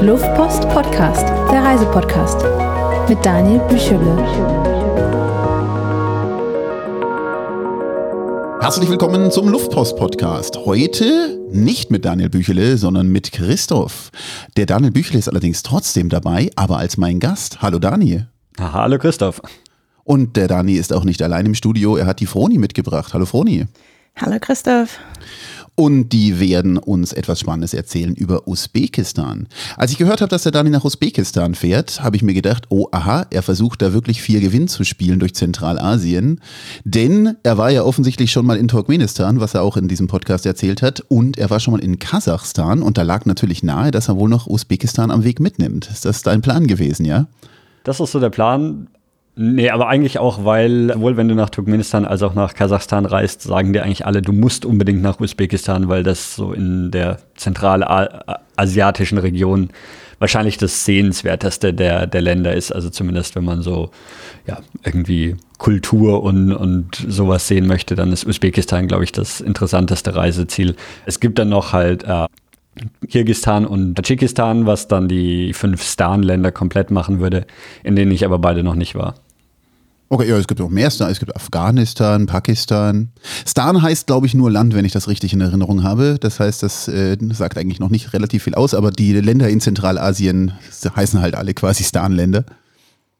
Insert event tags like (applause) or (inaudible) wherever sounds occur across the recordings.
Luftpost Podcast, der Reisepodcast mit Daniel Büchele. Herzlich willkommen zum Luftpost-Podcast. Heute nicht mit Daniel Büchele, sondern mit Christoph. Der Daniel Büchele ist allerdings trotzdem dabei, aber als mein Gast. Hallo Daniel. Hallo Christoph. Und der Dani ist auch nicht allein im Studio, er hat die Froni mitgebracht. Hallo Froni. Hallo Christoph. Und die werden uns etwas Spannendes erzählen über Usbekistan. Als ich gehört habe, dass der Dani nach Usbekistan fährt, habe ich mir gedacht, oh aha, er versucht da wirklich viel Gewinn zu spielen durch Zentralasien. Denn er war ja offensichtlich schon mal in Turkmenistan, was er auch in diesem Podcast erzählt hat. Und er war schon mal in Kasachstan. Und da lag natürlich nahe, dass er wohl noch Usbekistan am Weg mitnimmt. Ist das dein Plan gewesen, ja? Das ist so der Plan. Nee, aber eigentlich auch, weil sowohl wenn du nach Turkmenistan als auch nach Kasachstan reist, sagen dir eigentlich alle, du musst unbedingt nach Usbekistan, weil das so in der zentralasiatischen Region wahrscheinlich das sehenswerteste der, der Länder ist. Also zumindest wenn man so ja, irgendwie Kultur und, und sowas sehen möchte, dann ist Usbekistan, glaube ich, das interessanteste Reiseziel. Es gibt dann noch halt äh, Kirgistan und Tadschikistan, was dann die fünf Stan-Länder komplett machen würde, in denen ich aber beide noch nicht war. Okay, ja, es gibt auch mehr Stan. Es gibt Afghanistan, Pakistan. Stan heißt, glaube ich, nur Land, wenn ich das richtig in Erinnerung habe. Das heißt, das äh, sagt eigentlich noch nicht relativ viel aus, aber die Länder in Zentralasien heißen halt alle quasi Stan-Länder.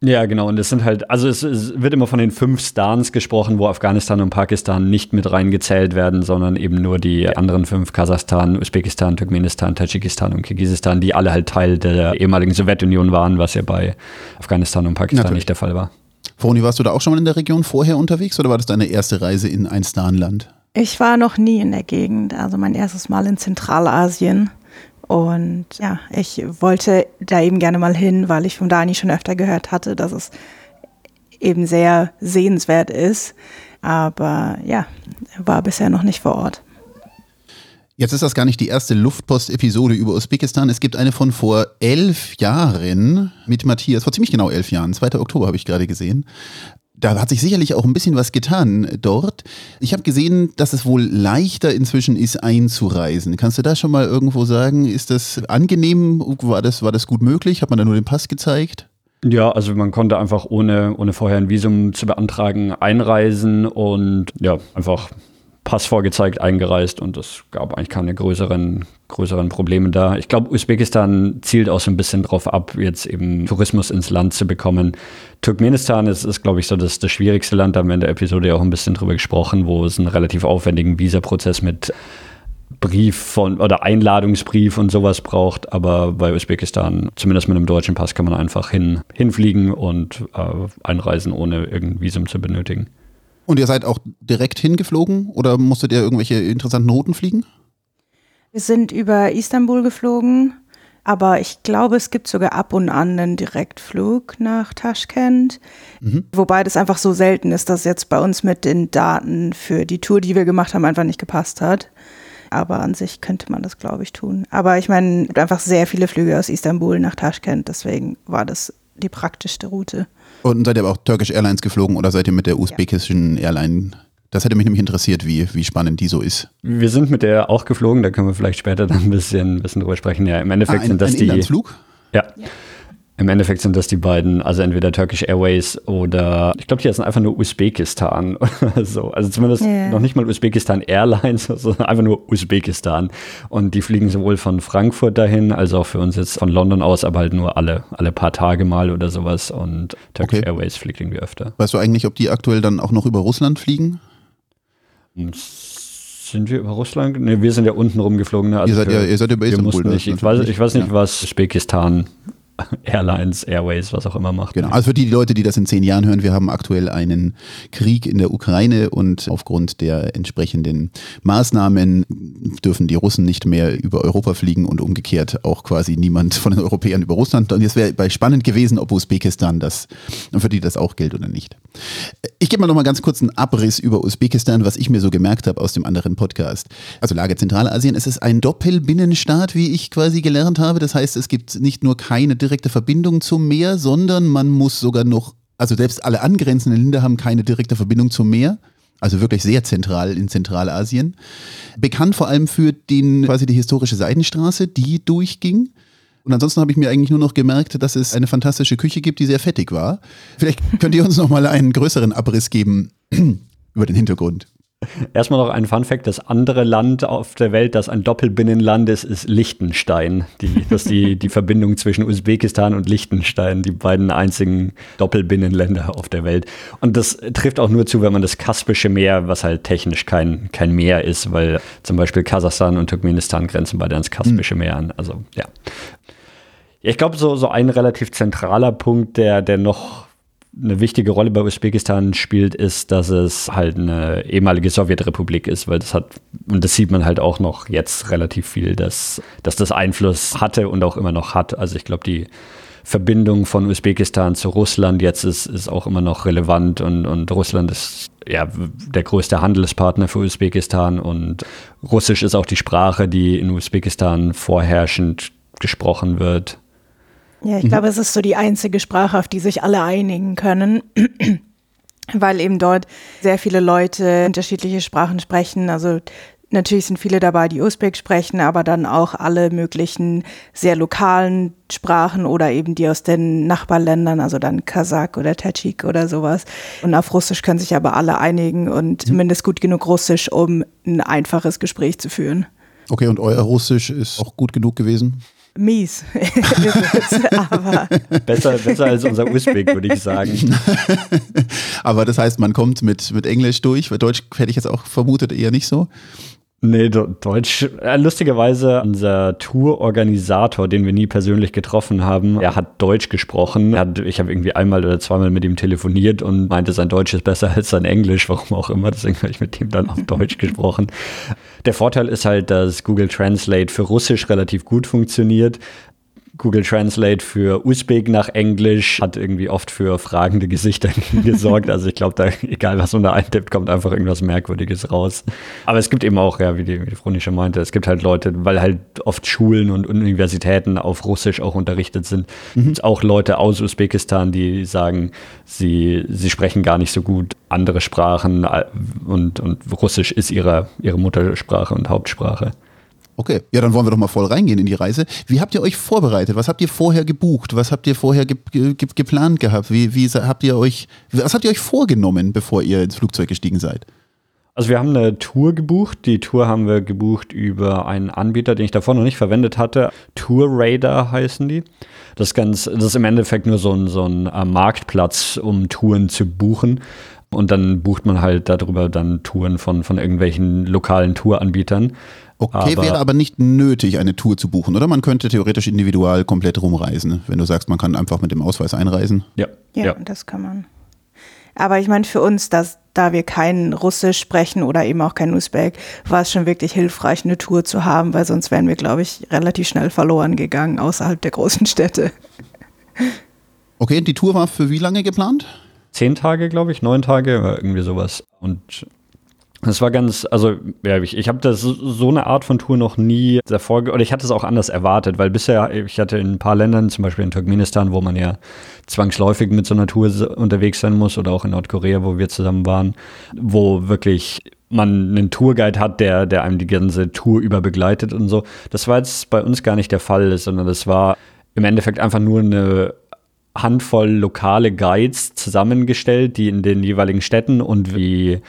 Ja, genau. Und es sind halt, also es, es, wird immer von den fünf Stans gesprochen, wo Afghanistan und Pakistan nicht mit reingezählt werden, sondern eben nur die anderen fünf, Kasachstan, Usbekistan, Turkmenistan, Tadschikistan und Kirgisistan, die alle halt Teil der ehemaligen Sowjetunion waren, was ja bei Afghanistan und Pakistan Natürlich. nicht der Fall war. Froni, warst du da auch schon mal in der Region vorher unterwegs oder war das deine erste Reise in ein Stanland? Ich war noch nie in der Gegend, also mein erstes Mal in Zentralasien. Und ja, ich wollte da eben gerne mal hin, weil ich von Dani schon öfter gehört hatte, dass es eben sehr sehenswert ist. Aber ja, war bisher noch nicht vor Ort. Jetzt ist das gar nicht die erste Luftpost-Episode über Usbekistan. Es gibt eine von vor elf Jahren mit Matthias, vor ziemlich genau elf Jahren, 2. Oktober habe ich gerade gesehen. Da hat sich sicherlich auch ein bisschen was getan dort. Ich habe gesehen, dass es wohl leichter inzwischen ist, einzureisen. Kannst du da schon mal irgendwo sagen, ist das angenehm? War das, war das gut möglich? Hat man da nur den Pass gezeigt? Ja, also man konnte einfach ohne, ohne vorher ein Visum zu beantragen einreisen und ja, einfach Pass vorgezeigt, eingereist und es gab eigentlich keine größeren, größeren Probleme da. Ich glaube, Usbekistan zielt auch so ein bisschen drauf ab, jetzt eben Tourismus ins Land zu bekommen. Turkmenistan ist, ist glaube ich, so das, das schwierigste Land. Da haben wir in der Episode ja auch ein bisschen drüber gesprochen, wo es einen relativ aufwendigen Visaprozess mit Brief von oder Einladungsbrief und sowas braucht, aber bei Usbekistan, zumindest mit einem deutschen Pass, kann man einfach hin, hinfliegen und äh, einreisen, ohne irgendein Visum zu benötigen. Und ihr seid auch direkt hingeflogen oder musstet ihr irgendwelche interessanten Routen fliegen? Wir sind über Istanbul geflogen, aber ich glaube, es gibt sogar ab und an einen Direktflug nach Taschkent. Mhm. Wobei das einfach so selten ist, dass jetzt bei uns mit den Daten für die Tour, die wir gemacht haben, einfach nicht gepasst hat. Aber an sich könnte man das, glaube ich, tun. Aber ich meine, einfach sehr viele Flüge aus Istanbul nach Taschkent, deswegen war das die praktischste Route. Und seid ihr aber auch Turkish Airlines geflogen oder seid ihr mit der usbekischen ja. Airline? Das hätte mich nämlich interessiert, wie, wie spannend die so ist. Wir sind mit der auch geflogen, da können wir vielleicht später dann ein bisschen, ein bisschen drüber sprechen. Ja, im Endeffekt ah, ein, sind das ein die. Inlandsflug? Ja. ja. Im Endeffekt sind das die beiden, also entweder Turkish Airways oder ich glaube, die heißen einfach nur Usbekistan (laughs) oder so. Also zumindest yeah. noch nicht mal Usbekistan Airlines, (laughs) sondern einfach nur Usbekistan. Und die fliegen sowohl von Frankfurt dahin, als auch für uns jetzt von London aus, aber halt nur alle, alle paar Tage mal oder sowas. Und Turkish okay. Airways fliegt irgendwie öfter. Weißt du eigentlich, ob die aktuell dann auch noch über Russland fliegen? Sind wir über Russland? Ne, wir sind ja unten rumgeflogen. Ne? Also ihr, seid ja, ihr seid über Istanbul. Nicht, ich, weiß, ich weiß nicht, ja. was Usbekistan (laughs) Airlines, Airways, was auch immer macht. Genau. Also für die Leute, die das in zehn Jahren hören, wir haben aktuell einen Krieg in der Ukraine und aufgrund der entsprechenden Maßnahmen dürfen die Russen nicht mehr über Europa fliegen und umgekehrt auch quasi niemand von den Europäern über Russland. Und es wäre spannend gewesen, ob Usbekistan das, für die das auch gilt oder nicht. Ich gebe mal noch mal ganz kurz einen Abriss über Usbekistan, was ich mir so gemerkt habe aus dem anderen Podcast. Also Lage Zentralasien, es ist ein Doppelbinnenstaat, wie ich quasi gelernt habe. Das heißt, es gibt nicht nur keine direkte Verbindung zum Meer, sondern man muss sogar noch, also selbst alle angrenzenden Länder haben keine direkte Verbindung zum Meer. Also wirklich sehr zentral in Zentralasien. Bekannt vor allem für den, quasi die historische Seidenstraße, die durchging. Und ansonsten habe ich mir eigentlich nur noch gemerkt, dass es eine fantastische Küche gibt, die sehr fettig war. Vielleicht könnt ihr uns noch mal einen größeren Abriss geben (clears throat) über den Hintergrund. Erstmal noch ein Fun Fact: Das andere Land auf der Welt, das ein Doppelbinnenland ist, ist Liechtenstein. Die, das ist die, die Verbindung zwischen Usbekistan und Liechtenstein, die beiden einzigen Doppelbinnenländer auf der Welt. Und das trifft auch nur zu, wenn man das Kaspische Meer, was halt technisch kein, kein Meer ist, weil zum Beispiel Kasachstan und Turkmenistan grenzen beide ans Kaspische Meer an. Also ja. Ich glaube, so, so ein relativ zentraler Punkt, der, der noch eine wichtige Rolle bei Usbekistan spielt, ist, dass es halt eine ehemalige Sowjetrepublik ist, weil das hat, und das sieht man halt auch noch jetzt relativ viel, dass, dass das Einfluss hatte und auch immer noch hat. Also ich glaube, die Verbindung von Usbekistan zu Russland jetzt ist, ist auch immer noch relevant und, und Russland ist ja der größte Handelspartner für Usbekistan und Russisch ist auch die Sprache, die in Usbekistan vorherrschend gesprochen wird. Ja, ich mhm. glaube, es ist so die einzige Sprache, auf die sich alle einigen können, (clears throat) weil eben dort sehr viele Leute unterschiedliche Sprachen sprechen. Also natürlich sind viele dabei, die Usbek sprechen, aber dann auch alle möglichen sehr lokalen Sprachen oder eben die aus den Nachbarländern, also dann Kasach oder Tadschik oder sowas. Und auf Russisch können sich aber alle einigen und mhm. zumindest gut genug Russisch, um ein einfaches Gespräch zu führen. Okay, und euer Russisch ist auch gut genug gewesen? Mies. (laughs) aber besser, besser als unser Usbek, würde ich sagen. (laughs) aber das heißt, man kommt mit, mit Englisch durch. Deutsch hätte ich jetzt auch vermutet eher nicht so. Nee, Deutsch. Äh, lustigerweise, unser Tourorganisator, den wir nie persönlich getroffen haben, er hat Deutsch gesprochen. Hat, ich habe irgendwie einmal oder zweimal mit ihm telefoniert und meinte, sein Deutsch ist besser (laughs) als sein Englisch, warum auch immer. Deswegen habe ich mit ihm dann auf Deutsch (laughs) gesprochen. Der Vorteil ist halt, dass Google Translate für Russisch relativ gut funktioniert. Google Translate für Usbek nach Englisch hat irgendwie oft für fragende Gesichter (laughs) gesorgt. Also ich glaube, da, egal was man da eintippt, kommt einfach irgendwas Merkwürdiges raus. Aber es gibt eben auch, ja, wie die, wie die schon meinte, es gibt halt Leute, weil halt oft Schulen und Universitäten auf Russisch auch unterrichtet sind, mhm. auch Leute aus Usbekistan, die sagen, sie, sie sprechen gar nicht so gut andere Sprachen äh, und, und Russisch ist ihre, ihre Muttersprache und Hauptsprache. Okay, ja, dann wollen wir doch mal voll reingehen in die Reise. Wie habt ihr euch vorbereitet? Was habt ihr vorher gebucht? Was habt ihr vorher ge ge geplant gehabt? Wie, wie habt ihr euch, was habt ihr euch vorgenommen, bevor ihr ins Flugzeug gestiegen seid? Also wir haben eine Tour gebucht. Die Tour haben wir gebucht über einen Anbieter, den ich davor noch nicht verwendet hatte. Tour Radar heißen die. Das ist, ganz, das ist im Endeffekt nur so ein, so ein äh, Marktplatz, um Touren zu buchen. Und dann bucht man halt darüber dann Touren von, von irgendwelchen lokalen Touranbietern. Okay, aber wäre aber nicht nötig, eine Tour zu buchen, oder? Man könnte theoretisch individual komplett rumreisen, wenn du sagst, man kann einfach mit dem Ausweis einreisen. Ja, ja, ja. das kann man. Aber ich meine, für uns, dass, da wir kein Russisch sprechen oder eben auch kein Usbek, war es schon wirklich hilfreich, eine Tour zu haben, weil sonst wären wir, glaube ich, relativ schnell verloren gegangen außerhalb der großen Städte. Okay, die Tour war für wie lange geplant? Zehn Tage, glaube ich, neun Tage, irgendwie sowas. Und das war ganz, also ja, ich, ich habe das so eine Art von Tour noch nie davor, oder ich hatte es auch anders erwartet, weil bisher, ich hatte in ein paar Ländern, zum Beispiel in Turkmenistan, wo man ja zwangsläufig mit so einer Tour unterwegs sein muss, oder auch in Nordkorea, wo wir zusammen waren, wo wirklich man einen Tourguide hat, der, der einem die ganze Tour über begleitet und so. Das war jetzt bei uns gar nicht der Fall, sondern das war im Endeffekt einfach nur eine Handvoll lokale Guides zusammengestellt, die in den jeweiligen Städten und wie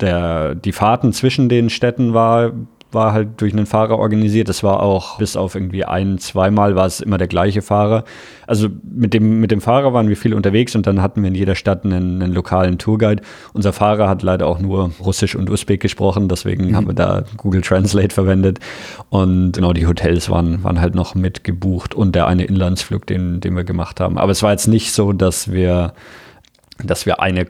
der, die Fahrten zwischen den Städten war, war halt durch einen Fahrer organisiert. Das war auch bis auf irgendwie ein, zweimal war es immer der gleiche Fahrer. Also mit dem, mit dem Fahrer waren wir viel unterwegs und dann hatten wir in jeder Stadt einen, einen lokalen Tourguide. Unser Fahrer hat leider auch nur Russisch und Usbek gesprochen, deswegen mhm. haben wir da Google Translate verwendet. Und genau, die Hotels waren, waren halt noch mitgebucht und der eine Inlandsflug, den, den wir gemacht haben. Aber es war jetzt nicht so, dass wir, dass wir eine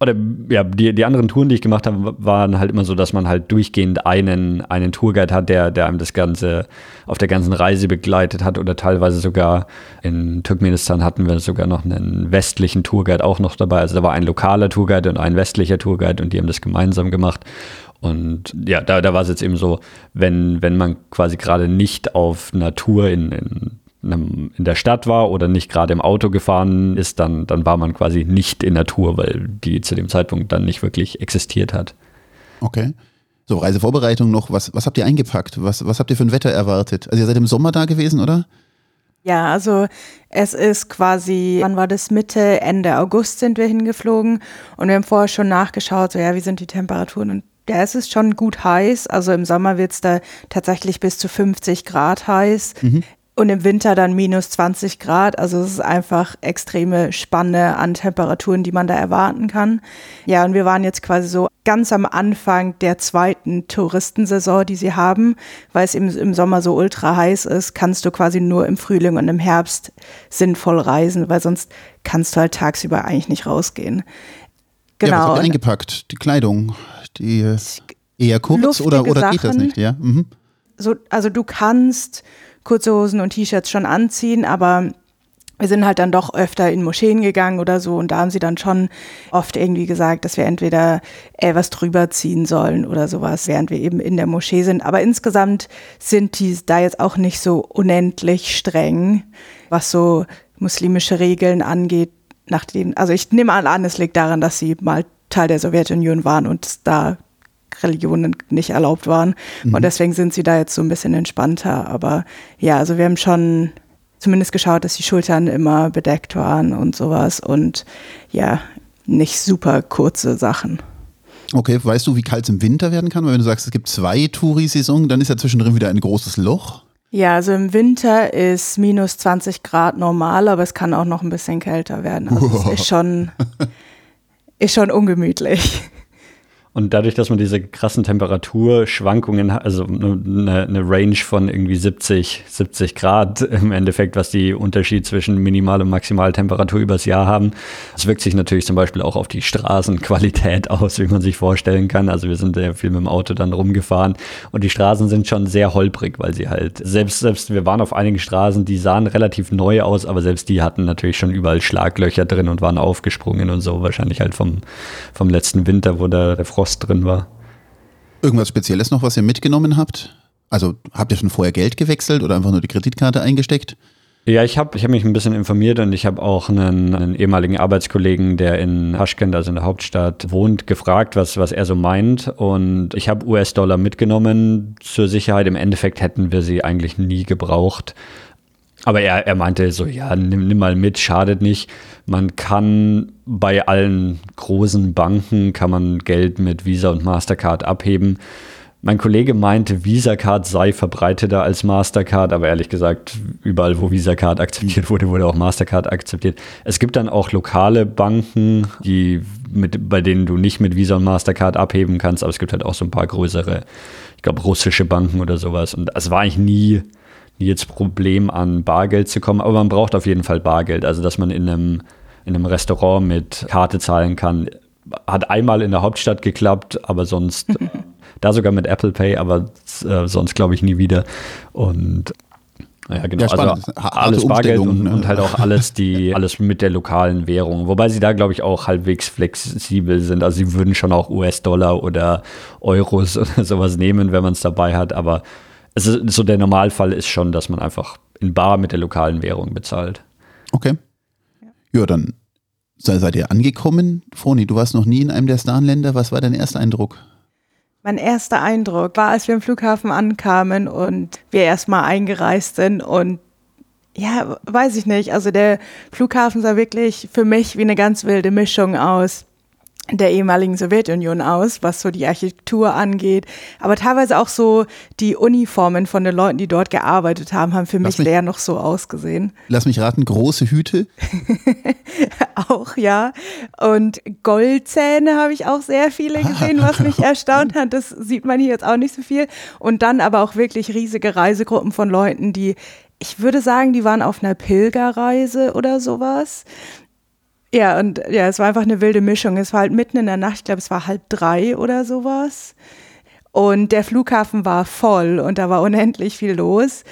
oder ja, die, die anderen Touren, die ich gemacht habe, waren halt immer so, dass man halt durchgehend einen, einen Tourguide hat, der, der einem das Ganze auf der ganzen Reise begleitet hat oder teilweise sogar in Turkmenistan hatten wir sogar noch einen westlichen Tourguide auch noch dabei. Also da war ein lokaler Tourguide und ein westlicher Tourguide und die haben das gemeinsam gemacht. Und ja, da, da war es jetzt eben so, wenn, wenn man quasi gerade nicht auf Natur in, in in der Stadt war oder nicht gerade im Auto gefahren ist, dann, dann war man quasi nicht in der Tour, weil die zu dem Zeitpunkt dann nicht wirklich existiert hat. Okay. So, Reisevorbereitung noch. Was, was habt ihr eingepackt? Was, was habt ihr für ein Wetter erwartet? Also ihr seid im Sommer da gewesen, oder? Ja, also es ist quasi, wann war das Mitte, Ende August sind wir hingeflogen und wir haben vorher schon nachgeschaut, so ja, wie sind die Temperaturen und ja, es ist schon gut heiß. Also im Sommer wird es da tatsächlich bis zu 50 Grad heiß. Mhm. Und im Winter dann minus 20 Grad. Also es ist einfach extreme Spanne an Temperaturen, die man da erwarten kann. Ja, und wir waren jetzt quasi so ganz am Anfang der zweiten Touristensaison, die sie haben, weil es im, im Sommer so ultra heiß ist, kannst du quasi nur im Frühling und im Herbst sinnvoll reisen, weil sonst kannst du halt tagsüber eigentlich nicht rausgehen. Genau. Ja, was habt ihr eingepackt? Die Kleidung, die eher kurz oder, oder geht das nicht? Ja. Mhm. So, also du kannst kurze Hosen und T-Shirts schon anziehen, aber wir sind halt dann doch öfter in Moscheen gegangen oder so und da haben sie dann schon oft irgendwie gesagt, dass wir entweder äh, was drüber ziehen sollen oder sowas, während wir eben in der Moschee sind. Aber insgesamt sind die da jetzt auch nicht so unendlich streng, was so muslimische Regeln angeht. Nachdem, also ich nehme an, es liegt daran, dass sie mal Teil der Sowjetunion waren und da Religionen nicht erlaubt waren. Mhm. Und deswegen sind sie da jetzt so ein bisschen entspannter. Aber ja, also wir haben schon zumindest geschaut, dass die Schultern immer bedeckt waren und sowas. Und ja, nicht super kurze Sachen. Okay, weißt du, wie kalt es im Winter werden kann? Weil wenn du sagst, es gibt zwei Touri-Saisonen, dann ist ja zwischendrin wieder ein großes Loch. Ja, also im Winter ist minus 20 Grad normal, aber es kann auch noch ein bisschen kälter werden. Also wow. es ist schon, ist schon ungemütlich. (laughs) Und dadurch, dass man diese krassen Temperaturschwankungen hat, also eine, eine, Range von irgendwie 70, 70 Grad im Endeffekt, was die Unterschied zwischen Minimal- und Maximaltemperatur übers Jahr haben, das wirkt sich natürlich zum Beispiel auch auf die Straßenqualität aus, wie man sich vorstellen kann. Also wir sind sehr viel mit dem Auto dann rumgefahren und die Straßen sind schon sehr holprig, weil sie halt, selbst, selbst wir waren auf einigen Straßen, die sahen relativ neu aus, aber selbst die hatten natürlich schon überall Schlaglöcher drin und waren aufgesprungen und so, wahrscheinlich halt vom, vom letzten Winter, wo der, der Frost Frost drin war. Irgendwas Spezielles noch, was ihr mitgenommen habt? Also habt ihr schon vorher Geld gewechselt oder einfach nur die Kreditkarte eingesteckt? Ja, ich habe ich hab mich ein bisschen informiert und ich habe auch einen, einen, ehemaligen Arbeitskollegen, der in Taschkent, also in der Hauptstadt, wohnt, gefragt, was, was er so meint. Und ich habe US-Dollar mitgenommen zur Sicherheit. Im Endeffekt hätten wir sie eigentlich nie gebraucht. Aber er, er meinte so, ja, nimm, nimm mal mit, schadet nicht. Man kann bei allen großen Banken kann man Geld mit Visa und Mastercard abheben. Mein Kollege meinte, Visa Card sei verbreiteter als Mastercard, aber ehrlich gesagt, überall, wo Visa Card akzeptiert wurde, wurde auch Mastercard akzeptiert. Es gibt dann auch lokale Banken, die mit, bei denen du nicht mit Visa und Mastercard abheben kannst, aber es gibt halt auch so ein paar größere, ich glaube, russische Banken oder sowas. Und es war eigentlich nie jetzt Problem an Bargeld zu kommen, aber man braucht auf jeden Fall Bargeld. Also, dass man in einem, in einem Restaurant mit Karte zahlen kann, hat einmal in der Hauptstadt geklappt, aber sonst, (laughs) da sogar mit Apple Pay, aber äh, sonst glaube ich nie wieder. Und ja, genau. Ja, also alles Bargeld und, ne? und, halt auch alles die, (laughs) alles mit der lokalen Währung. Wobei sie da, glaube ich, auch halbwegs flexibel sind. Also sie würden schon auch US-Dollar oder Euros (laughs) oder sowas nehmen, wenn man es dabei hat, aber also so der Normalfall ist schon, dass man einfach in Bar mit der lokalen Währung bezahlt. Okay. Ja, dann seid ihr angekommen. Froni, du warst noch nie in einem der Star-Länder. Was war dein erster Eindruck? Mein erster Eindruck war, als wir im Flughafen ankamen und wir erstmal eingereist sind und ja, weiß ich nicht. Also der Flughafen sah wirklich für mich wie eine ganz wilde Mischung aus der ehemaligen Sowjetunion aus, was so die Architektur angeht, aber teilweise auch so die Uniformen von den Leuten, die dort gearbeitet haben, haben für mich, mich sehr noch so ausgesehen. Lass mich raten, große Hüte? (laughs) auch, ja. Und Goldzähne habe ich auch sehr viele gesehen, was mich erstaunt hat. Das sieht man hier jetzt auch nicht so viel. Und dann aber auch wirklich riesige Reisegruppen von Leuten, die ich würde sagen, die waren auf einer Pilgerreise oder sowas. Ja, und ja, es war einfach eine wilde Mischung. Es war halt mitten in der Nacht, ich glaube, es war halb drei oder sowas. Und der Flughafen war voll und da war unendlich viel los.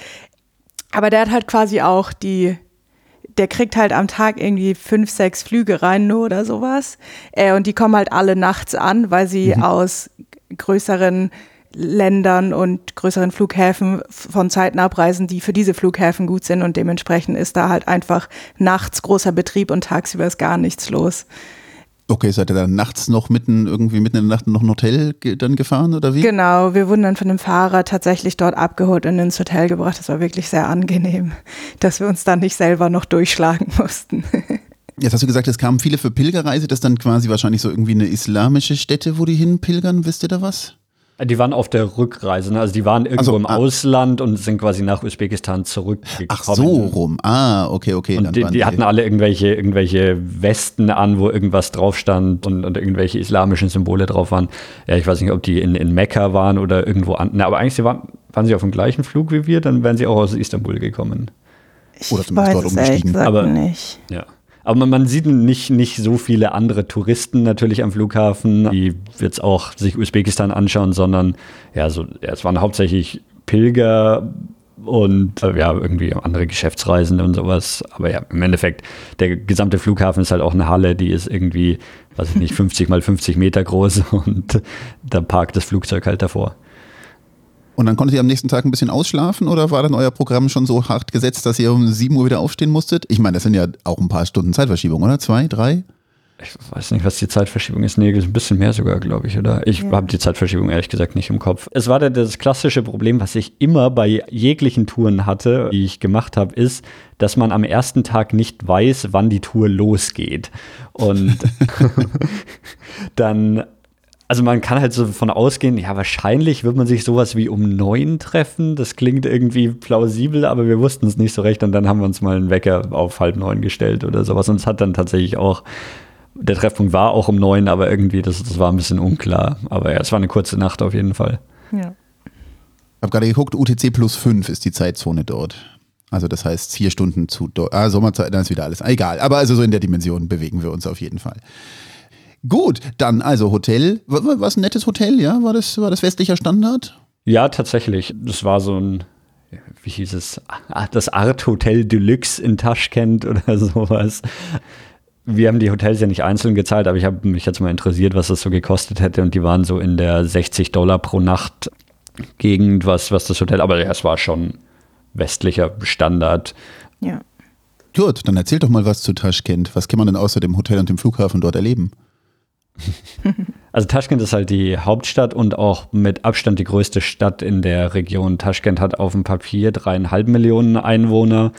Aber der hat halt quasi auch die, der kriegt halt am Tag irgendwie fünf, sechs Flüge rein nur oder sowas. Äh, und die kommen halt alle nachts an, weil sie mhm. aus größeren Ländern und größeren Flughäfen von Zeiten abreisen, die für diese Flughäfen gut sind und dementsprechend ist da halt einfach nachts großer Betrieb und tagsüber ist gar nichts los. Okay, seid ihr dann nachts noch mitten, irgendwie mitten in der Nacht noch ein Hotel ge dann gefahren oder wie? Genau, wir wurden dann von dem Fahrer tatsächlich dort abgeholt und ins Hotel gebracht. Das war wirklich sehr angenehm, (laughs) dass wir uns dann nicht selber noch durchschlagen (laughs) mussten. Jetzt hast du gesagt, es kamen viele für Pilgerreise. Das ist dann quasi wahrscheinlich so irgendwie eine islamische Stätte, wo die hinpilgern. Wisst ihr da was? Die waren auf der Rückreise, ne? also die waren irgendwo Also, im ah. Ausland und sind quasi nach Usbekistan zurückgekommen. Ach so rum. Ah, okay, okay. Und dann die, waren die hatten alle irgendwelche, irgendwelche Westen an, wo irgendwas drauf stand und, und irgendwelche islamischen Symbole drauf waren. Ja, ich weiß nicht, ob die in, in Mekka waren oder irgendwo an. Na, aber eigentlich sie waren, waren sie auf dem gleichen Flug wie wir, dann wären sie auch aus Istanbul gekommen. Ich Oder zumindest dort weiß es umgestiegen. gesagt Aber- nicht. Ja. Aber man, man sieht nicht, nicht so viele andere Touristen natürlich am Flughafen, die jetzt auch sich Usbekistan anschauen, sondern ja, so, es waren hauptsächlich Pilger und äh, ja, irgendwie andere Geschäftsreisende und sowas. Aber ja, im Endeffekt, der gesamte Flughafen ist halt auch eine Halle, die ist irgendwie, weiß ich nicht, (laughs) 50 mal 50 Meter groß (laughs) und da parkt das Flugzeug halt davor. Und dann konntet ihr am nächsten Tag ein bisschen ausschlafen oder war dann euer Programm schon so hart gesetzt, dass ihr um 7 Uhr wieder aufstehen musstet? Ich meine, das sind ja auch ein paar Stunden Zeitverschiebung, oder? Zwei, drei? Ich weiß nicht, was die Zeitverschiebung ist. Nee, ist ein bisschen mehr sogar, glaube ich, oder? Ich Ja. habe die Zeitverschiebung ehrlich gesagt nicht im Kopf. Es war da das klassische Problem, was ich immer bei jeglichen Touren hatte, die ich gemacht habe, ist, dass man am ersten Tag nicht weiß, wann die Tour losgeht. Und (laughs) (laughs) dann, also man kann halt so von ausgehen, ja, wahrscheinlich wird man sich sowas wie um neun treffen. Das klingt irgendwie plausibel, aber wir wussten es nicht so recht. Und dann haben wir uns mal einen Wecker auf halb neun gestellt oder sowas. Und es hat dann tatsächlich auch der Treffpunkt war auch um neun, aber irgendwie, das, das war ein bisschen unklar. Aber ja, es war eine kurze Nacht auf jeden Fall. Ja. Ich habe gerade geguckt, UTC plus 5 ist die Zeitzone dort. Also das heißt vier Stunden zu ah, Sommerzeit, dann ist wieder alles. Egal, aber also so in der Dimension bewegen wir uns auf jeden Fall. Gut, dann also Hotel. War, war was ein nettes Hotel, ja? War das, war das westlicher Standard? Ja, tatsächlich. Das war so ein, wie hieß es, Ah, das Art Hotel Deluxe in Taschkent (laughs) oder sowas. Wir haben die Hotels ja nicht einzeln gezahlt, aber ich habe mich jetzt mal interessiert, was das so gekostet hätte. Und die waren so in der 60 Dollar pro Nacht Gegend, was, was das Hotel, aber ja, es war schon westlicher Standard. ja. Gut, dann erzähl doch mal was zu Taschkent. Was kann man denn außer dem Hotel und dem Flughafen dort erleben? Also Taschkent ist halt die Hauptstadt und auch mit Abstand die größte Stadt in der Region. Taschkent hat auf dem Papier dreieinhalb Millionen Einwohner.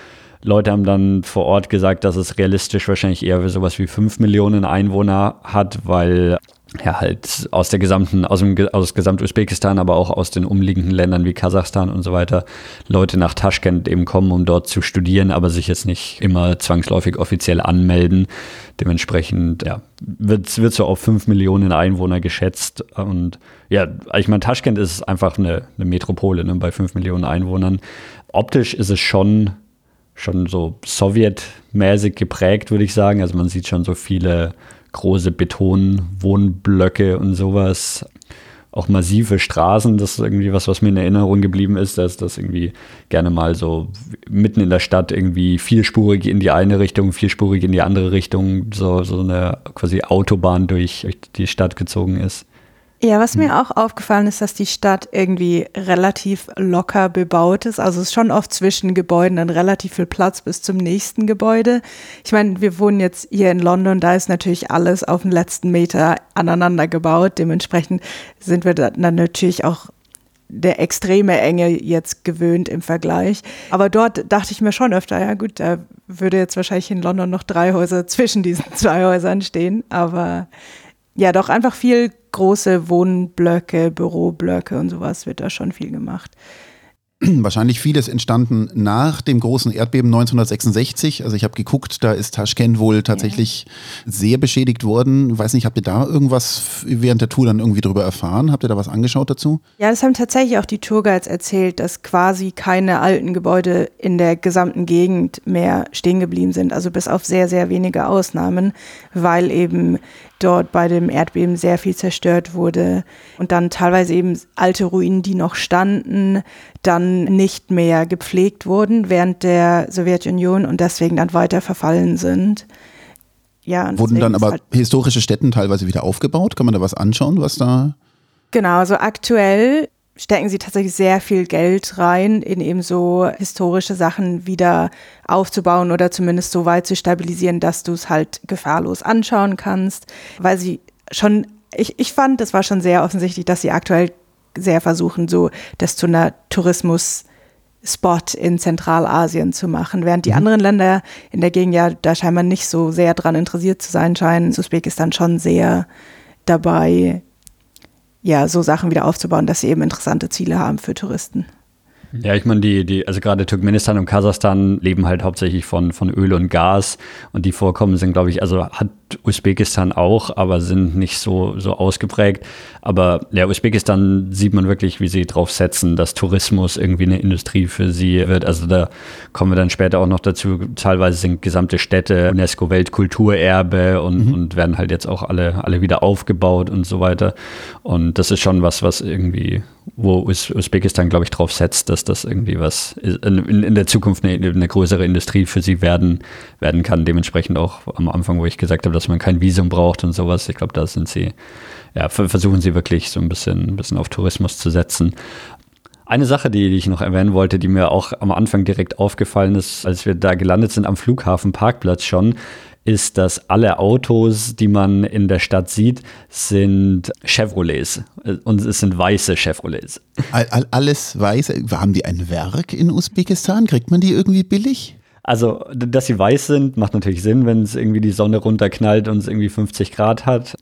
Leute haben dann vor Ort gesagt, dass es realistisch wahrscheinlich eher sowas wie fünf Millionen Einwohner hat, weil ja halt aus der gesamten, aus dem aus gesamt Usbekistan, aber auch aus den umliegenden Ländern wie Kasachstan und so weiter, Leute nach Taschkent eben kommen, um dort zu studieren, aber sich jetzt nicht immer zwangsläufig offiziell anmelden. Dementsprechend, ja, wird, wird so auf fünf Millionen Einwohner geschätzt. Und ja, ich meine, Taschkent ist einfach eine, eine Metropole ne, bei fünf Millionen Einwohnern. Optisch ist es schon, schon so sowjetmäßig geprägt, würde ich sagen. Also man sieht schon so viele große Betonwohnblöcke und sowas. Auch massive Straßen, das ist irgendwie was, was mir in Erinnerung geblieben ist, dass das irgendwie gerne mal so mitten in der Stadt irgendwie vierspurig in die eine Richtung, vierspurig in die andere Richtung, so, so eine quasi Autobahn durch, durch die Stadt gezogen ist. Ja, was mir auch aufgefallen ist, dass die Stadt irgendwie relativ locker bebaut ist. Also es ist schon oft zwischen Gebäuden dann relativ viel Platz bis zum nächsten Gebäude. Ich meine, wir wohnen jetzt hier in London, da ist natürlich alles auf den letzten Meter aneinander gebaut. Dementsprechend sind wir dann natürlich auch der extreme Enge jetzt gewöhnt im Vergleich. Aber dort dachte ich mir schon öfter, ja gut, da würde jetzt wahrscheinlich in London noch drei Häuser zwischen diesen (laughs) zwei Häusern stehen. Aber ja, doch einfach viel große Wohnblöcke, Büroblöcke und sowas wird da schon viel gemacht. Wahrscheinlich vieles entstanden nach dem großen Erdbeben 1966. Also ich habe geguckt, da ist Taschkent wohl tatsächlich sehr beschädigt worden. Weiß nicht, habt ihr da irgendwas während der Tour dann irgendwie drüber erfahren? Habt ihr da was angeschaut dazu? Ja, das haben tatsächlich auch die Tourguides erzählt, dass quasi keine alten Gebäude in der gesamten Gegend mehr stehen geblieben sind, also bis auf sehr, sehr wenige Ausnahmen, weil eben dort bei dem Erdbeben sehr viel zerstört wurde und dann teilweise eben alte Ruinen, die noch standen, dann nicht mehr gepflegt wurden während der Sowjetunion und deswegen dann weiter verfallen sind. Ja, und Wurden dann aber halt historische Stätten teilweise wieder aufgebaut? Kann man da was anschauen, was da? Genau, also aktuell stecken sie tatsächlich sehr viel Geld rein, in eben so historische Sachen wieder aufzubauen oder zumindest so weit zu stabilisieren, dass du es halt gefahrlos anschauen kannst, weil sie schon, ich, ich fand, es war schon sehr offensichtlich, dass sie aktuell sehr versuchen, so das zu einer Tourismus- Spot in Zentralasien zu machen, während die mhm. anderen Länder in der Gegend ja da scheinbar nicht so sehr dran interessiert zu sein scheinen. Usbekistan schon sehr dabei, ja, so Sachen wieder aufzubauen, dass sie eben interessante Ziele haben für Touristen. Ja, ich meine, die, die, also gerade Turkmenistan und Kasachstan leben halt hauptsächlich von, von Öl und Gas und die Vorkommen sind, glaube ich, also hat Usbekistan auch, aber sind nicht so, so ausgeprägt. Aber ja, Usbekistan sieht man wirklich, wie sie drauf setzen, dass Tourismus irgendwie eine Industrie für sie wird. Also da kommen wir dann später auch noch dazu. Teilweise sind gesamte Städte UNESCO-Weltkulturerbe und, mhm. und werden halt jetzt auch alle, alle wieder aufgebaut und so weiter. Und das ist schon was, was irgendwie, wo Usbekistan, glaube ich, drauf setzt, dass das irgendwie was in, in der Zukunft eine, eine größere Industrie für sie werden, werden kann. Dementsprechend auch am Anfang, wo ich gesagt habe, dass man kein Visum braucht und sowas. Ich glaube, da sind sie ja, versuchen sie wirklich so ein bisschen, ein bisschen auf Tourismus zu setzen. Eine Sache, die, ich noch erwähnen wollte, die mir auch am Anfang direkt aufgefallen ist, als wir da gelandet sind am Flughafen Parkplatz schon, ist, dass alle Autos, die man in der Stadt sieht, sind Chevrolets. Und es sind weiße Chevrolets. All, alles weiße. Haben die ein Werk in Usbekistan? Kriegt man die irgendwie billig? Also, dass sie weiß sind, macht natürlich Sinn, wenn es irgendwie die Sonne runterknallt und es irgendwie 50 Grad hat.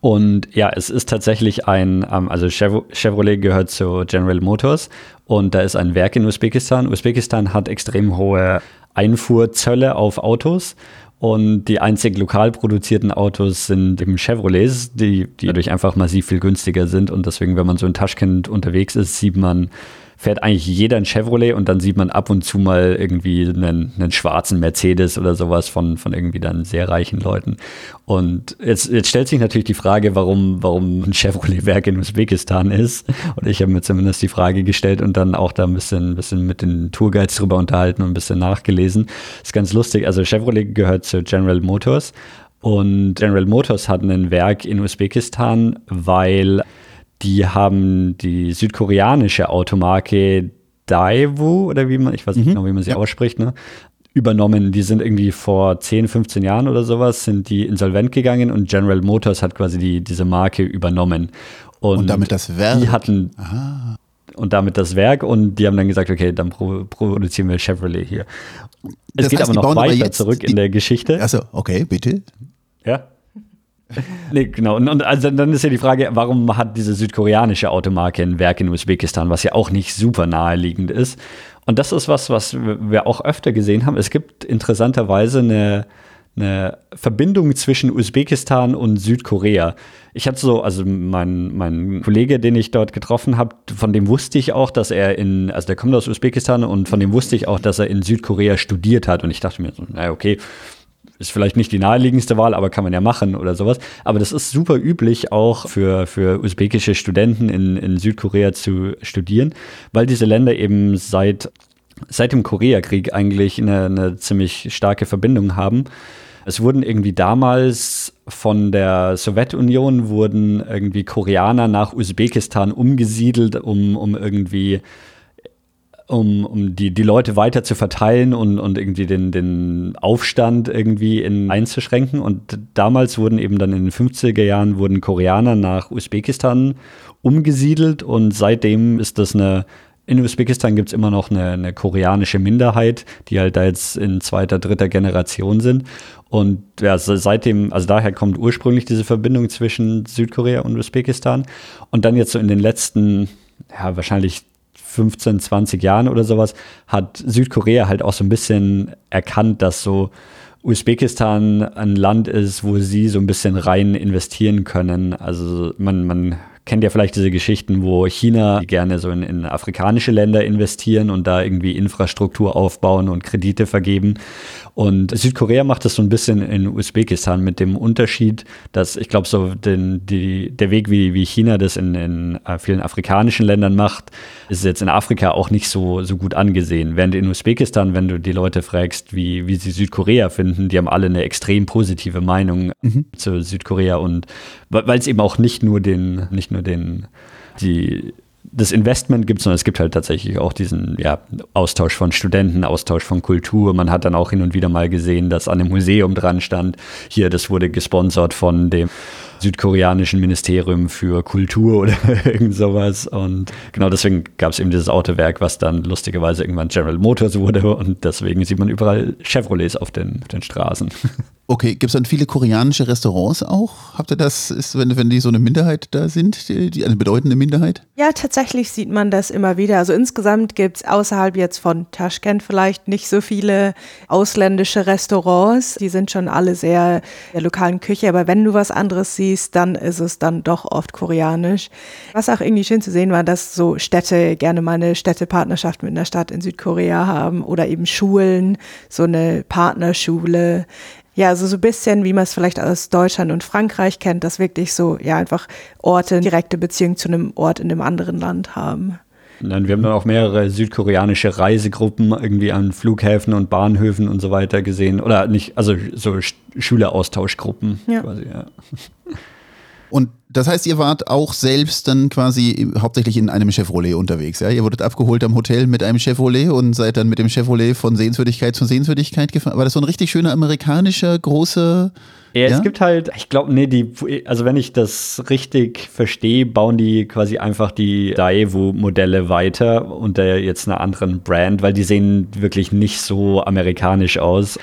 Und ja, es ist tatsächlich ein, ähm, also Chevrolet gehört zu General Motors und da ist ein Werk in Usbekistan. Usbekistan hat extrem hohe Einfuhrzölle auf Autos und die einzig lokal produzierten Autos sind eben Chevrolets, die, die dadurch einfach massiv viel günstiger sind. Und deswegen, wenn man so in Taschkent unterwegs ist, sieht man fährt eigentlich jeder ein Chevrolet und dann sieht man ab und zu mal irgendwie einen, einen schwarzen Mercedes oder sowas von, von irgendwie dann sehr reichen Leuten. Und jetzt, jetzt stellt sich natürlich die Frage, warum, warum ein Chevrolet-Werk in Usbekistan ist. Und ich habe mir zumindest die Frage gestellt und dann auch da ein bisschen, ein bisschen mit den Tourguides drüber unterhalten und ein bisschen nachgelesen. Ist ganz lustig. Also Chevrolet gehört zu General Motors. Und General Motors hat ein Werk in Usbekistan, weil die haben die südkoreanische Automarke Daewoo oder wie man, ich weiß nicht mhm. genau, wie man sie ja. ausspricht, ne? übernommen. Die sind irgendwie vor 10, 15 Jahren oder sowas, sind die insolvent gegangen und General Motors hat quasi die, diese Marke übernommen. Und, und damit das Werk? Die hatten, Aha. und damit das Werk und die haben dann gesagt, okay, dann pro, produzieren wir Chevrolet hier. Es das geht heißt, aber noch weiter zurück in der Geschichte. Also, okay, bitte. Ja (laughs) nee, genau. Und, und, also dann ist ja die Frage, warum hat diese südkoreanische Automarke ein Werk in Usbekistan, was ja auch nicht super naheliegend ist. Und das ist was, was wir auch öfter gesehen haben. Es gibt interessanterweise eine, eine Verbindung zwischen Usbekistan und Südkorea. Ich hatte so, also mein, mein Kollege, den ich dort getroffen habe, von dem wusste ich auch, dass er in, also der kommt aus Usbekistan und von dem wusste ich auch, dass er in Südkorea studiert hat. Und ich dachte mir so, naja, okay, ist vielleicht nicht die naheliegendste Wahl, aber kann man ja machen oder sowas. Aber das ist super üblich auch für, für usbekische Studenten in, in Südkorea zu studieren, weil diese Länder eben seit, seit dem Koreakrieg eigentlich eine, eine ziemlich starke Verbindung haben. Es wurden irgendwie damals von der Sowjetunion wurden irgendwie Koreaner nach Usbekistan umgesiedelt, um, um irgendwie um, um die, die Leute weiter zu verteilen und, und irgendwie den, den Aufstand irgendwie in, einzuschränken. Und damals wurden eben dann in den 50er Jahren wurden Koreaner nach Usbekistan umgesiedelt und seitdem ist das eine in Usbekistan gibt es immer noch eine, eine, koreanische Minderheit, die halt da jetzt in zweiter, dritter Generation sind. Und ja, seitdem, also daher kommt ursprünglich diese Verbindung zwischen Südkorea und Usbekistan. Und dann jetzt so in den letzten, ja, wahrscheinlich 15, 20 Jahren oder sowas, hat Südkorea halt auch so ein bisschen erkannt, dass so Usbekistan ein Land ist, wo sie so ein bisschen rein investieren können. Also man, man kennt ja vielleicht diese Geschichten, wo China gerne so in, in, afrikanische Länder investieren und da irgendwie Infrastruktur aufbauen und Kredite vergeben. Und Südkorea macht das so ein bisschen in Usbekistan mit dem Unterschied, dass ich glaube, so den, die, der Weg, wie, wie China das in, in äh, vielen afrikanischen Ländern macht, ist jetzt in Afrika auch nicht so, so gut angesehen. Während in Usbekistan, wenn du die Leute fragst, wie, wie sie Südkorea finden, die haben alle eine extrem positive Meinung mhm. zu Südkorea und weil es eben auch nicht nur den, nicht nur den, die das Investment gibt, sondern es gibt halt tatsächlich auch diesen ja, Austausch von Studenten, Austausch von Kultur. Man hat dann auch hin und wieder mal gesehen, dass an dem Museum dran stand, hier, das wurde gesponsert von dem südkoreanischen Ministerium für Kultur oder (laughs) irgend sowas. Und genau deswegen gab es eben dieses Autowerk, was dann lustigerweise irgendwann General Motors wurde. Und deswegen sieht man überall Chevrolets auf den, den Straßen. (laughs) Okay, gibt es dann viele koreanische Restaurants auch? Habt ihr das, ist, wenn, wenn die so eine Minderheit da sind, die, die eine bedeutende Minderheit? Ja, tatsächlich sieht man das immer wieder. Also insgesamt gibt es außerhalb jetzt von Taschkent vielleicht nicht so viele ausländische Restaurants. Die sind schon alle sehr der lokalen Küche. Aber wenn du was anderes siehst, dann ist es dann doch oft koreanisch. Was auch irgendwie schön zu sehen war, dass so Städte gerne mal eine Städtepartnerschaft mit einer Stadt in Südkorea haben oder eben Schulen, so eine Partnerschule. Ja, also so ein bisschen, wie man es vielleicht aus Deutschland und Frankreich kennt, dass wirklich so, ja, einfach Orte direkte Beziehung zu einem Ort in einem anderen Land haben. Nein, wir haben dann auch mehrere südkoreanische Reisegruppen irgendwie an Flughäfen und Bahnhöfen und so weiter gesehen. Oder nicht, also so Schüleraustauschgruppen ja. quasi, ja. (laughs) Und das heißt, ihr wart auch selbst dann quasi hauptsächlich in einem Chevrolet unterwegs, ja? Ihr wurdet abgeholt am Hotel mit einem Chevrolet und seid dann mit dem Chevrolet von Sehenswürdigkeit zu Sehenswürdigkeit gefahren. War das so ein richtig schöner amerikanischer, großer ja, ja, es gibt halt, ich glaube, nee, die, also wenn ich das richtig verstehe, bauen die quasi einfach die Daewoo-Modelle weiter unter jetzt einer anderen Brand, weil die sehen wirklich nicht so amerikanisch aus.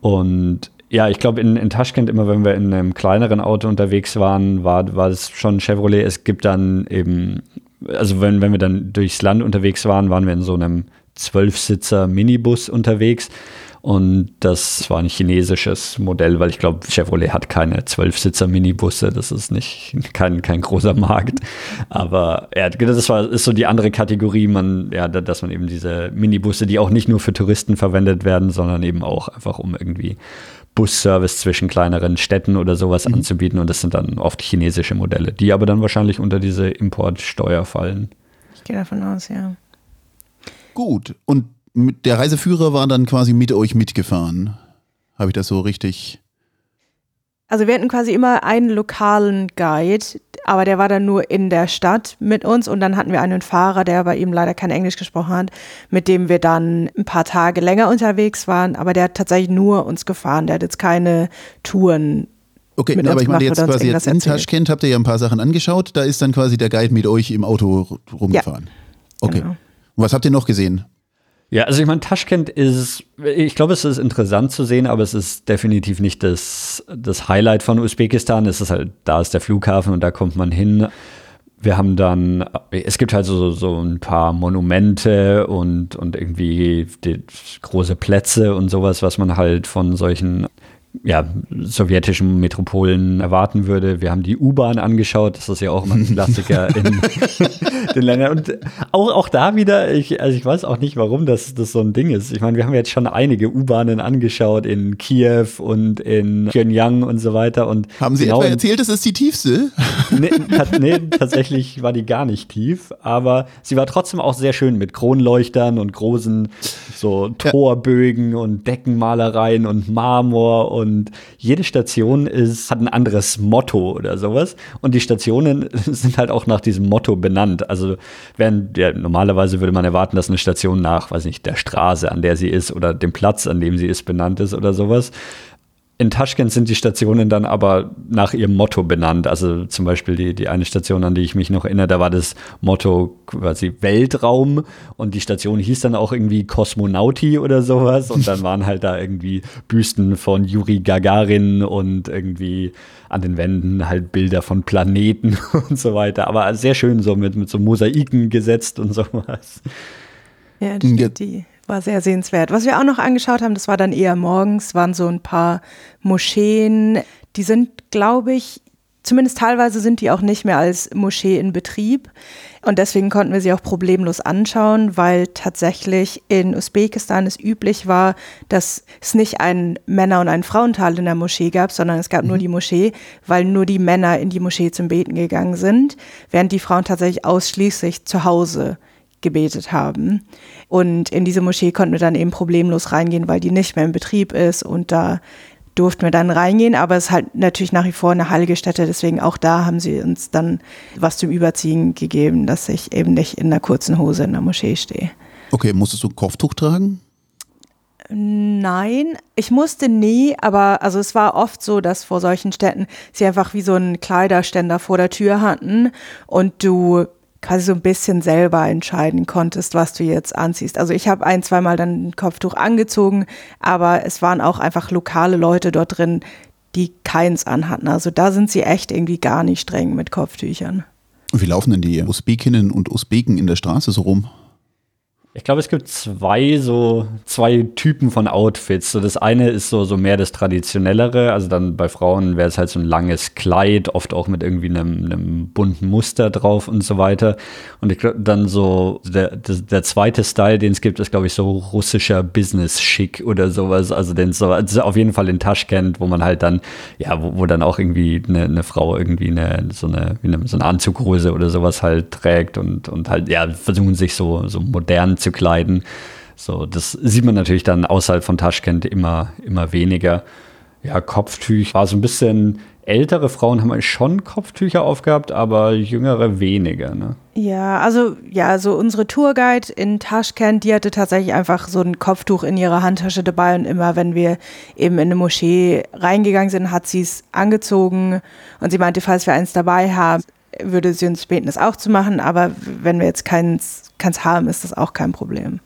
Und ja, ich glaube, in, in Taschkent immer, wenn wir in einem kleineren Auto unterwegs waren, war, war es schon Chevrolet. Es gibt dann eben, also wenn, wenn wir dann durchs Land unterwegs waren, waren wir in so einem Zwölfsitzer Minibus unterwegs. Und das war ein chinesisches Modell, weil ich glaube, Chevrolet hat keine Zwölfsitzer-Minibusse. Das ist nicht kein, kein großer Markt. Aber ja, das war, ist so die andere Kategorie, man, ja, dass man eben diese Minibusse, die auch nicht nur für Touristen verwendet werden, sondern eben auch einfach um irgendwie Busservice zwischen kleineren Städten oder sowas mhm. anzubieten. Und das sind dann oft chinesische Modelle, die aber dann wahrscheinlich unter diese Importsteuer fallen. Ich gehe davon aus, ja. Gut. Und der Reiseführer war dann quasi mit euch mitgefahren. Habe ich das so richtig? Also wir hatten quasi immer einen lokalen Guide, aber der war dann nur in der Stadt mit uns und dann hatten wir einen Fahrer, der aber eben leider kein Englisch gesprochen hat, mit dem wir dann ein paar Tage länger unterwegs waren, aber der hat tatsächlich nur uns gefahren, der hat jetzt keine Touren Okay, aber ich meine jetzt quasi jetzt in Taschkent habt ihr ja ein paar Sachen angeschaut, da ist dann quasi der Guide mit euch im Auto rumgefahren. Ja, okay. Genau. Und was habt ihr noch gesehen? Ja, also ich meine, Taschkent ist, ich glaube, es ist interessant zu sehen, aber es ist definitiv nicht das, das Highlight von Usbekistan. Es ist halt, da ist der Flughafen und da kommt man hin. Wir haben dann, es gibt halt so, so ein paar Monumente und, und irgendwie große Plätze und sowas, was man halt von solchen ja, sowjetischen Metropolen erwarten würde. Wir haben die U-Bahn angeschaut, das ist ja auch immer ein Klassiker in (laughs) den Ländern. Und auch, auch da wieder, ich, also ich weiß auch nicht, warum das, das so ein Ding ist. Ich meine, wir haben jetzt schon einige U-Bahnen angeschaut in Kiew und in Pyongyang und so weiter. Und haben Sie genau etwa erzählt, das ist die tiefste? Nee, nee, tatsächlich war die gar nicht tief, aber sie war trotzdem auch sehr schön mit Kronleuchtern und großen so Torbögen ja. und Deckenmalereien und Marmor und jede Station ist, hat ein anderes Motto oder sowas. Und die Stationen (laughs) sind halt auch nach diesem Motto benannt. Also während ja, normalerweise würde man erwarten, dass eine Station nach, weiß nicht, der Straße, an der sie ist oder dem Platz, an dem sie ist, benannt ist oder sowas. In Taschkent sind die Stationen dann aber nach ihrem Motto benannt. Also zum Beispiel die, die eine Station, an die ich mich noch erinnere, da war das Motto quasi Weltraum und die Station hieß dann auch irgendwie Kosmonauti oder sowas und dann waren halt da irgendwie Büsten von Juri Gagarin und irgendwie an den Wänden halt Bilder von Planeten (laughs) und so weiter. Aber sehr schön so mit, mit so Mosaiken gesetzt und sowas. Ja, das stimmt, die war sehr sehenswert. Was wir auch noch angeschaut haben, das war dann eher morgens, waren so ein paar Moscheen. Die sind, glaube ich, zumindest teilweise sind die auch nicht mehr als Moschee in Betrieb. Und deswegen konnten wir sie auch problemlos anschauen, weil tatsächlich in Usbekistan es üblich war, dass es nicht einen Männer- und einen Frauenteil in der Moschee gab, sondern es gab mhm. nur die Moschee, weil nur die Männer in die Moschee zum Beten gegangen sind, während die Frauen tatsächlich ausschließlich zu Hause gebetet haben. Und in diese Moschee konnten wir dann eben problemlos reingehen, weil die nicht mehr in Betrieb ist und da durften wir dann reingehen, aber es ist halt natürlich nach wie vor eine heilige Stätte, deswegen auch da haben sie uns dann was zum Überziehen gegeben, dass ich eben nicht in einer kurzen Hose in der Moschee stehe. Okay, musstest du ein Kopftuch tragen? Nein, ich musste nie, aber also es war oft so, dass vor solchen Städten sie einfach wie so einen Kleiderständer vor der Tür hatten und du quasi so ein bisschen selber entscheiden konntest, was du jetzt anziehst. Also ich habe ein, zweimal dann ein Kopftuch angezogen, aber es waren auch einfach lokale Leute dort drin, die keins anhatten. Also da sind sie echt irgendwie gar nicht streng mit Kopftüchern. Wie laufen denn die Usbekinnen und Usbeken in der Straße so rum? Ich glaube, es gibt zwei so zwei Typen von Outfits. So das eine ist so, so mehr das traditionellere. Also dann bei Frauen wäre es halt so ein langes Kleid, oft auch mit irgendwie einem, einem bunten Muster drauf und so weiter. Und ich glaube dann so der, der, zweite Style, den es gibt, ist glaube ich so russischer Business-Schick oder sowas. Also den so also auf jeden Fall in Taschkent, wo man halt dann ja, wo, wo dann auch irgendwie eine, eine Frau irgendwie eine so eine, eine so eine Anzughose oder sowas halt trägt und und halt ja versuchen sich so so modern zu kleiden. So, das sieht man natürlich dann außerhalb von Taschkent immer, immer weniger. Ja, Kopftücher war so ein bisschen ältere Frauen haben schon Kopftücher aufgehabt, aber jüngere weniger. Ne? Ja, also ja, so unsere Tourguide in Taschkent, die hatte tatsächlich einfach so ein Kopftuch in ihrer Handtasche dabei und immer, wenn wir eben in eine Moschee reingegangen sind, hat sie es angezogen und sie meinte, falls wir eins dabei haben, würde sie uns beten, es auch zu machen, aber wenn wir jetzt keins keins haben, ist das auch kein Problem.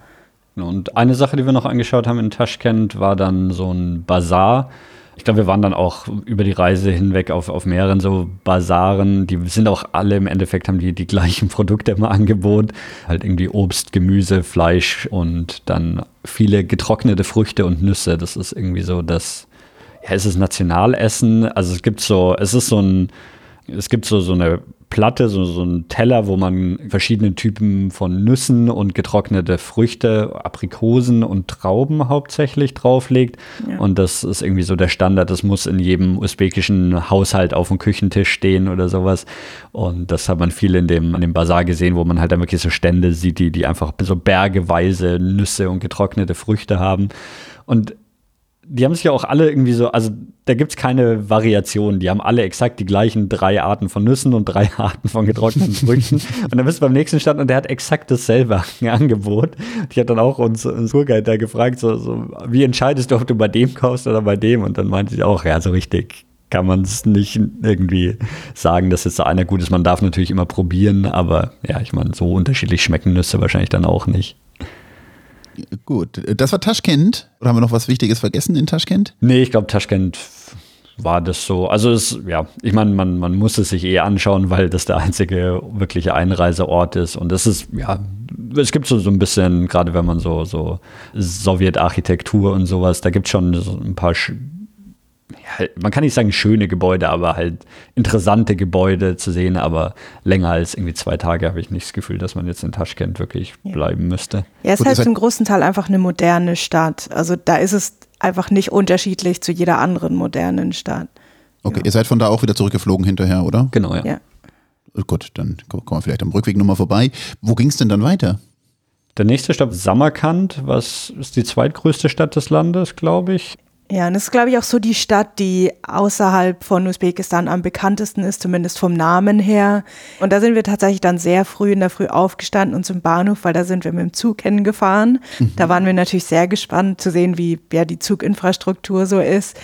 Und eine Sache, die wir noch angeschaut haben in Taschkent, war dann so ein Bazar. Ich glaube, wir waren dann auch über die Reise hinweg auf, auf mehreren so Bazaren. Die sind auch alle im Endeffekt, haben die die gleichen (laughs) Produkte immer angeboten. Halt irgendwie Obst, Gemüse, Fleisch und dann viele getrocknete Früchte und Nüsse. Das ist irgendwie so das, ja, es ist Nationalessen. Also es gibt so, es ist so ein, es gibt so, so eine Platte, so, so ein Teller, wo man verschiedene Typen von Nüssen und getrocknete Früchte, Aprikosen und Trauben hauptsächlich drauflegt. Ja. Und das ist irgendwie so der Standard. Das muss in jedem usbekischen Haushalt auf dem Küchentisch stehen oder sowas. Und das hat man viel in dem, an dem Bazar gesehen, wo man halt dann wirklich so Stände sieht, die, die einfach so bergeweise Nüsse und getrocknete Früchte haben. Und die haben sich ja auch alle irgendwie so, also da gibt es keine Variation. Die haben alle exakt die gleichen drei Arten von Nüssen und drei (laughs) Arten von getrockneten Früchten. und dann bist du beim nächsten Stand und der hat exakt dasselbe (laughs) Angebot. Ich habe dann auch uns, uns Tourguide da gefragt, so, so, wie entscheidest du, ob du bei dem kaufst oder bei dem? Und dann meinte sie auch, ja, so richtig kann man es nicht irgendwie sagen, dass jetzt da einer gut ist. Man darf natürlich immer probieren, aber ja, ich meine, so unterschiedlich schmecken Nüsse wahrscheinlich dann auch nicht. Gut, das war Taschkent. Oder haben wir noch was Wichtiges vergessen in Taschkent? Nee, ich glaube, Taschkent war das so. Also es, ja, ich meine, man, man muss es sich eh anschauen, weil das der einzige wirkliche Einreiseort ist. Und das ist, ja, es gibt so, so ein bisschen, gerade wenn man so, so Sowjetarchitektur und sowas, da gibt es schon so ein paar ja, man kann nicht sagen schöne Gebäude, aber halt interessante Gebäude zu sehen, aber länger als irgendwie zwei Tage habe ich nicht das Gefühl, dass man jetzt in Taschkent wirklich ja. bleiben müsste. Ja, es ist halt zum großen Teil einfach eine moderne Stadt. Also da ist es einfach nicht unterschiedlich zu jeder anderen modernen Stadt. Okay, ja. ihr seid von da auch wieder zurückgeflogen hinterher, oder? Genau, ja. ja. Gut, dann kommen wir vielleicht am Rückweg nochmal vorbei. Wo ging es denn dann weiter? Der nächste Stadt Samarkand, was ist die zweitgrößte Stadt des Landes, glaube ich. Ja, und das ist, glaube ich, auch so die Stadt, die außerhalb von Usbekistan am bekanntesten ist, zumindest vom Namen her. Und da sind wir tatsächlich dann sehr früh in der Früh aufgestanden und zum Bahnhof, weil da sind wir mit dem Zug hingefahren. Mhm. Da waren wir natürlich sehr gespannt zu sehen, wie ja, die Zuginfrastruktur so ist.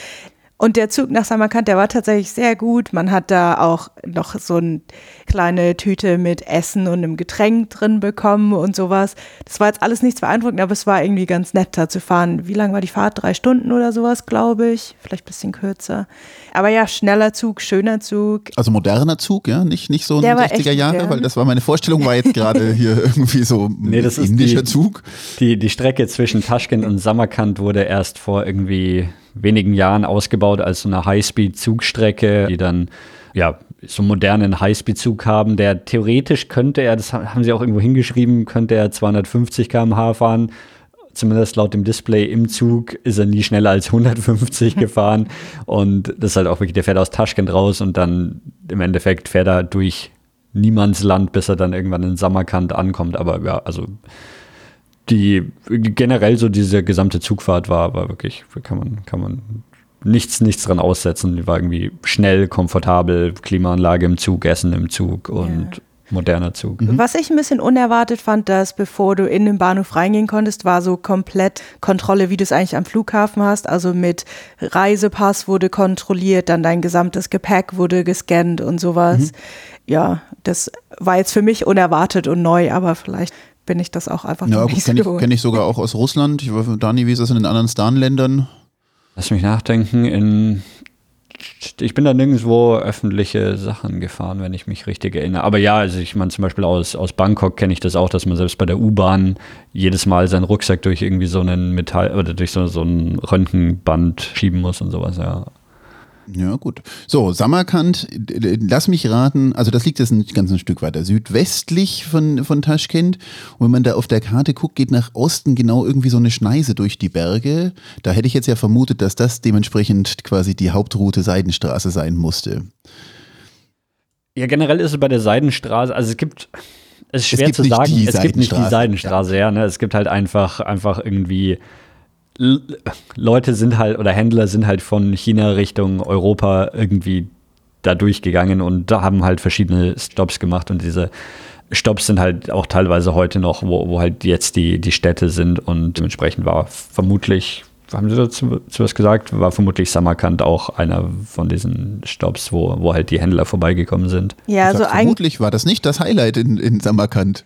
Und der Zug nach Samarkand, der war tatsächlich sehr gut. Man hat da auch noch so eine kleine Tüte mit Essen und einem Getränk drin bekommen und sowas. Das war jetzt alles nichts beeindruckend, aber es war irgendwie ganz nett da zu fahren. Wie lang war die Fahrt? Drei Stunden oder sowas, glaube ich. Vielleicht ein bisschen kürzer. Aber ja, schneller Zug, schöner Zug. Also moderner Zug, ja? Nicht, nicht so ein 60er Jahre, modern. weil das war meine Vorstellung, war jetzt gerade (laughs) hier irgendwie so nee, das indischer ist die, Zug. Die, die Strecke zwischen Taschkent und Samarkand wurde erst vor irgendwie wenigen Jahren ausgebaut als so eine Highspeed-Zugstrecke, die dann ja so einen modernen Highspeed-Zug haben, der theoretisch könnte er, das haben sie auch irgendwo hingeschrieben, könnte er 250 km/h fahren. Zumindest laut dem Display im Zug ist er nie schneller als 150 (laughs) gefahren. Und das ist halt auch wirklich, der fährt aus Taschkent raus und dann im Endeffekt fährt er durch Niemandsland, bis er dann irgendwann in Samarkand ankommt. Aber ja, also die generell so diese gesamte Zugfahrt war, war wirklich, kann man, kann man nichts, nichts dran aussetzen. Die war irgendwie schnell, komfortabel, Klimaanlage im Zug, Essen im Zug und ja. moderner Zug. Mhm. Was ich ein bisschen unerwartet fand, dass bevor du in den Bahnhof reingehen konntest, war so komplett Kontrolle, wie du es eigentlich am Flughafen hast. Also mit Reisepass wurde kontrolliert, dann dein gesamtes Gepäck wurde gescannt und sowas. Mhm. Ja, das war jetzt für mich unerwartet und neu, aber vielleicht bin ich das auch einfach ja, nicht kenne so. ich, kenn ich sogar auch aus Russland. Ich war, Dani, wie ist das in den anderen Stan-Ländern? Lass mich nachdenken. In, ich bin da nirgendwo öffentliche Sachen gefahren, wenn ich mich richtig erinnere. Aber ja, also ich meine zum Beispiel aus, aus Bangkok kenne ich das auch, dass man selbst bei der U-Bahn jedes Mal seinen Rucksack durch irgendwie so einen Metall oder durch so, so ein Röntgenband schieben muss und sowas, ja. Ja, gut. So, Samarkand, lass mich raten, also das liegt jetzt ein ganzes Stück weiter südwestlich von, von Taschkent. Und wenn man da auf der Karte guckt, geht nach Osten genau irgendwie so eine Schneise durch die Berge. Da hätte ich jetzt ja vermutet, dass das dementsprechend quasi die Hauptroute Seidenstraße sein musste. Ja, generell ist es bei der Seidenstraße, also es gibt, es ist schwer es zu sagen, es gibt nicht die Seidenstraße, ja, ne? es gibt halt einfach, einfach irgendwie Leute sind halt oder Händler sind halt von China Richtung Europa irgendwie da durchgegangen und da haben halt verschiedene Stops gemacht und diese Stops sind halt auch teilweise heute noch, wo, wo halt jetzt die, die Städte sind und dementsprechend war vermutlich, haben Sie dazu was gesagt, war vermutlich Samarkand auch einer von diesen Stops, wo, wo halt die Händler vorbeigekommen sind. Ja, also vermutlich war das nicht das Highlight in, in Samarkand.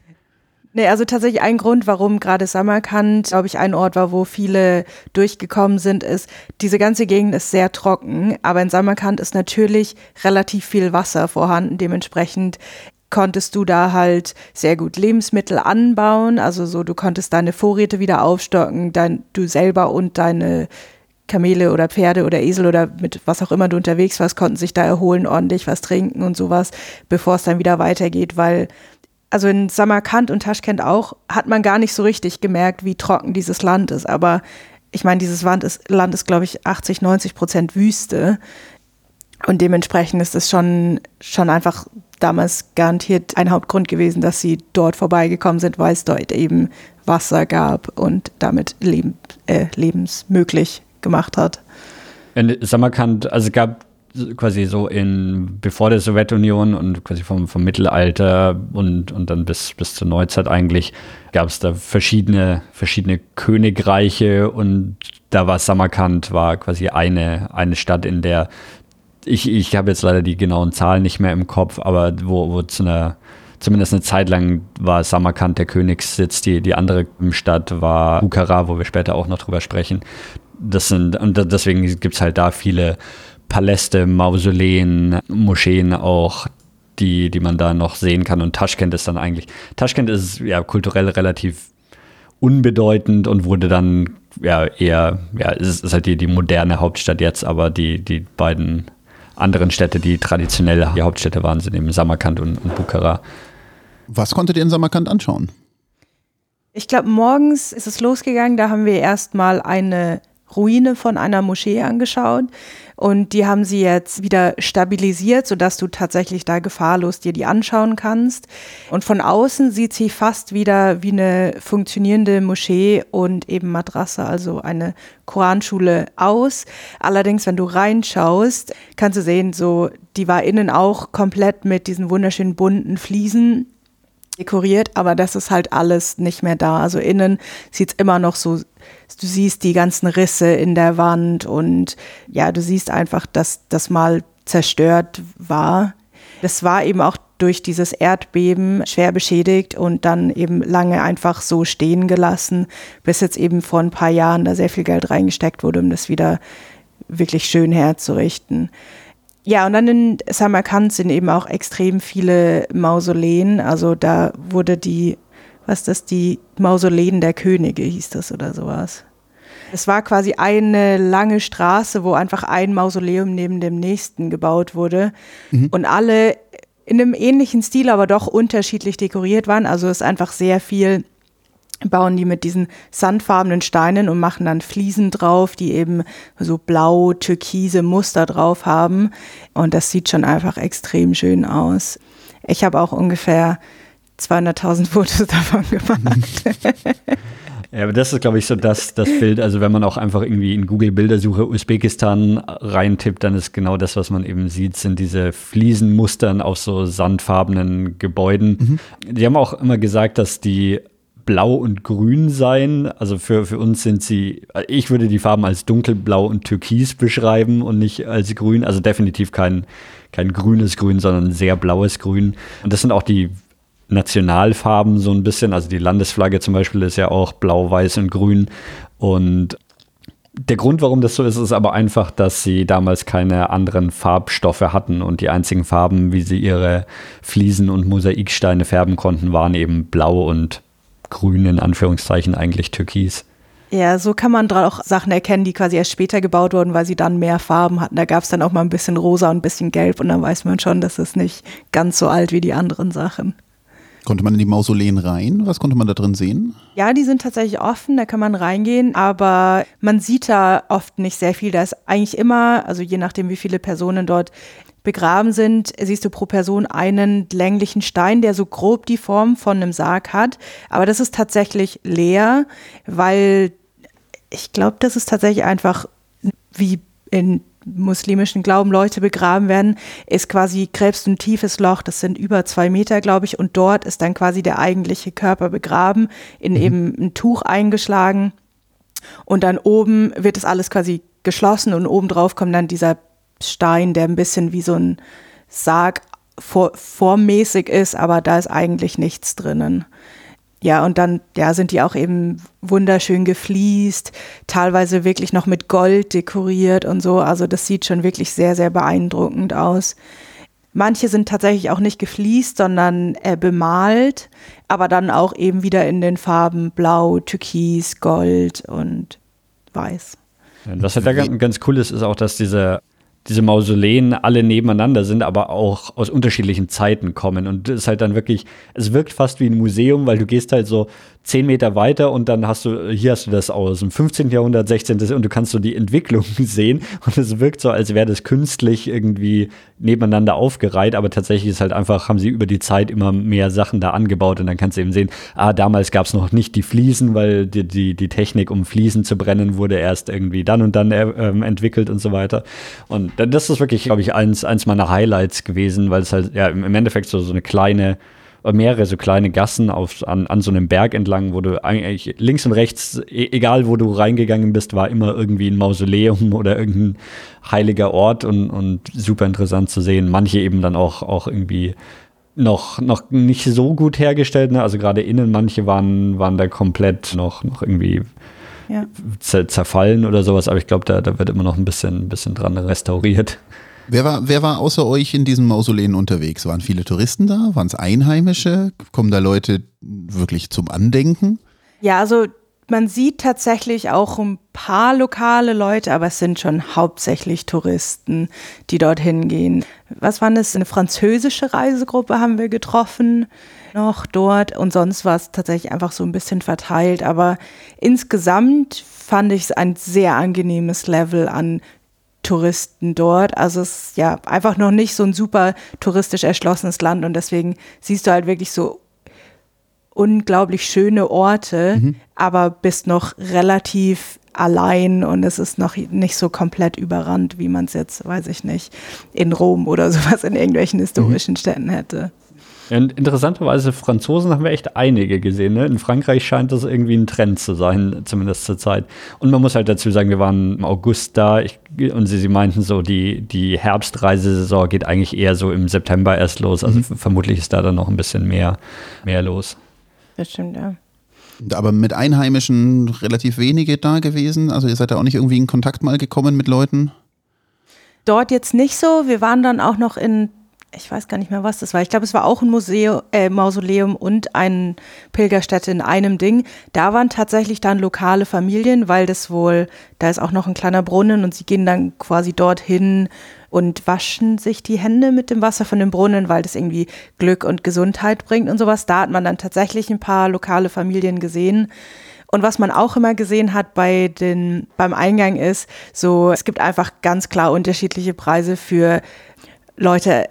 Nee, also tatsächlich ein Grund, warum gerade Samarkand, glaube ich, ein Ort war, wo viele durchgekommen sind, ist, diese ganze Gegend ist sehr trocken, aber in Samarkand ist natürlich relativ viel Wasser vorhanden. Dementsprechend konntest du da halt sehr gut Lebensmittel anbauen, also so, du konntest deine Vorräte wieder aufstocken, dein, du selber und deine Kamele oder Pferde oder Esel oder mit was auch immer du unterwegs warst, konnten sich da erholen, ordentlich was trinken und sowas, bevor es dann wieder weitergeht, weil also in Samarkand und Taschkent auch, hat man gar nicht so richtig gemerkt, wie trocken dieses Land ist. Aber ich meine, dieses Land ist, Land ist glaube ich, 80, 90 Prozent Wüste. Und dementsprechend ist es schon, schon einfach damals garantiert ein Hauptgrund gewesen, dass sie dort vorbeigekommen sind, weil es dort eben Wasser gab und damit Leben, äh, lebensmöglich gemacht hat. In Samarkand, also gab quasi so in, bevor der Sowjetunion und quasi vom, vom Mittelalter und, und dann bis, bis zur Neuzeit eigentlich, gab es da verschiedene, verschiedene Königreiche und da war Samarkand, war quasi eine, eine Stadt, in der ich, ich habe jetzt leider die genauen Zahlen nicht mehr im Kopf, aber wo, wo zu einer, zumindest eine Zeit lang war Samarkand der Königssitz, die, die andere Stadt war Bukhara, wo wir später auch noch drüber sprechen. Das sind, und deswegen gibt es halt da viele Paläste, Mausoleen, Moscheen auch, die, die man da noch sehen kann. Und Taschkent ist dann eigentlich, Taschkent ist ja kulturell relativ unbedeutend und wurde dann ja eher, ja, es ist halt die, die moderne Hauptstadt jetzt, aber die, die beiden anderen Städte, die traditionell die Hauptstädte waren, sind eben Samarkand und, und Bukhara. Was konntet ihr in Samarkand anschauen? Ich glaube, morgens ist es losgegangen, da haben wir erstmal eine Ruine von einer Moschee angeschaut. Und die haben sie jetzt wieder stabilisiert, sodass du tatsächlich da gefahrlos dir die anschauen kannst. Und von außen sieht sie fast wieder wie eine funktionierende Moschee und eben Madrasse, also eine Koranschule aus. Allerdings, wenn du reinschaust, kannst du sehen, so, die war innen auch komplett mit diesen wunderschönen bunten Fliesen dekoriert, aber das ist halt alles nicht mehr da. Also innen sieht es immer noch so, du siehst die ganzen Risse in der Wand und ja, du siehst einfach, dass das mal zerstört war. Das war eben auch durch dieses Erdbeben schwer beschädigt und dann eben lange einfach so stehen gelassen, bis jetzt eben vor ein paar Jahren da sehr viel Geld reingesteckt wurde, um das wieder wirklich schön herzurichten. Ja, und dann in Samarkand sind eben auch extrem viele Mausoleen. Also da wurde die, was das, die Mausoleen der Könige hieß das oder sowas. Es war quasi eine lange Straße, wo einfach ein Mausoleum neben dem nächsten gebaut wurde mhm. und alle in einem ähnlichen Stil, aber doch unterschiedlich dekoriert waren. Also es ist einfach sehr viel bauen die mit diesen sandfarbenen Steinen und machen dann Fliesen drauf, die eben so blau, türkise Muster drauf haben. Und das sieht schon einfach extrem schön aus. Ich habe auch ungefähr 200.000 Fotos (laughs) davon gemacht. Ja, aber das ist, glaube ich, so das, das Bild. Also wenn man auch einfach irgendwie in Google Bildersuche Usbekistan reintippt, dann ist genau das, was man eben sieht, sind diese Fliesenmustern auf so sandfarbenen Gebäuden. Mhm. Die haben auch immer gesagt, dass die blau und grün seien. Also für, für uns sind sie, ich würde die Farben als dunkelblau und türkis beschreiben und nicht als grün. Also definitiv kein, kein grünes Grün, sondern sehr blaues Grün. Und das sind auch die Nationalfarben so ein bisschen. Also die Landesflagge zum Beispiel ist ja auch blau, weiß und grün. Und der Grund, warum das so ist, ist aber einfach, dass sie damals keine anderen Farbstoffe hatten und die einzigen Farben, wie sie ihre Fliesen und Mosaiksteine färben konnten, waren eben blau und grün, in Anführungszeichen eigentlich türkis. Ja, so kann man auch Sachen erkennen, die quasi erst später gebaut wurden, weil sie dann mehr Farben hatten. Da gab es dann auch mal ein bisschen rosa und ein bisschen gelb und dann weiß man schon, dass es nicht ganz so alt wie die anderen Sachen. Konnte man in die Mausoleen rein? Was konnte man da drin sehen? Ja, die sind tatsächlich offen, da kann man reingehen, aber man sieht da oft nicht sehr viel. Da ist eigentlich immer, also je nachdem, wie viele Personen dort begraben sind, siehst du pro Person einen länglichen Stein, der so grob die Form von einem Sarg hat. Aber das ist tatsächlich leer, weil ich glaube, das ist tatsächlich einfach wie in muslimischen Glauben Leute begraben werden, ist quasi gräbst ein tiefes Loch, das sind über zwei Meter, glaube ich, und dort ist dann quasi der eigentliche Körper begraben, in mhm. eben ein Tuch eingeschlagen. Und dann oben wird das alles quasi geschlossen und obendrauf kommt dann dieser Stein, der ein bisschen wie so ein Sarg vor, formmäßig ist, aber da ist eigentlich nichts drinnen. Ja, und dann ja, sind die auch eben wunderschön gefliest, teilweise wirklich noch mit Gold dekoriert und so. Also das sieht schon wirklich sehr, sehr beeindruckend aus. Manche sind tatsächlich auch nicht gefliest, sondern äh, bemalt, aber dann auch eben wieder in den Farben Blau, Türkis, Gold und Weiß. Ja, was halt da ganz cool ist, ist auch, dass diese diese Mausoleen alle nebeneinander sind, aber auch aus unterschiedlichen Zeiten kommen. Und es ist halt dann wirklich, es wirkt fast wie ein Museum, weil du gehst halt so zehn Meter weiter und dann hast du, hier hast du das aus dem 15. Jahrhundert, 16. und du kannst so die Entwicklung (laughs) sehen und es wirkt so, als wäre das künstlich irgendwie nebeneinander aufgereiht, aber tatsächlich ist halt einfach, haben sie über die Zeit immer mehr Sachen da angebaut und dann kannst du eben sehen, ah, damals gab es noch nicht die Fliesen, weil die, die, die Technik, um Fliesen zu brennen, wurde erst irgendwie dann und dann äh, ähm, entwickelt und so weiter. Und das ist wirklich, glaube ich, eins, eins meiner Highlights gewesen, weil es halt ja im Endeffekt so, so eine kleine mehrere so kleine Gassen auf, an, an so einem Berg entlang, wo du eigentlich links und rechts, e, egal wo du reingegangen bist, war immer irgendwie ein Mausoleum (laughs) oder irgendein heiliger Ort und, und super interessant zu sehen. Manche eben dann auch, auch irgendwie noch, noch nicht so gut hergestellt, ne? also gerade innen, manche waren, waren da komplett noch, noch irgendwie ja. zerfallen oder sowas, aber ich glaube, da, da wird immer noch ein bisschen, ein bisschen dran restauriert. Wer war, wer war außer euch in diesen Mausoleen unterwegs? Waren viele Touristen da? Waren es Einheimische? Kommen da Leute wirklich zum Andenken? Ja, also man sieht tatsächlich auch ein paar lokale Leute, aber es sind schon hauptsächlich Touristen, die dorthin gehen. Was war das? Eine französische Reisegruppe haben wir getroffen noch dort und sonst war es tatsächlich einfach so ein bisschen verteilt. Aber insgesamt fand ich es ein sehr angenehmes Level an Touristen dort. Also es ist ja einfach noch nicht so ein super touristisch erschlossenes Land und deswegen siehst du halt wirklich so unglaublich schöne Orte, mhm. aber bist noch relativ allein und es ist noch nicht so komplett überrannt, wie man es jetzt, weiß ich nicht, in Rom oder (laughs) sowas in irgendwelchen historischen mhm. Städten hätte. Und interessanterweise, Franzosen haben wir echt einige gesehen. Ne? In Frankreich scheint das irgendwie ein Trend zu sein, zumindest zur Zeit. Und man muss halt dazu sagen, wir waren im August da ich, und sie, sie meinten so, die, die Herbstreisesaison geht eigentlich eher so im September erst los. Also mhm. vermutlich ist da dann noch ein bisschen mehr, mehr los. Das stimmt, ja. Aber mit Einheimischen relativ wenige da gewesen. Also ihr seid da auch nicht irgendwie in Kontakt mal gekommen mit Leuten? Dort jetzt nicht so. Wir waren dann auch noch in ich weiß gar nicht mehr, was das war. Ich glaube, es war auch ein Museum, äh, Mausoleum und eine Pilgerstätte in einem Ding. Da waren tatsächlich dann lokale Familien, weil das wohl, da ist auch noch ein kleiner Brunnen und sie gehen dann quasi dorthin und waschen sich die Hände mit dem Wasser von dem Brunnen, weil das irgendwie Glück und Gesundheit bringt und sowas. Da hat man dann tatsächlich ein paar lokale Familien gesehen. Und was man auch immer gesehen hat bei den, beim Eingang ist, so, es gibt einfach ganz klar unterschiedliche Preise für Leute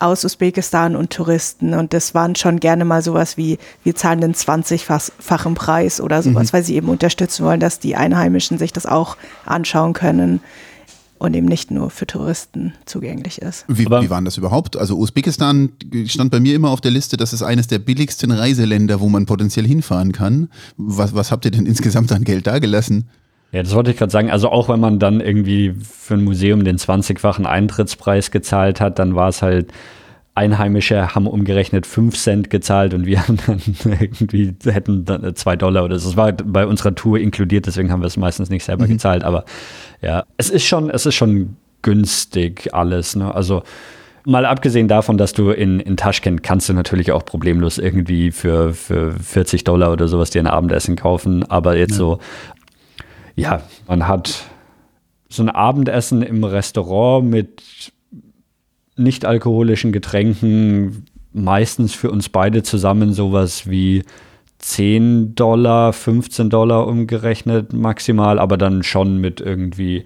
aus Usbekistan und Touristen. Und das waren schon gerne mal sowas wie, wir zahlen den 20-fachen Preis oder sowas, mhm. weil sie eben unterstützen wollen, dass die Einheimischen sich das auch anschauen können und eben nicht nur für Touristen zugänglich ist. Wie, wie war das überhaupt? Also Usbekistan stand bei mir immer auf der Liste, das ist eines der billigsten Reiseländer, wo man potenziell hinfahren kann. Was, was habt ihr denn insgesamt an Geld dagelassen? Ja, das wollte ich gerade sagen. Also auch wenn man dann irgendwie für ein Museum den 20-fachen Eintrittspreis gezahlt hat, dann war es halt Einheimische haben umgerechnet 5 Cent gezahlt und wir (laughs) haben dann irgendwie hätten dann 2 Dollar oder so. Das war bei unserer Tour inkludiert, deswegen haben wir es meistens nicht selber mhm. gezahlt. Aber ja, es ist schon, es ist schon günstig alles. Ne? Also mal abgesehen davon, dass du in, in Taschkent kannst du natürlich auch problemlos irgendwie für, für 40 Dollar oder sowas dir ein Abendessen kaufen. Aber jetzt ja. so, ja, man hat so ein Abendessen im Restaurant mit nicht-alkoholischen Getränken meistens für uns beide zusammen sowas wie 10 Dollar, 15 Dollar umgerechnet maximal, aber dann schon mit irgendwie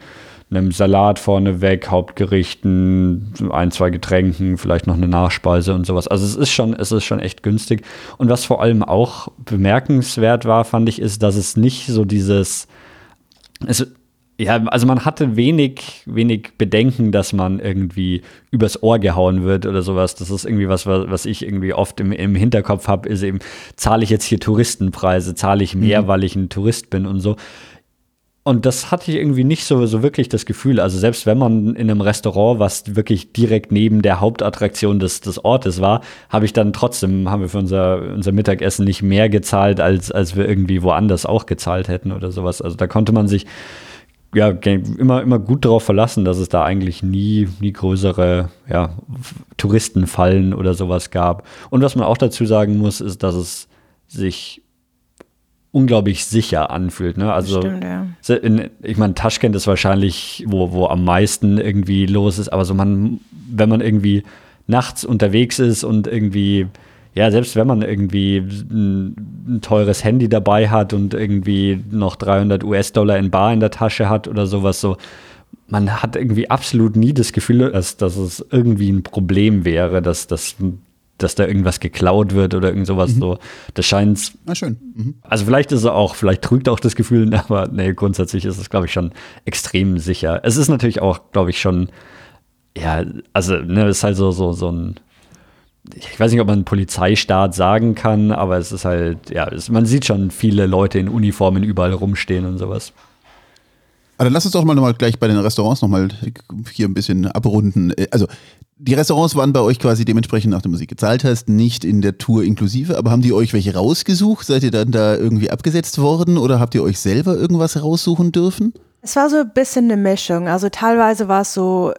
einem Salat vorneweg, Hauptgerichten, ein, zwei Getränken, vielleicht noch eine Nachspeise und sowas. Also es ist schon, es ist schon echt günstig. Und was vor allem auch bemerkenswert war, fand ich, ist, dass es nicht so dieses, es, ja, also man hatte wenig, wenig Bedenken, dass man irgendwie übers Ohr gehauen wird oder sowas. Das ist irgendwie was, was ich irgendwie oft im, im Hinterkopf habe, ist eben, zahle ich jetzt hier Touristenpreise, zahle ich mehr, mhm. weil ich ein Tourist bin und so. Und das hatte ich irgendwie nicht so, so wirklich das Gefühl. Also selbst wenn man in einem Restaurant, was wirklich direkt neben der Hauptattraktion des, des Ortes war, habe ich dann trotzdem, haben wir für unser, unser Mittagessen nicht mehr gezahlt, als, als wir irgendwie woanders auch gezahlt hätten oder sowas. Also da konnte man sich ja, immer, immer gut darauf verlassen, dass es da eigentlich nie, nie größere ja, Touristenfallen oder sowas gab. Und was man auch dazu sagen muss, ist, dass es sich unglaublich sicher anfühlt. Ne? Also, Stimmt, ja. in, ich meine, Taschkent ist wahrscheinlich, wo, wo am meisten irgendwie los ist, aber so man, wenn man irgendwie nachts unterwegs ist und irgendwie ja, selbst wenn man irgendwie ein, ein, teures Handy dabei hat und irgendwie noch 300 US-Dollar in Bar in der Tasche hat oder sowas, so, man hat irgendwie absolut nie das Gefühl, dass, dass es irgendwie ein Problem wäre, dass, dass, dass da irgendwas geklaut wird oder irgend sowas mhm. so. Das scheint. Na schön. Mhm. Also vielleicht ist es auch, vielleicht trügt auch das Gefühl, (laughs) aber nee, grundsätzlich ist es, glaube ich, schon extrem sicher. Es ist natürlich auch, glaube ich, schon, ja, also, ne, es ist halt so, so, so ein ich weiß nicht, ob man Polizeistaat sagen kann, aber es ist halt, ja, es, man sieht schon viele Leute in Uniformen überall rumstehen und sowas. Aber dann lass uns doch mal, noch gleich bei den Restaurants nochmal hier ein bisschen abrunden. Also die Restaurants waren bei euch quasi dementsprechend, nachdem du sie gezahlt hast, nicht in der Tour inklusive, aber haben die euch welche rausgesucht? Seid ihr dann da irgendwie abgesetzt worden oder habt ihr euch selber irgendwas raussuchen dürfen? Es war so ein bisschen eine Mischung. Also teilweise war es so,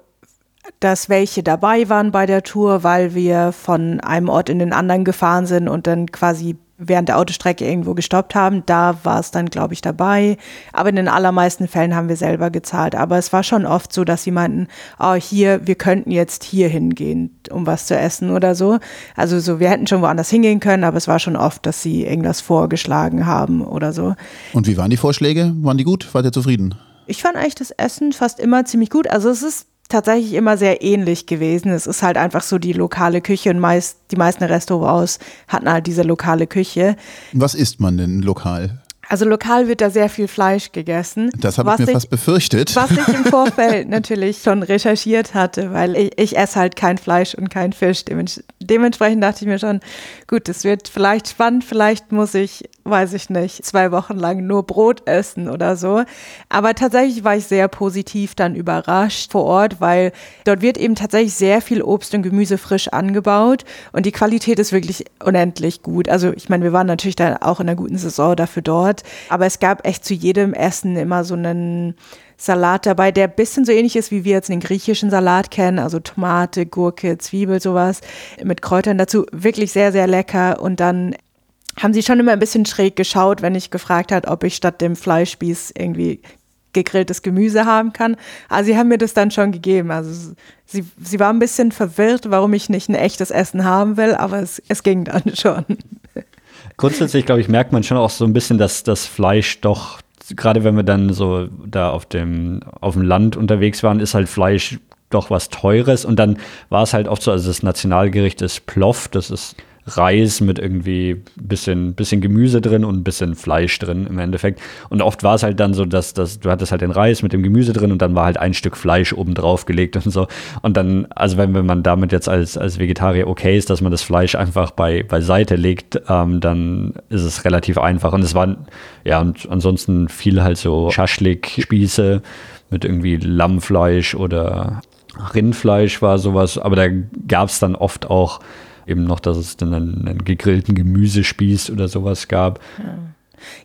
dass welche dabei waren bei der Tour, weil wir von einem Ort in den anderen gefahren sind und dann quasi während der Autostrecke irgendwo gestoppt haben. Da war es dann, glaube ich, dabei. Aber in den allermeisten Fällen haben wir selber gezahlt. Aber es war schon oft so, dass sie meinten, oh, hier, wir könnten jetzt hier hingehen, um was zu essen oder so. Also so, wir hätten schon woanders hingehen können, aber es war schon oft, dass sie irgendwas vorgeschlagen haben oder so. Und wie waren die Vorschläge? Waren die gut? Wart ihr zufrieden? Ich fand eigentlich das Essen fast immer ziemlich gut. Also es ist tatsächlich immer sehr ähnlich gewesen. Es ist halt einfach so die lokale Küche und meist, die meisten Restaurants hatten halt diese lokale Küche. Was isst man denn lokal? Also lokal wird da sehr viel Fleisch gegessen. Das habe ich mir ich, fast befürchtet. Was ich im Vorfeld (laughs) natürlich schon recherchiert hatte, weil ich, ich esse halt kein Fleisch und kein Fisch. dementsprechend dachte ich mir schon, gut, es wird vielleicht spannend, vielleicht muss ich, weiß ich nicht, zwei Wochen lang nur Brot essen oder so. Aber tatsächlich war ich sehr positiv dann überrascht vor Ort, weil dort wird eben tatsächlich sehr viel Obst und Gemüse frisch angebaut und die Qualität ist wirklich unendlich gut. Also ich meine, wir waren natürlich dann auch in einer guten Saison dafür dort. Aber es gab echt zu jedem Essen immer so einen Salat dabei, der bisschen so ähnlich ist, wie wir jetzt den griechischen Salat kennen, also Tomate, Gurke, Zwiebel, sowas, mit Kräutern dazu. Wirklich sehr, sehr lecker. Und dann haben sie schon immer ein bisschen schräg geschaut, wenn ich gefragt hat, ob ich statt dem Fleischspieß irgendwie gegrilltes Gemüse haben kann. Aber sie haben mir das dann schon gegeben. Also sie, sie war ein bisschen verwirrt, warum ich nicht ein echtes Essen haben will, aber es, es ging dann schon. Grundsätzlich, glaube ich, merkt man schon auch so ein bisschen, dass das Fleisch doch, gerade wenn wir dann so da auf dem, auf dem Land unterwegs waren, ist halt Fleisch doch was Teures. Und dann war es halt oft so, also das Nationalgericht ist Ploff, das ist Reis mit irgendwie bisschen, bisschen Gemüse drin und ein bisschen Fleisch drin im Endeffekt. Und oft war es halt dann so, dass, dass du hattest halt den Reis mit dem Gemüse drin und dann war halt ein Stück Fleisch oben drauf gelegt und so. Und dann, also wenn, wenn man damit jetzt als, als Vegetarier okay ist, dass man das Fleisch einfach bei, beiseite legt, ähm, dann ist es relativ einfach. Und es waren, ja, und ansonsten viel halt so Schaschlik-Spieße mit irgendwie Lammfleisch oder Rindfleisch war sowas, aber da gab es dann oft auch eben noch, dass es dann einen, einen gegrillten Gemüsespieß oder sowas gab.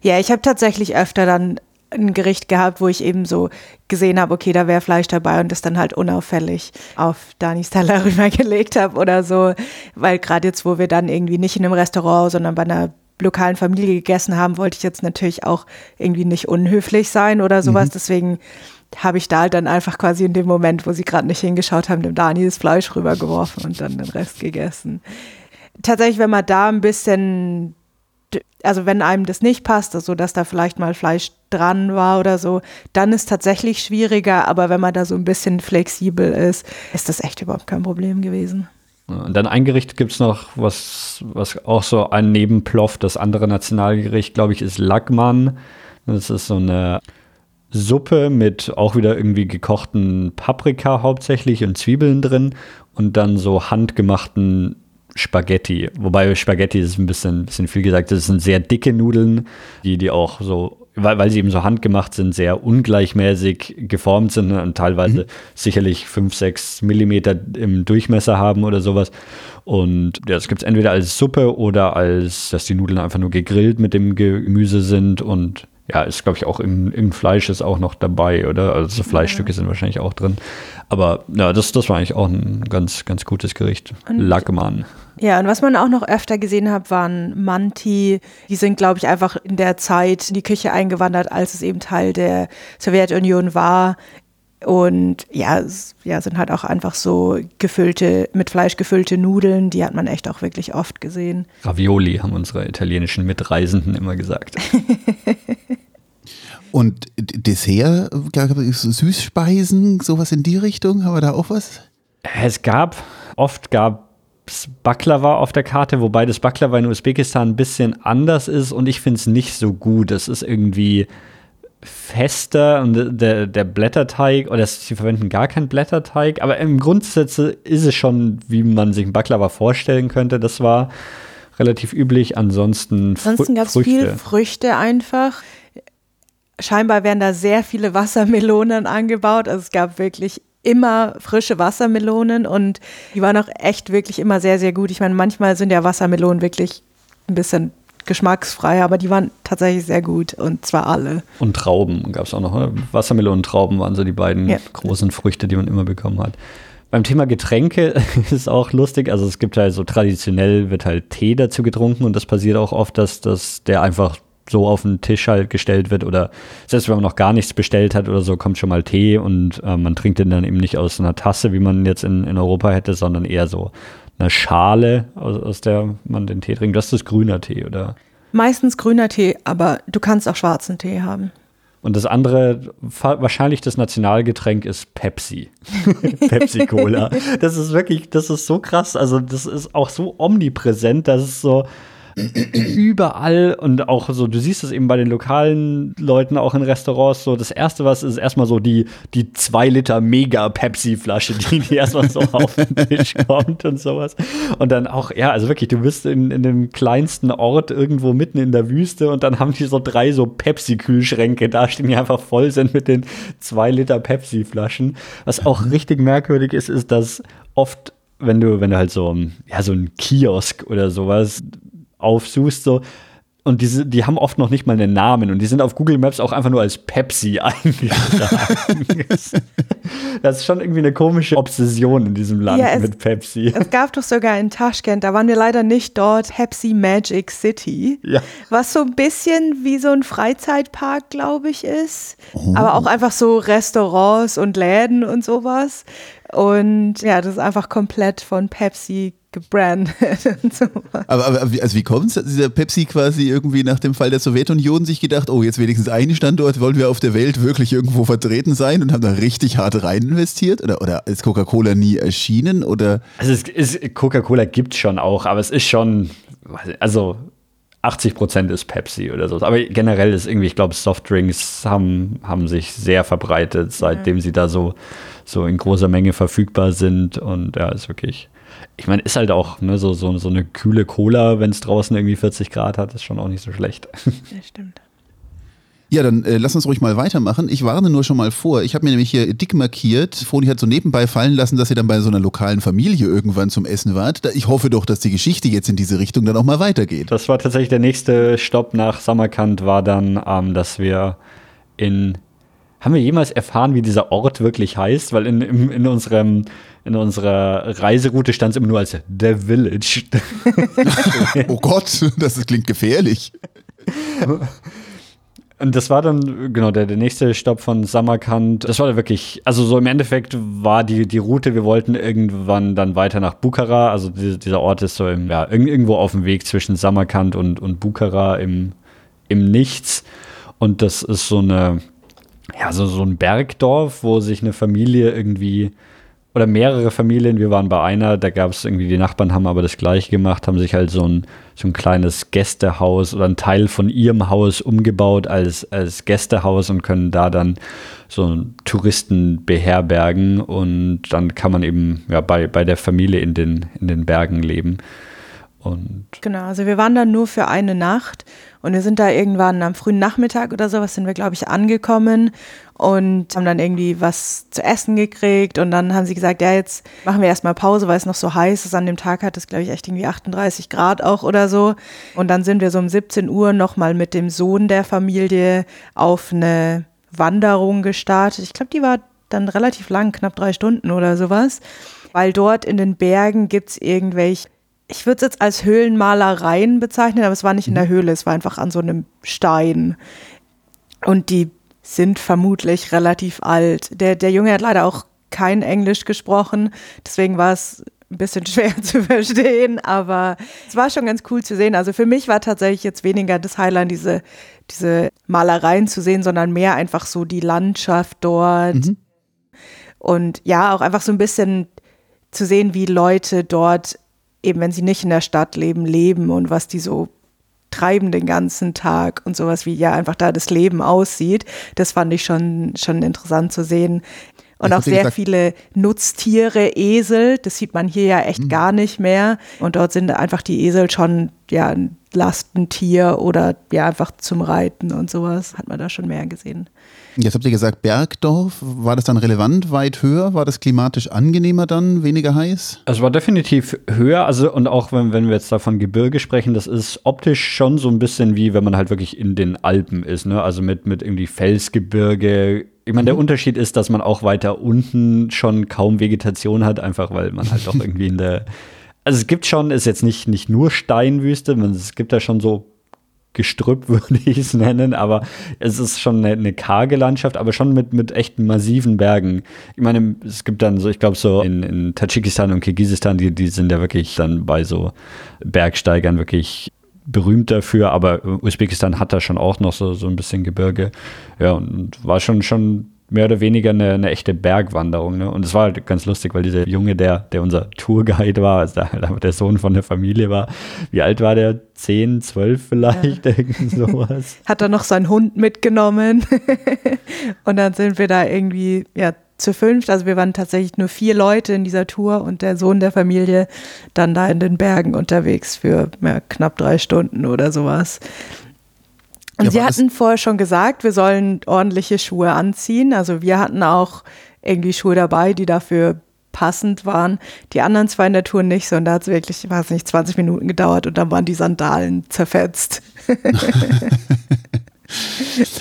Ja, ich habe tatsächlich öfter dann ein Gericht gehabt, wo ich eben so gesehen habe, okay, da wäre Fleisch dabei und das dann halt unauffällig auf Danis Teller (laughs) rübergelegt habe oder so. Weil gerade jetzt, wo wir dann irgendwie nicht in einem Restaurant, sondern bei einer lokalen Familie gegessen haben, wollte ich jetzt natürlich auch irgendwie nicht unhöflich sein oder sowas. Mhm. Deswegen habe ich da halt dann einfach quasi in dem Moment, wo sie gerade nicht hingeschaut haben, dem Dani das Fleisch rübergeworfen und dann den Rest gegessen. Tatsächlich, wenn man da ein bisschen, also wenn einem das nicht passt, also dass da vielleicht mal Fleisch dran war oder so, dann ist tatsächlich schwieriger, aber wenn man da so ein bisschen flexibel ist, ist das echt überhaupt kein Problem gewesen. Und dann ein Gericht gibt es noch, was, was auch so ein Nebenploff, das andere Nationalgericht, glaube ich, ist Lagmann. Das ist so eine Suppe mit auch wieder irgendwie gekochten Paprika hauptsächlich und Zwiebeln drin und dann so handgemachten Spaghetti. Wobei Spaghetti ist ein bisschen, bisschen viel gesagt. Das sind sehr dicke Nudeln, die, die auch so, weil, weil sie eben so handgemacht sind, sehr ungleichmäßig geformt sind und teilweise mhm. sicherlich 5, 6 Millimeter im Durchmesser haben oder sowas. Und ja, das gibt es entweder als Suppe oder als, dass die Nudeln einfach nur gegrillt mit dem Gemüse sind und ja, ist, glaube ich, auch im, im Fleisch ist auch noch dabei, oder? Also so Fleischstücke ja. sind wahrscheinlich auch drin. Aber ja, das, das war eigentlich auch ein ganz, ganz gutes Gericht. Lackmann. Ja, und was man auch noch öfter gesehen hat, waren Manti. Die sind, glaube ich, einfach in der Zeit in die Küche eingewandert, als es eben Teil der Sowjetunion war. Und ja, ja, sind halt auch einfach so gefüllte, mit Fleisch gefüllte Nudeln, die hat man echt auch wirklich oft gesehen. Ravioli haben unsere italienischen Mitreisenden immer gesagt. (laughs) Und Dessert, Süßspeisen, sowas in die Richtung, haben wir da auch was? Es gab, oft gab es Baklava auf der Karte, wobei das Baklava in Usbekistan ein bisschen anders ist und ich finde es nicht so gut. Es ist irgendwie fester und der, der Blätterteig, oder sie verwenden gar keinen Blätterteig, aber im Grundsatz ist es schon, wie man sich ein Baklava vorstellen könnte. Das war relativ üblich. Ansonsten, Ansonsten gab es viel Früchte einfach. Scheinbar werden da sehr viele Wassermelonen angebaut. Also es gab wirklich immer frische Wassermelonen und die waren auch echt wirklich immer sehr, sehr gut. Ich meine, manchmal sind ja Wassermelonen wirklich ein bisschen geschmacksfrei, aber die waren tatsächlich sehr gut und zwar alle. Und Trauben gab es auch noch. Oder? Wassermelonen und Trauben waren so die beiden ja. großen Früchte, die man immer bekommen hat. Beim Thema Getränke (laughs) ist auch lustig. Also es gibt halt so traditionell wird halt Tee dazu getrunken und das passiert auch oft, dass, dass der einfach so auf den Tisch halt gestellt wird oder selbst wenn man noch gar nichts bestellt hat oder so, kommt schon mal Tee und äh, man trinkt den dann eben nicht aus einer Tasse, wie man jetzt in, in Europa hätte, sondern eher so eine Schale, aus, aus der man den Tee trinkt. Das ist grüner Tee, oder? Meistens grüner Tee, aber du kannst auch schwarzen Tee haben. Und das andere, wahrscheinlich das Nationalgetränk ist Pepsi. (laughs) Pepsi Cola. Das ist wirklich, das ist so krass. Also, das ist auch so omnipräsent, dass es so, überall und auch so, du siehst es eben bei den lokalen Leuten auch in Restaurants so, das erste was ist erstmal so die, die zwei Liter Mega Pepsi Flasche, die, die erstmal so (laughs) auf den Tisch kommt und sowas. Und dann auch, ja, also wirklich, du bist in, in dem kleinsten Ort irgendwo mitten in der Wüste und dann haben die so drei so Pepsi Kühlschränke da stehen, die einfach voll sind mit den zwei Liter Pepsi Flaschen. Was auch richtig merkwürdig ist, ist, dass oft wenn du, wenn du halt so, ja, so ein Kiosk oder sowas aufsuchst, so, und diese, die haben oft noch nicht mal einen Namen und die sind auf Google Maps auch einfach nur als Pepsi (laughs) eingetragen. das ist schon irgendwie eine komische Obsession in diesem Land ja, es, mit Pepsi. Es gab doch sogar in Taschkent, da waren wir leider nicht dort, Pepsi Magic City, ja. was so ein bisschen wie so ein Freizeitpark, glaube ich, ist. Oh. Aber auch einfach so Restaurants und Läden und sowas. Und ja, das ist einfach komplett von Pepsi gebrandet (laughs) und so. Aber, aber also wie kommt es, dass dieser Pepsi quasi irgendwie nach dem Fall der Sowjetunion sich gedacht, oh, jetzt wenigstens einen Standort wollen wir auf der Welt wirklich irgendwo vertreten sein und haben da richtig hart rein investiert? Oder, oder ist Coca-Cola nie erschienen? Oder? Also es ist, Coca-Cola gibt es schon auch, aber es ist schon, also 80 Prozent ist Pepsi oder so. Aber generell ist irgendwie, ich glaube, Softdrinks haben, haben sich sehr verbreitet, seitdem ja. sie da so, so in großer Menge verfügbar sind. Und ja, ist wirklich ich meine, ist halt auch ne, so, so, so eine kühle Cola, wenn es draußen irgendwie 40 Grad hat, ist schon auch nicht so schlecht. Ja, stimmt. Ja, dann äh, lass uns ruhig mal weitermachen. Ich warne nur schon mal vor. Ich habe mir nämlich hier dick markiert. Foni hat so nebenbei fallen lassen, dass ihr dann bei so einer lokalen Familie irgendwann zum Essen wart. Ich hoffe doch, dass die Geschichte jetzt in diese Richtung dann auch mal weitergeht. Das war tatsächlich der nächste Stopp nach Samarkand, war dann, ähm, dass wir in haben wir jemals erfahren, wie dieser Ort wirklich heißt? Weil in, in, in unserem in unserer Reiseroute stand es immer nur als The Village. (laughs) oh Gott, das klingt gefährlich. Und das war dann, genau, der, der nächste Stopp von Samarkand. Das war wirklich, also so im Endeffekt war die, die Route, wir wollten irgendwann dann weiter nach Bukhara. Also die, dieser Ort ist so im, ja, irgendwo auf dem Weg zwischen Samarkand und, und Bukhara im, im Nichts. Und das ist so eine, ja, so, so ein Bergdorf, wo sich eine Familie irgendwie oder mehrere Familien, wir waren bei einer, da gab es irgendwie, die Nachbarn haben aber das gleiche gemacht, haben sich halt so ein, so ein kleines Gästehaus oder ein Teil von ihrem Haus umgebaut als, als Gästehaus und können da dann so Touristen beherbergen und dann kann man eben ja, bei, bei der Familie in den, in den Bergen leben. Und genau, also wir waren dann nur für eine Nacht und wir sind da irgendwann am frühen Nachmittag oder sowas sind wir, glaube ich, angekommen und haben dann irgendwie was zu essen gekriegt und dann haben sie gesagt, ja, jetzt machen wir erstmal Pause, weil es noch so heiß ist. An dem Tag hat es, glaube ich, echt irgendwie 38 Grad auch oder so. Und dann sind wir so um 17 Uhr nochmal mit dem Sohn der Familie auf eine Wanderung gestartet. Ich glaube, die war dann relativ lang, knapp drei Stunden oder sowas, weil dort in den Bergen gibt es irgendwelche ich würde es jetzt als Höhlenmalereien bezeichnen, aber es war nicht in der mhm. Höhle, es war einfach an so einem Stein. Und die sind vermutlich relativ alt. Der, der Junge hat leider auch kein Englisch gesprochen, deswegen war es ein bisschen (laughs) schwer zu verstehen, aber es war schon ganz cool zu sehen. Also für mich war tatsächlich jetzt weniger das Highlight, diese, diese Malereien zu sehen, sondern mehr einfach so die Landschaft dort. Mhm. Und ja, auch einfach so ein bisschen zu sehen, wie Leute dort eben wenn sie nicht in der Stadt leben, leben und was die so treiben den ganzen Tag und sowas wie ja einfach da das Leben aussieht. Das fand ich schon, schon interessant zu sehen. Und auch sehr gesagt, viele Nutztiere, Esel, das sieht man hier ja echt mhm. gar nicht mehr. Und dort sind einfach die Esel schon ja ein Lastentier oder ja einfach zum Reiten und sowas. Hat man da schon mehr gesehen. Jetzt habt ihr gesagt Bergdorf. War das dann relevant, weit höher? War das klimatisch angenehmer dann, weniger heiß? Es war definitiv höher. Also, und auch wenn, wenn wir jetzt da von Gebirge sprechen, das ist optisch schon so ein bisschen wie, wenn man halt wirklich in den Alpen ist. Ne? Also mit, mit irgendwie Felsgebirge. Ich meine, der mhm. Unterschied ist, dass man auch weiter unten schon kaum Vegetation hat, einfach weil man halt doch (laughs) irgendwie in der. Also es gibt schon, ist jetzt nicht, nicht nur Steinwüste, es gibt da schon so Gestrüpp, (laughs) würde ich es nennen, aber es ist schon eine, eine, karge Landschaft, aber schon mit, mit echten massiven Bergen. Ich meine, es gibt dann so, ich glaube, so in, in Tadschikistan und Kirgisistan, die, die sind ja wirklich dann bei so Bergsteigern wirklich berühmt dafür, aber Usbekistan hat da schon auch noch so, so ein bisschen Gebirge. Ja, und war schon, schon mehr oder weniger eine, eine echte Bergwanderung. Ne? Und es war halt ganz lustig, weil dieser Junge, der, der unser Tourguide war, also der, der Sohn von der Familie war, wie alt war der? Zehn, zwölf vielleicht, ja. irgend sowas. (laughs) Hat er noch seinen Hund mitgenommen. (laughs) und dann sind wir da irgendwie, ja, zu fünft, also wir waren tatsächlich nur vier Leute in dieser Tour und der Sohn der Familie dann da in den Bergen unterwegs für ja, knapp drei Stunden oder sowas. Und ja, Sie hatten vorher schon gesagt, wir sollen ordentliche Schuhe anziehen. Also wir hatten auch irgendwie Schuhe dabei, die dafür passend waren. Die anderen zwei in der Tour nicht, sondern da hat es wirklich, ich weiß nicht, 20 Minuten gedauert und dann waren die Sandalen zerfetzt. (laughs)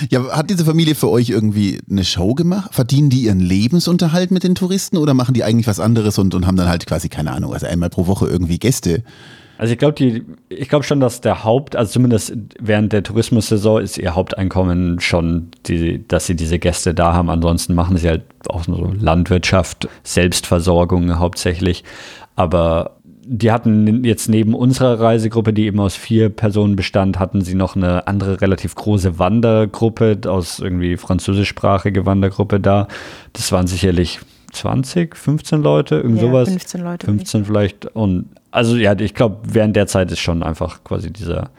ja, hat diese Familie für euch irgendwie eine Show gemacht? Verdienen die ihren Lebensunterhalt mit den Touristen oder machen die eigentlich was anderes und, und haben dann halt quasi, keine Ahnung, also einmal pro Woche irgendwie Gäste? Also ich glaube, die, ich glaube schon, dass der Haupt, also zumindest während der Tourismussaison ist ihr Haupteinkommen schon, die, dass sie diese Gäste da haben. Ansonsten machen sie halt auch so Landwirtschaft, Selbstversorgung hauptsächlich. Aber die hatten jetzt neben unserer Reisegruppe, die eben aus vier Personen bestand, hatten sie noch eine andere relativ große Wandergruppe aus irgendwie französischsprachige Wandergruppe da. Das waren sicherlich 20, 15 Leute, irgend Ja, sowas. 15 Leute. 15 vielleicht. Und also ja, ich glaube, während der Zeit ist schon einfach quasi dieser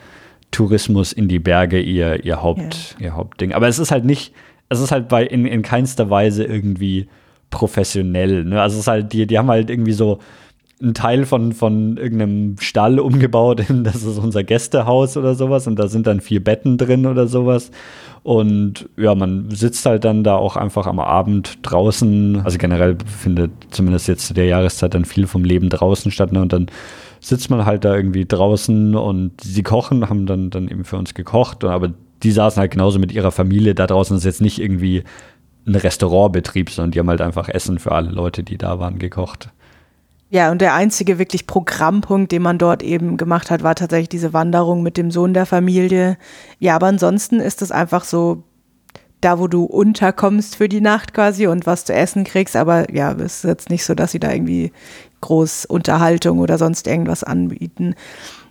Tourismus in die Berge ihr, ihr, Haupt, ihr Hauptding. Aber es ist halt nicht, es ist halt bei in, in keinster Weise irgendwie professionell. Ne? Also es ist halt, die, die haben halt irgendwie so einen Teil von, von irgendeinem Stall umgebaut, in (laughs) das ist unser Gästehaus oder sowas und da sind dann vier Betten drin oder sowas. Und ja, man sitzt halt dann da auch einfach am Abend draußen. Also generell findet zumindest jetzt zu der Jahreszeit dann viel vom Leben draußen statt. Ne? Und dann sitzt man halt da irgendwie draußen und sie kochen, haben dann, dann eben für uns gekocht. Aber die saßen halt genauso mit ihrer Familie da draußen. Das ist jetzt nicht irgendwie ein Restaurantbetrieb, sondern die haben halt einfach Essen für alle Leute, die da waren, gekocht. Ja, und der einzige wirklich Programmpunkt, den man dort eben gemacht hat, war tatsächlich diese Wanderung mit dem Sohn der Familie. Ja, aber ansonsten ist es einfach so, da wo du unterkommst für die Nacht quasi und was zu essen kriegst, aber ja, es ist jetzt nicht so, dass sie da irgendwie groß Unterhaltung oder sonst irgendwas anbieten.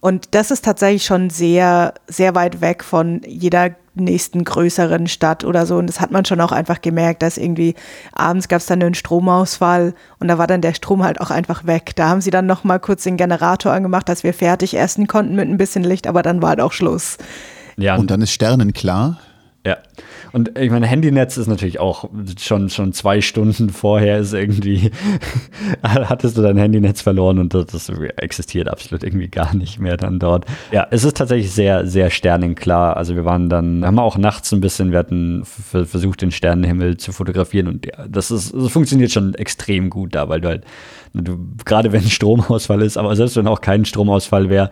Und das ist tatsächlich schon sehr, sehr weit weg von jeder nächsten größeren Stadt oder so. Und das hat man schon auch einfach gemerkt, dass irgendwie abends gab es dann einen Stromausfall und da war dann der Strom halt auch einfach weg. Da haben sie dann noch mal kurz den Generator angemacht, dass wir fertig essen konnten mit ein bisschen Licht, aber dann war halt auch Schluss. Ja, Und dann ist sternenklar. Ja. Und ich meine, Handynetz ist natürlich auch schon, schon zwei Stunden vorher ist irgendwie, (laughs) hattest du dein Handynetz verloren und das, existiert absolut irgendwie gar nicht mehr dann dort. Ja, es ist tatsächlich sehr, sehr sternenklar. Also wir waren dann, haben auch nachts ein bisschen, wir hatten versucht, den Sternenhimmel zu fotografieren und ja, das ist, das funktioniert schon extrem gut da, weil du halt, du, gerade wenn Stromausfall ist, aber selbst wenn auch kein Stromausfall wäre,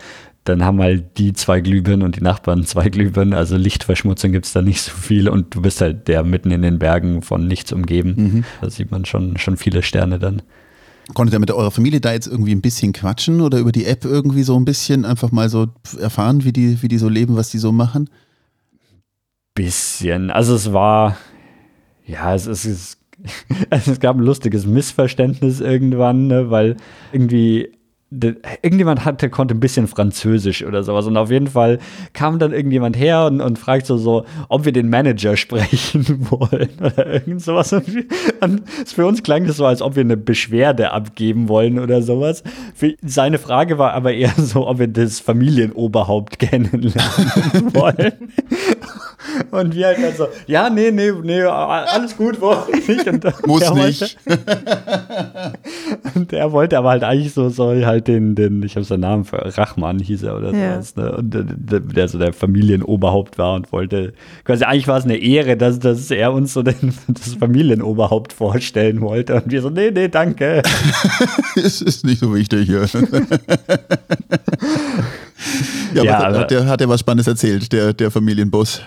dann haben halt die zwei Glühbirnen und die Nachbarn zwei Glühbirnen. Also Lichtverschmutzung gibt es da nicht so viel und du bist halt der mitten in den Bergen von nichts umgeben. Mhm. Da sieht man schon, schon viele Sterne dann. Konntet ihr mit eurer Familie da jetzt irgendwie ein bisschen quatschen oder über die App irgendwie so ein bisschen einfach mal so erfahren, wie die, wie die so leben, was die so machen? Bisschen. Also es war, ja, es ist, es, (laughs) es gab ein lustiges Missverständnis irgendwann, ne, weil irgendwie irgendjemand hatte, konnte ein bisschen Französisch oder sowas. Und auf jeden Fall kam dann irgendjemand her und, und fragt so, so, ob wir den Manager (laughs) sprechen wollen oder irgend sowas. Und, und für uns klang das so, als ob wir eine Beschwerde abgeben wollen oder sowas. Für, seine Frage war aber eher (laughs) so, ob wir das Familienoberhaupt (laughs) kennenlernen wollen. Und wir halt dann so, ja, nee, nee, nee, alles gut, wo nicht. Und Muss nicht. Wollte, und der wollte aber halt eigentlich so, so halt den, den ich habe seinen Namen für Rachmann hieß er oder Ja. sowas, ne? Und der, der so der Familienoberhaupt war und wollte, quasi eigentlich war es eine Ehre, dass, dass er uns so den, (laughs) das Familienoberhaupt vorstellen wollte. Und wir so, nee, nee, danke. (laughs) es ist nicht so wichtig hier. ja, (laughs) Ja, aber aber- hat, der, hat er was Spannendes erzählt, der, der Familienbus?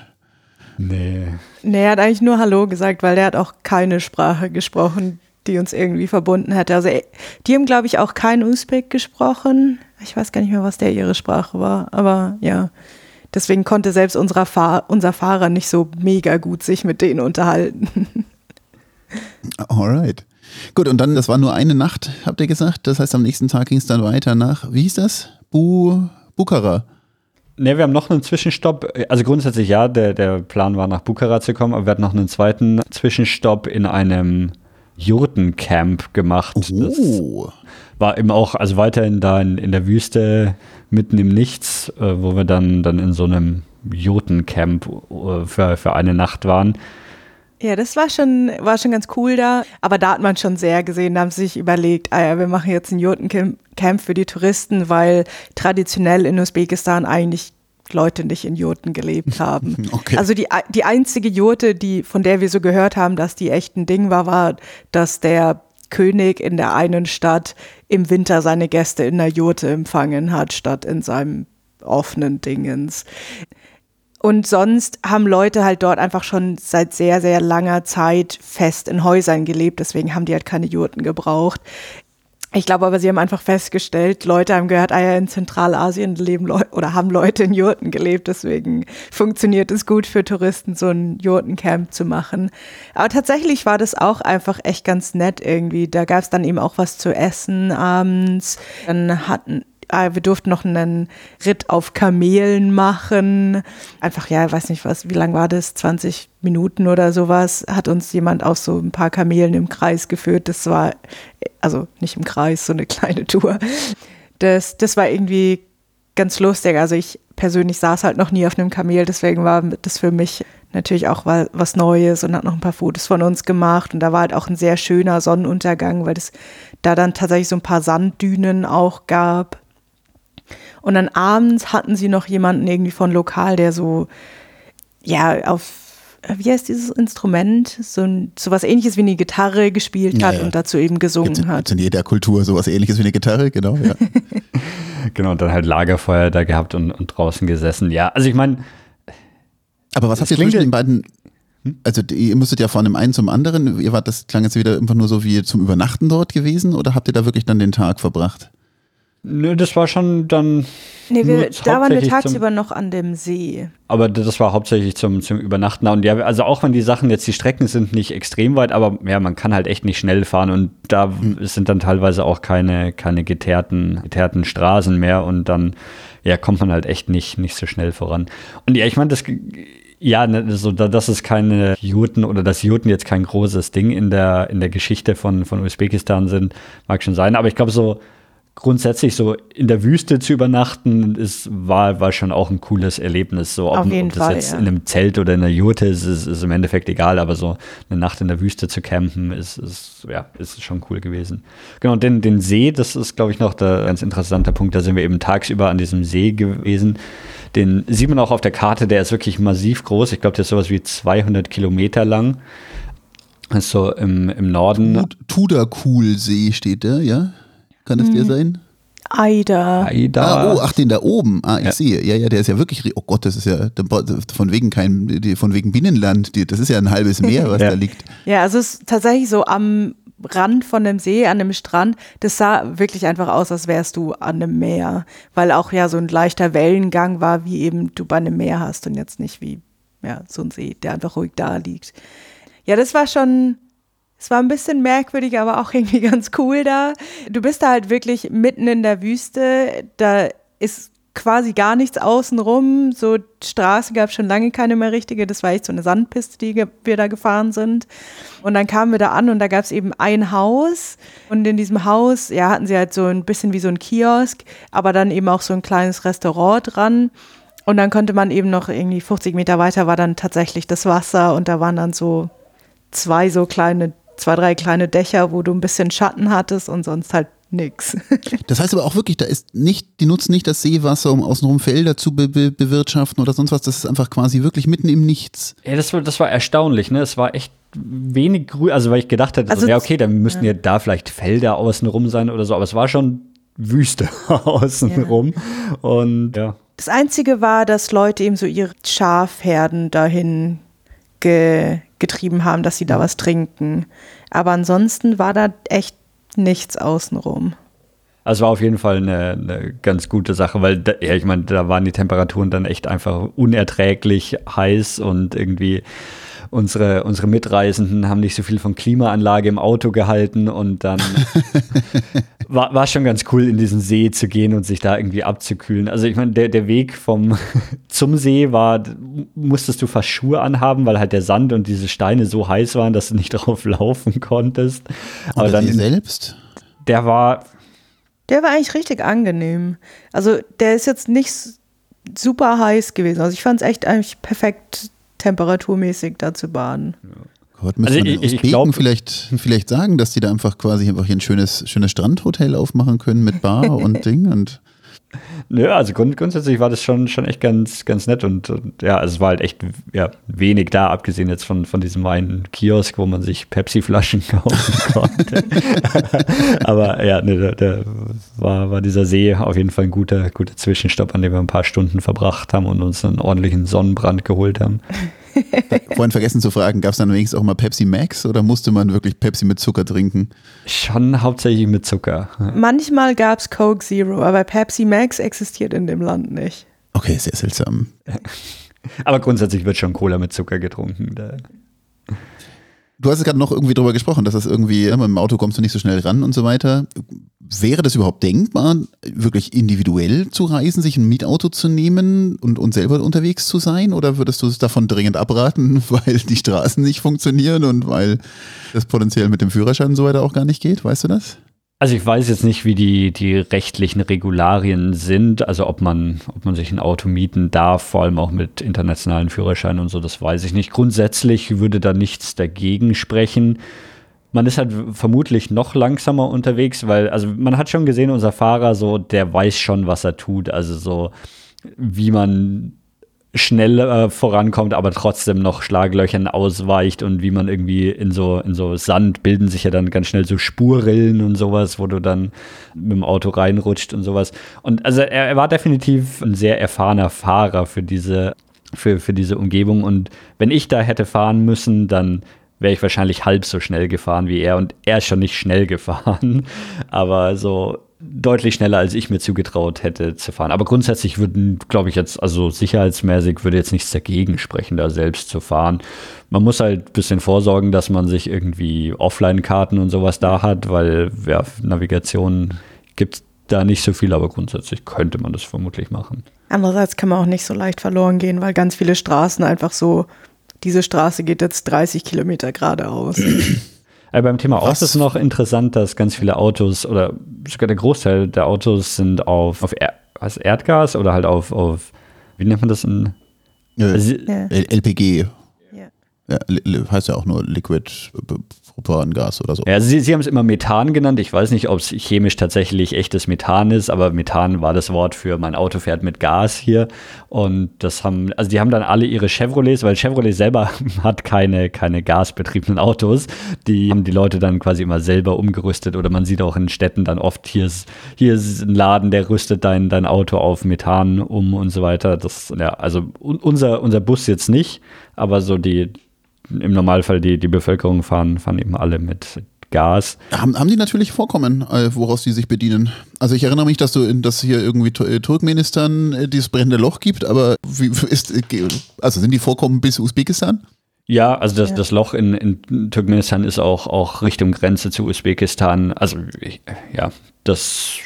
Nee. Nee, er hat eigentlich nur Hallo gesagt, weil der hat auch keine Sprache gesprochen, die uns irgendwie verbunden hätte. Also eh, die haben, glaube ich, auch kein Usbek gesprochen. Ich weiß gar nicht mehr, was der ihre Sprache war, aber ja. Deswegen konnte selbst unserer Fahr unser Fahrer nicht so mega gut sich mit denen unterhalten. (laughs) Alright. Gut, und dann, das war nur eine Nacht, habt ihr gesagt. Das heißt, am nächsten Tag ging es dann weiter nach, wie hieß das? Bu, Bukhara. Ne, wir haben noch einen Zwischenstopp. Also grundsätzlich ja, der, der Plan war nach Bukhara zu kommen, aber wir hatten noch einen zweiten Zwischenstopp in einem Jurtencamp gemacht. Das Oh. war eben auch, also weiterhin da in, in der Wüste, mitten im Nichts, äh, wo wir dann, dann in so einem Jurtencamp äh, für, für eine Nacht waren. Ja, das war schon, war schon ganz cool da. Aber da hat man schon sehr gesehen, da haben sie sich überlegt, ah ja, wir machen jetzt ein Jurtencamp für die Touristen, weil traditionell in Usbekistan eigentlich Leute nicht in Jurten gelebt haben. (laughs) Okay. Also die, die einzige Jurte, die, von der wir so gehört haben, dass die echt ein Ding war, war, dass der König in der einen Stadt im Winter seine Gäste in der Jurte empfangen hat, statt in seinem offenen Dingens. Und sonst haben Leute halt dort einfach schon seit sehr, sehr langer Zeit fest in Häusern gelebt. Deswegen haben die halt keine Jurten gebraucht. Ich glaube aber, sie haben einfach festgestellt, Leute haben gehört, ah ja, in Zentralasien leben Leute oder haben Leute in Jurten gelebt, deswegen funktioniert es gut für Touristen, so ein Jurtencamp zu machen. Aber tatsächlich war das auch einfach echt ganz nett irgendwie. Da gab es dann eben auch was zu essen abends. Dann hatten ah, wir durften noch einen Ritt auf Kamelen machen. Einfach, ja, weiß nicht was, wie lang war das? 20 Minuten oder sowas. Hat uns jemand auf so ein paar Kamelen im Kreis geführt. Das war, also nicht im Kreis, so eine kleine Tour. Das, das war irgendwie ganz lustig. Also ich persönlich saß halt noch nie auf einem Kamel, deswegen war das für mich natürlich auch was Neues und hat noch ein paar Fotos von uns gemacht. Und da war halt auch ein sehr schöner Sonnenuntergang, weil es da dann tatsächlich so ein paar Sanddünen auch gab. Und dann abends hatten sie noch jemanden irgendwie von lokal, der so, ja, auf, wie heißt dieses Instrument? So, ein, so was ähnliches wie eine Gitarre gespielt hat ja, ja. und dazu eben gesungen gibt's, hat. Gibt's in jeder Kultur sowas ähnliches wie eine Gitarre, genau, ja. (laughs) genau, und dann halt Lagerfeuer da gehabt und, und draußen gesessen. Ja, also ich meine. Aber was habt ihr zwischen den beiden hm? also ihr musstet ja von dem einen zum anderen, ihr wart, das klang jetzt wieder einfach nur so wie zum Übernachten dort gewesen oder habt ihr da wirklich dann den Tag verbracht? Nö, das war schon dann. Nee, wir, da waren wir tagsüber zum, noch an dem See. Aber das war hauptsächlich zum, zum Übernachten. Und ja, also auch wenn die Sachen jetzt, die Strecken sind nicht extrem weit, aber ja, man kann halt echt nicht schnell fahren und da mhm. sind dann teilweise auch keine, keine geteerten, geteerten Straßen mehr und dann ja, kommt man halt echt nicht, nicht so schnell voran. Und ja, ich meine, das ja, ne, so, dass es keine Juden oder dass Juden jetzt kein großes Ding in der, in der Geschichte von, von Usbekistan sind, mag schon sein. Aber ich glaube, so grundsätzlich so in der Wüste zu übernachten, ist, war, war schon auch ein cooles Erlebnis. So, ob, Auf jeden ob das Fall, jetzt ja. in einem Zelt oder in einer Jurte ist, ist, ist im Endeffekt egal, aber so eine Nacht in der Wüste zu campen, ist, ist, ja, ist schon cool gewesen. Genau, und den, den See, das ist, glaube ich, noch der ganz interessante Punkt. Da sind wir eben tagsüber an diesem See gewesen. Den sieht man auch auf der Karte, der ist wirklich massiv groß. Ich glaube, der ist sowas wie 200 Kilometer lang. Also im, im Norden. Tudakul-See steht der, ja? Kann das mhm. der sein? Aida. Aida. Ah, oh, ach, den da oben. Ah, ich ja. sehe. Ja, ja, der ist ja wirklich, oh Gott, das ist ja von wegen kein, von wegen Binnenland. Das ist ja ein halbes Meer, was ja. da liegt. Ja, also es ist tatsächlich so am Rand von dem See, an dem Strand. Das sah wirklich einfach aus, als wärst du an einem Meer. Weil auch ja so ein leichter Wellengang war, wie eben du bei einem Meer hast und jetzt nicht wie, ja, so ein See, der einfach ruhig da liegt. Ja, das war schon, es war ein bisschen merkwürdig, aber auch irgendwie (laughs) ganz cool da. Du bist da halt wirklich mitten in der Wüste. Da ist quasi gar nichts außenrum. So Straße gab es schon lange keine mehr richtige. Das war echt so eine Sandpiste, die wir da gefahren sind. Und dann kamen wir da an und da gab es eben ein Haus. Und in diesem Haus, ja, hatten sie halt so ein bisschen wie so ein Kiosk, aber dann eben auch so ein kleines Restaurant dran. Und dann konnte man eben noch irgendwie 50 Meter weiter war dann tatsächlich das Wasser und da waren dann so zwei so kleine zwei, drei kleine Dächer, wo du ein bisschen Schatten hattest und sonst halt nix. (laughs) Das heißt aber auch wirklich, da ist nicht, die nutzen nicht das Seewasser, um außenrum Felder zu be be bewirtschaften oder sonst was. Das ist einfach quasi wirklich mitten im Nichts. Ja, das war, das war erstaunlich, ne? Es war echt wenig grün, also weil ich gedacht hätte, also, so, ja, okay, dann müssten ja. ja da vielleicht Felder außenrum sein oder so, aber es war schon Wüste (laughs) außenrum. Ja. Und ja. Das Einzige war, dass Leute eben so ihre Schafherden dahin ge getrieben haben, dass sie da was trinken. Aber ansonsten war da echt nichts außenrum. Also war auf jeden Fall eine, eine ganz gute Sache, weil da, ja, ich meine, da waren die Temperaturen dann echt einfach unerträglich heiß und irgendwie unsere, unsere Mitreisenden haben nicht so viel von Klimaanlage im Auto gehalten und dann (laughs) war, war schon ganz cool, in diesen See zu gehen und sich da irgendwie abzukühlen. Also ich meine, der, der Weg vom (laughs) zum See war, musstest du fast Schuhe anhaben, weil halt der Sand und diese Steine so heiß waren, dass du nicht (laughs) drauf laufen konntest. Aber und dann selbst? Der war. Der war eigentlich richtig angenehm. Also der ist jetzt nicht super heiß gewesen. Also ich fand es echt eigentlich perfekt temperaturmäßig da zu baden. Ja. Gott, müsste also ich, ich glaub, vielleicht, vielleicht sagen, dass die da einfach quasi einfach hier ein schönes, schönes Strandhotel aufmachen können mit Bar (laughs) und Ding und Nö, also grund grundsätzlich war das schon, schon echt ganz, ganz nett und, und, ja, also es war halt echt ja, wenig da, abgesehen jetzt von, von diesem einen Kiosk, wo man sich Pepsi-Flaschen (laughs) kaufen konnte. (laughs) Aber ja, ne, da, da, war, war dieser See auf jeden Fall ein guter, guter Zwischenstopp, an dem wir ein paar Stunden verbracht haben und uns einen ordentlichen Sonnenbrand geholt haben. Vorhin vergessen zu fragen, gab es dann wenigstens auch mal Pepsi Max oder musste man wirklich Pepsi mit Zucker trinken? Schon hauptsächlich mit Zucker. Manchmal gab es Coke Zero, aber Pepsi Max existiert in dem Land nicht. Okay, sehr seltsam. (laughs) Aber grundsätzlich wird schon Cola mit Zucker getrunken. Da. Du hast gerade noch irgendwie drüber gesprochen, dass das irgendwie, ja, mit dem Auto kommst du nicht so schnell ran und so weiter. Wäre das überhaupt denkbar, wirklich individuell zu reisen, sich ein Mietauto zu nehmen und, und selber unterwegs zu sein? Oder würdest du es davon dringend abraten, (laughs) weil die Straßen nicht funktionieren und weil das potenziell mit dem Führerschein und so weiter auch gar nicht geht? Weißt du das? Also ich weiß jetzt nicht, wie die, die rechtlichen Regularien sind, also ob man, ob man sich ein Auto mieten darf, vor allem auch mit internationalen Führerscheinen und so, das weiß ich nicht. Grundsätzlich würde da nichts dagegen sprechen. Man ist halt vermutlich noch langsamer unterwegs, weil, also man hat schon gesehen, unser Fahrer so, der weiß schon, was er tut. Also so, wie man schnell äh, vorankommt, aber trotzdem noch Schlaglöchern ausweicht und wie man irgendwie in so, in so Sand bilden sich ja dann ganz schnell so Spurrillen und sowas, wo du dann mit dem Auto reinrutscht und sowas. Und also er, er war definitiv ein sehr erfahrener Fahrer für diese, für, für diese Umgebung. Und wenn ich da hätte fahren müssen, dann wäre ich wahrscheinlich halb so schnell gefahren wie er. Und er ist schon nicht schnell (laughs) gefahren, aber so deutlich schneller, als ich mir zugetraut hätte zu fahren. Aber grundsätzlich würden, glaube ich, jetzt, also sicherheitsmäßig würde jetzt nichts dagegen sprechen, da selbst zu fahren. Man muss halt ein bisschen vorsorgen, dass man sich irgendwie Offline-Karten und sowas da hat, weil ja, Navigation gibt da nicht so viel, aber grundsätzlich könnte man das vermutlich machen. Andererseits kann man auch nicht so leicht verloren gehen, weil ganz viele Straßen einfach so, diese Straße geht jetzt 30 Kilometer geradeaus. Aber beim Thema Autos ist noch interessant, dass ganz viele Autos oder sogar der Großteil der Autos sind auf, auf er was, Erdgas oder halt auf, auf, wie nennt man das in? Also, ja. LPG. Ja, heißt ja auch nur Liquid Propangas oder so. Ja, Sie, Sie haben es immer Methan genannt. Ich weiß nicht, ob es chemisch tatsächlich echtes Methan ist, aber Methan war das Wort für mein Auto fährt mit Gas hier. Und das haben, also die haben dann alle ihre Chevrolets, weil Chevrolet selber (laughs) hat keine, keine gasbetriebenen Autos. Die haben die Leute dann quasi immer selber umgerüstet oder man sieht auch in Städten dann oft, hier ist, hier ist ein Laden, der rüstet dein, dein Auto auf Methan um und so weiter. Das, ja, also unser, unser Bus jetzt nicht, aber so die, im Normalfall die, die Bevölkerung fahren, fahren eben alle mit Gas. Haben, haben die natürlich Vorkommen, äh, woraus die sich bedienen. Also ich erinnere mich, dass du in, dass hier irgendwie äh, Turkmenistan äh, dieses brennende Loch gibt, aber wie ist, also sind die Vorkommen bis Usbekistan? Ja, also das, das Loch in, in Turkmenistan ist auch, auch Richtung Grenze zu Usbekistan. Also ich, ja, das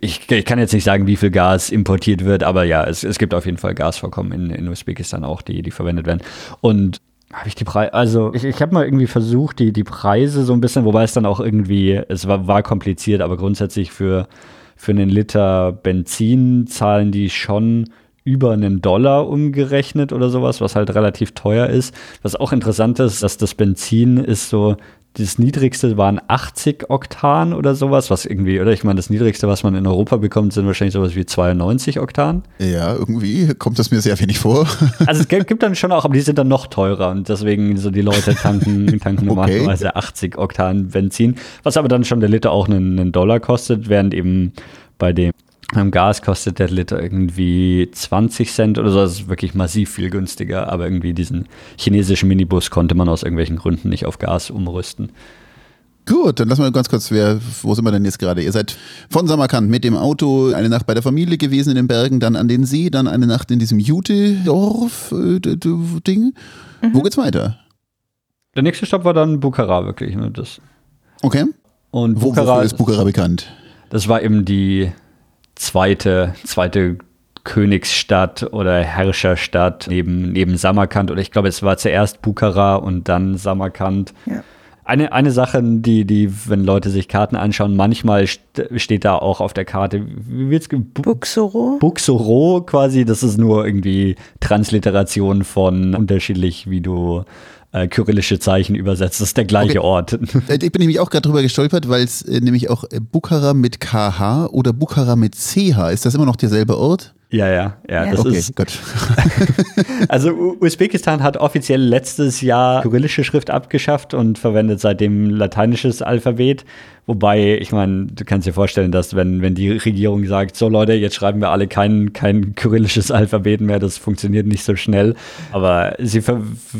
ich, ich, kann jetzt nicht sagen, wie viel Gas importiert wird, aber ja, es, es gibt auf jeden Fall Gasvorkommen in, in Usbekistan auch, die, die verwendet werden. Und habe ich die Preise, also ich, ich habe mal irgendwie versucht, die, die Preise so ein bisschen, wobei es dann auch irgendwie, es war, war kompliziert, aber grundsätzlich für, für einen Liter Benzin zahlen die schon über einen Dollar umgerechnet oder sowas, was halt relativ teuer ist. Was auch interessant ist, dass das Benzin ist so das niedrigste waren 80 Oktan oder sowas, was irgendwie, oder ich meine, das niedrigste, was man in Europa bekommt, sind wahrscheinlich sowas wie 92 Oktan. Ja, irgendwie kommt das mir sehr wenig vor. (laughs) Also es gibt dann schon auch, aber die sind dann noch teurer und deswegen so die Leute tanken, (laughs) tanken okay. normalerweise 80 Oktan Benzin, was aber dann schon der Liter auch einen, einen Dollar kostet, während eben bei dem beim Gas kostet der Liter irgendwie 20 Cent oder so. Das ist wirklich massiv viel günstiger. Aber irgendwie diesen chinesischen Minibus konnte man aus irgendwelchen Gründen nicht auf Gas umrüsten. Gut, dann lassen wir ganz kurz, wer, wo sind wir denn jetzt gerade? Ihr seid von Samarkand mit dem Auto eine Nacht bei der Familie gewesen in den Bergen, dann an den See, dann eine Nacht in diesem Jute-Dorf-Ding. Äh, mhm. Wo geht's weiter? Der nächste Stopp war dann Bukhara, wirklich. Ne? Das. Okay. Und Bukhara, Wofür ist Bukhara bekannt? Das war eben die zweite, zweite Königsstadt oder Herrscherstadt neben, neben Samarkand. Oder ich glaube, es war zuerst Bukhara und dann Samarkand. Ja. Eine, eine Sache, die, die, wenn Leute sich Karten anschauen, manchmal steht da auch auf der Karte, wie wird's Buxoro. Buxoro quasi, das ist nur irgendwie Transliteration von unterschiedlich, wie du äh, kyrillische Zeichen übersetzt. Das ist der gleiche okay. Ort. Äh, ich bin nämlich auch gerade drüber gestolpert, weil es äh, nämlich auch äh, Bukhara mit KH oder Bukhara mit CH, ist das immer noch derselbe Ort? Ja, ja, ja. Das okay, ist, gut. (laughs) also Usbekistan hat offiziell letztes Jahr kyrillische Schrift abgeschafft und verwendet seitdem lateinisches Alphabet. Wobei, ich meine, du kannst dir vorstellen, dass wenn, wenn die Regierung sagt, so Leute, jetzt schreiben wir alle kein, kein kyrillisches Alphabet mehr, das funktioniert nicht so schnell. Aber sie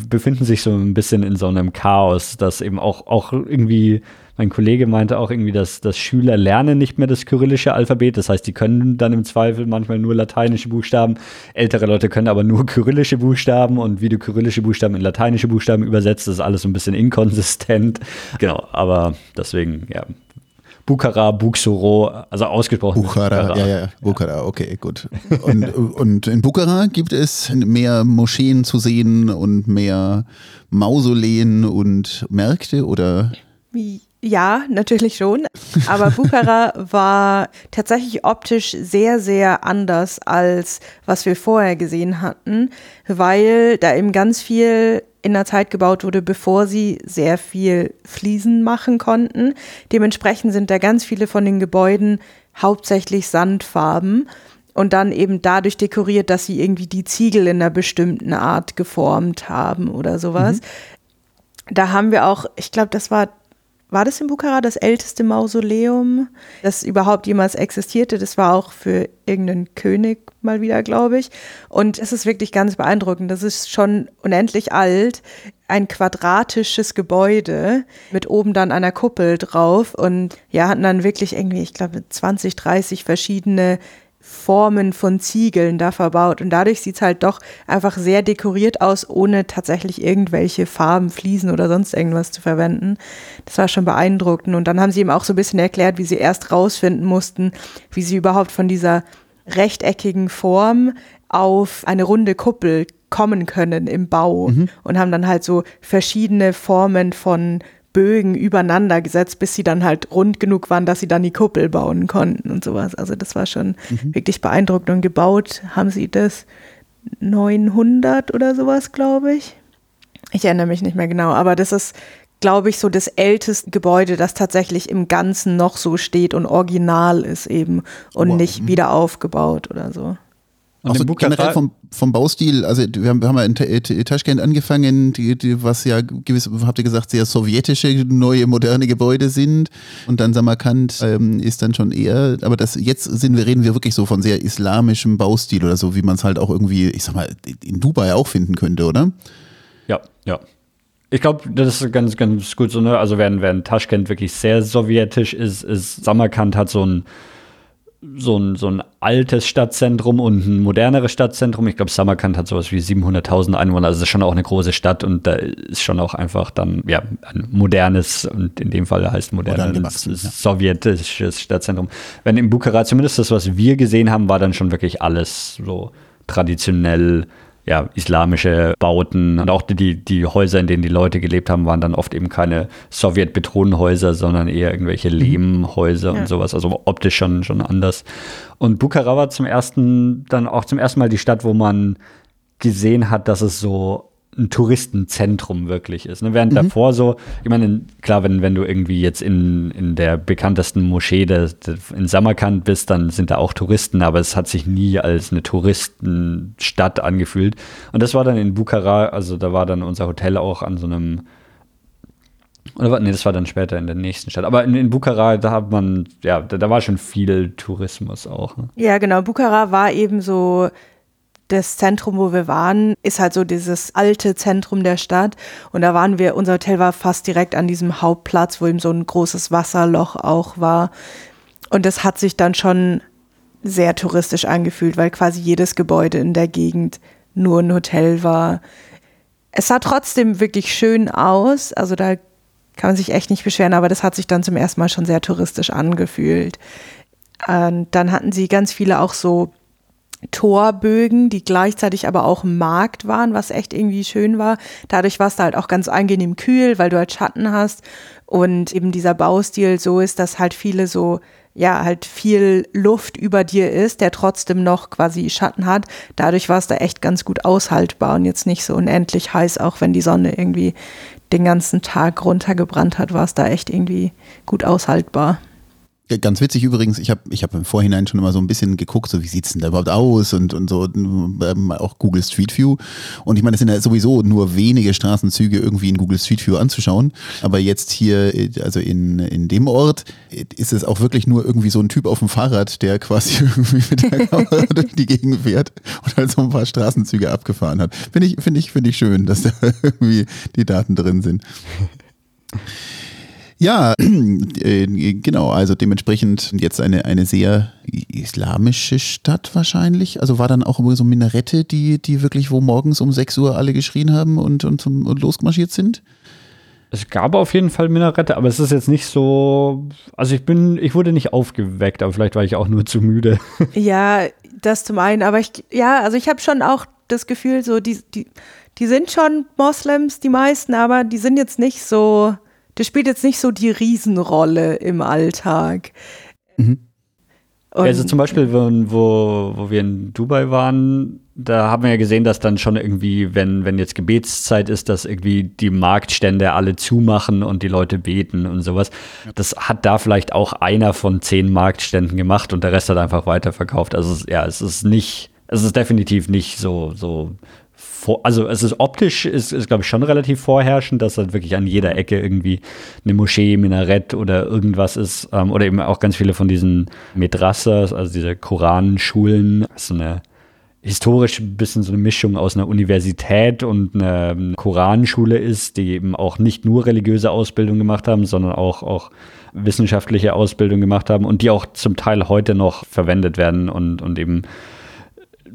befinden sich so ein bisschen in so einem Chaos, das eben auch, auch irgendwie mein Kollege meinte auch irgendwie, dass, dass Schüler lernen nicht mehr das kyrillische Alphabet. Das heißt, die können dann im Zweifel manchmal nur lateinische Buchstaben. Ältere Leute können aber nur (laughs) kyrillische Buchstaben und wie du kyrillische Buchstaben in lateinische Buchstaben übersetzt, ist alles so ein bisschen inkonsistent. (laughs) Genau, aber deswegen, ja, Bukhara, Buxoro, also ausgesprochen. Bukhara, ja, ja, Bukhara, okay, gut. Und, (laughs) und in Bukhara gibt es mehr Moscheen zu sehen und mehr Mausoleen und Märkte oder? Ja, natürlich schon. Aber Bukhara (laughs) war tatsächlich optisch sehr, sehr anders als was wir vorher gesehen hatten, weil da eben ganz viel in der Zeit gebaut wurde, bevor sie sehr viel Fliesen machen konnten. Dementsprechend sind da ganz viele von den Gebäuden hauptsächlich Sandfarben und dann eben dadurch dekoriert, dass sie irgendwie die Ziegel in einer bestimmten Art geformt haben oder sowas. Mhm. Da haben wir auch, ich glaube, das war war das in Bukhara das älteste Mausoleum, das überhaupt jemals existierte. Das war auch für irgendeinen König mal wieder, glaube ich. Und es ist wirklich ganz beeindruckend. Das ist schon unendlich alt. Ein quadratisches Gebäude mit oben dann einer Kuppel drauf und ja, hatten dann wirklich irgendwie, ich glaube, 20, 30 verschiedene Formen von Ziegeln da verbaut. Und dadurch sieht es halt doch einfach sehr dekoriert aus, ohne tatsächlich irgendwelche Farben, Fliesen oder sonst irgendwas zu verwenden. Das war schon beeindruckend. Und dann haben sie ihm auch so ein bisschen erklärt, wie sie erst rausfinden mussten, wie sie überhaupt von dieser rechteckigen Form auf eine runde Kuppel kommen können im Bau mhm. und haben dann halt so verschiedene Formen von Bögen übereinander gesetzt, bis sie dann halt rund genug waren, dass sie dann die Kuppel bauen konnten und sowas. Also das war schon mhm. wirklich beeindruckend und gebaut haben sie das 900 oder sowas, glaube ich. Ich erinnere mich nicht mehr genau, aber das ist, glaube ich, so das älteste Gebäude, das tatsächlich im Ganzen noch so steht und original ist eben und wow. nicht mhm. wieder aufgebaut oder so. Und auch so generell vom, vom Baustil, also wir haben, wir haben ja in Taschkent angefangen, die, die, was ja gewiss, habt ihr gesagt, sehr sowjetische, neue, moderne Gebäude sind. Und dann Samarkand ähm, ist dann schon eher, aber das jetzt sind wir, reden wir wirklich so von sehr islamischem Baustil oder so, wie man es halt auch irgendwie, ich sag mal, in Dubai auch finden könnte, oder? Ja, ja. Ich glaube, das ist ganz, ganz gut so, ne? Also während, während Taschkent wirklich sehr sowjetisch ist, ist Samarkand hat so ein so ein, so ein altes Stadtzentrum und ein moderneres Stadtzentrum. Ich glaube, Samarkand hat sowas wie 700.000 Einwohner. Also es ist schon auch eine große Stadt und da ist schon auch einfach dann ja ein modernes und in dem Fall heißt modernes Modern sowjetisches Stadtzentrum. Wenn in Bukarest zumindest das, was wir gesehen haben, war dann schon wirklich alles so traditionell ja, islamische Bauten und auch die, die Häuser, in denen die Leute gelebt haben, waren dann oft eben keine Sowjetbetonenhäuser, sondern eher irgendwelche mhm. Lehmhäuser ja. und sowas, also optisch schon, schon anders. Und Bukhara war zum ersten, dann auch zum ersten Mal die Stadt, wo man gesehen hat, dass es so ein Touristenzentrum wirklich ist. Ne? Während mhm. davor so, ich meine, klar, wenn, wenn du irgendwie jetzt in, in der bekanntesten Moschee der, der, in Samarkand bist, dann sind da auch Touristen, aber es hat sich nie als eine Touristenstadt angefühlt. Und das war dann in Bukhara, also da war dann unser Hotel auch an so einem oder nee, das war dann später in der nächsten Stadt. Aber in, in Bukhara, da hat man, ja, da, da war schon viel Tourismus auch. Ne? Ja, genau. Bukhara war eben so das Zentrum, wo wir waren, ist halt so dieses alte Zentrum der Stadt. Und da waren wir, unser Hotel war fast direkt an diesem Hauptplatz, wo eben so ein großes Wasserloch auch war. Und das hat sich dann schon sehr touristisch angefühlt, weil quasi jedes Gebäude in der Gegend nur ein Hotel war. Es sah trotzdem wirklich schön aus, also da kann man sich echt nicht beschweren, aber das hat sich dann zum ersten Mal schon sehr touristisch angefühlt. Und dann hatten sie ganz viele auch so Torbögen, die gleichzeitig aber auch Markt waren, was echt irgendwie schön war. Dadurch war es da halt auch ganz angenehm kühl, weil du halt Schatten hast und eben dieser Baustil so ist, dass halt viele so ja, halt viel Luft über dir ist, der trotzdem noch quasi Schatten hat. Dadurch war es da echt ganz gut aushaltbar und jetzt nicht so unendlich heiß, auch wenn die Sonne irgendwie den ganzen Tag runtergebrannt hat, war es da echt irgendwie gut aushaltbar. Ganz witzig übrigens, ich habe ich hab im Vorhinein schon immer so ein bisschen geguckt, so wie sieht es denn da überhaupt aus und, und so, ähm, auch Google Street View. Und ich meine, es sind ja sowieso nur wenige Straßenzüge irgendwie in Google Street View anzuschauen. Aber jetzt hier, also in, in dem Ort, ist es auch wirklich nur irgendwie so ein Typ auf dem Fahrrad, der quasi (laughs) irgendwie mit der Kamera durch die Gegend fährt und halt so ein paar Straßenzüge abgefahren hat. Finde ich, finde ich, finde ich schön, dass da (laughs) irgendwie die Daten drin sind. Ja, (clears throat) äh, genau, also dementsprechend jetzt eine, eine sehr islamische Stadt wahrscheinlich. Also war dann auch immer so Minarette, die, die wirklich, wo morgens um 6 Uhr alle geschrien haben und, und, zum, und losmarschiert sind? Es gab auf jeden Fall Minarette, aber es ist jetzt nicht so. Also ich bin, ich wurde nicht aufgeweckt, aber vielleicht war ich auch nur zu müde. (laughs) Ja, das zum einen, aber ich, ja, also ich habe schon auch das Gefühl, so die, die, die sind schon Moslems, die meisten, aber die sind jetzt nicht so das spielt jetzt nicht so die Riesenrolle im Alltag. Mhm. also zum Beispiel, wo, wo wir in Dubai waren, da haben wir ja gesehen, dass dann schon irgendwie, wenn, wenn jetzt Gebetszeit ist, dass irgendwie die Marktstände alle zumachen und die Leute beten und sowas. Das hat da vielleicht auch einer von zehn Marktständen gemacht und der Rest hat einfach weiterverkauft. Also ja, es ist nicht, es ist definitiv nicht so, so vor, also es ist optisch, ist, ist glaube ich schon relativ vorherrschend, dass halt wirklich an jeder Ecke irgendwie eine Moschee, Minarett oder irgendwas ist. Ähm, oder eben auch ganz viele von diesen Medrassas, also diese Koranschulen, so eine historisch ein bisschen so eine Mischung aus einer Universität und einer Koranschule ist, die eben auch nicht nur religiöse Ausbildung gemacht haben, sondern auch, auch wissenschaftliche Ausbildung gemacht haben und die auch zum Teil heute noch verwendet werden und, und eben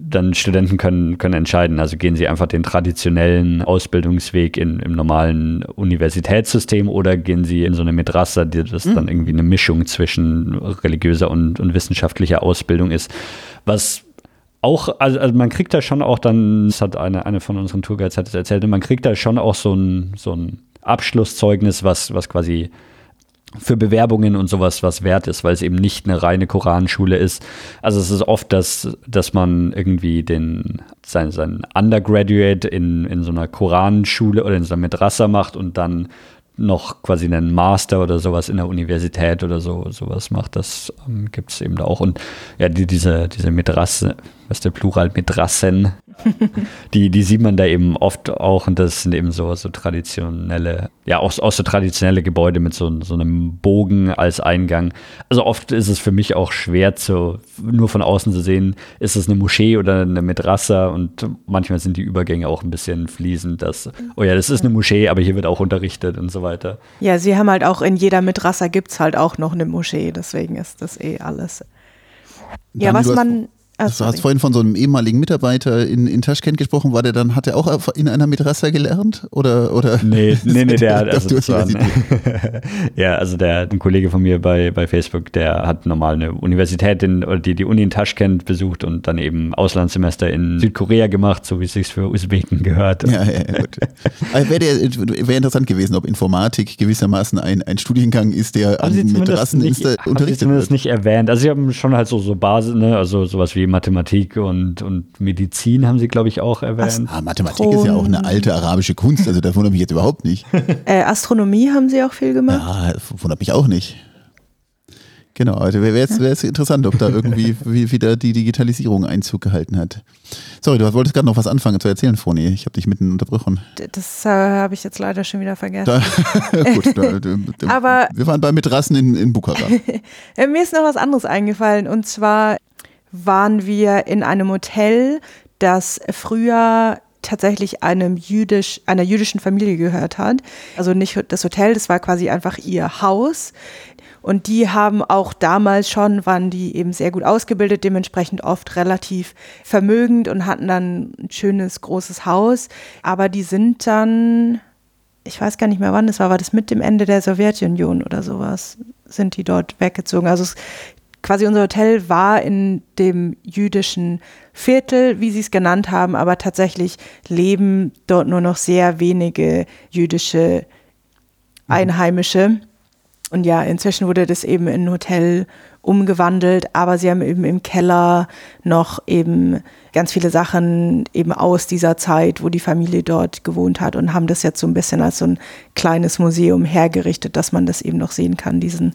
dann Studenten können, können entscheiden. Also gehen sie einfach den traditionellen Ausbildungsweg in, im normalen Universitätssystem oder gehen sie in so eine Madrasa, die das mhm. dann irgendwie eine Mischung zwischen religiöser und, und wissenschaftlicher Ausbildung ist. Was auch, also, also man kriegt da schon auch dann, das hat eine, eine von unseren Tourguides hat es erzählt, man kriegt da schon auch so ein, so ein Abschlusszeugnis, was, was quasi für Bewerbungen und sowas was wert ist, weil es eben nicht eine reine Koranschule ist. Also es ist oft, dass, dass man irgendwie den, sein, sein Undergraduate in, in so einer Koranschule oder in so einer Madrasa macht und dann noch quasi einen Master oder sowas in der Universität oder so sowas macht. Das ähm, gibt es eben da auch. Und ja, die, diese, diese Madrasse, ist der Plural, Madrassen, (laughs) die, die sieht man da eben oft auch und das sind eben so, so traditionelle, ja, auch, auch so traditionelle Gebäude mit so, so einem Bogen als Eingang. Also oft ist es für mich auch schwer zu, nur von außen zu sehen, ist es eine Moschee oder eine Madrasa und manchmal sind die Übergänge auch ein bisschen fließend, dass, oh ja, das ist eine Moschee, aber hier wird auch unterrichtet und so weiter. Ja, sie haben halt auch in jeder Madrasa gibt es halt auch noch eine Moschee, deswegen ist das eh alles. Ja, was man Ah, du hast vorhin von so einem ehemaligen Mitarbeiter in, in Taschkent gesprochen. War der dann, hat er auch in einer Madrasa gelernt? Oder, oder? Nee, nee, nee, der (laughs) hat, also das war ein, (laughs) ja, also der, ein Kollege von mir bei, bei Facebook, der hat normal eine Universität in, oder die, die Uni in Taschkent besucht und dann eben Auslandssemester in Südkorea gemacht, so wie es sich für Usbeken gehört. Ja, ja, gut. (laughs) Wäre wär interessant gewesen, ob Informatik gewissermaßen ein, ein Studiengang ist, der an Madrassen nicht, unterrichtet zumindest wird. nicht erwähnt. Also sie haben schon halt so, so Basis, ne, also sowas wie Mathematik und, und Medizin haben sie, glaube ich, auch erwähnt. Ah, Mathematik Thron. ist ja auch eine alte arabische Kunst, also da wundert mich jetzt überhaupt nicht. (laughs) Äh, Astronomie haben sie auch viel gemacht. Ja, wundert mich auch nicht. Genau, also wäre wär interessant, ob da irgendwie (laughs) wie, wieder die Digitalisierung Einzug gehalten hat. Sorry, du wolltest gerade noch was anfangen zu erzählen, Froni. Ich habe dich mitten unterbrochen. Das äh, habe ich jetzt leider schon wieder vergessen. Da, (laughs) gut, da, da, Aber wir waren bei Matrassen in, in Bukhara. Mir ist noch was anderes eingefallen und zwar waren wir in einem Hotel, das früher tatsächlich einem jüdisch, einer jüdischen Familie gehört hat. Also nicht das Hotel, das war quasi einfach ihr Haus. Und die haben auch damals schon, waren die eben sehr gut ausgebildet, dementsprechend oft relativ vermögend und hatten dann ein schönes, großes Haus. Aber die sind dann, ich weiß gar nicht mehr wann das war, war das mit dem Ende der Sowjetunion oder sowas, sind die dort weggezogen. Also es quasi unser Hotel war in dem jüdischen Viertel, wie sie es genannt haben, aber tatsächlich leben dort nur noch sehr wenige jüdische Einheimische. Und ja, inzwischen wurde das eben in ein Hotel umgewandelt, aber sie haben eben im Keller noch eben ganz viele Sachen eben aus dieser Zeit, wo die Familie dort gewohnt hat und haben das jetzt so ein bisschen als so ein kleines Museum hergerichtet, dass man das eben noch sehen kann, diesen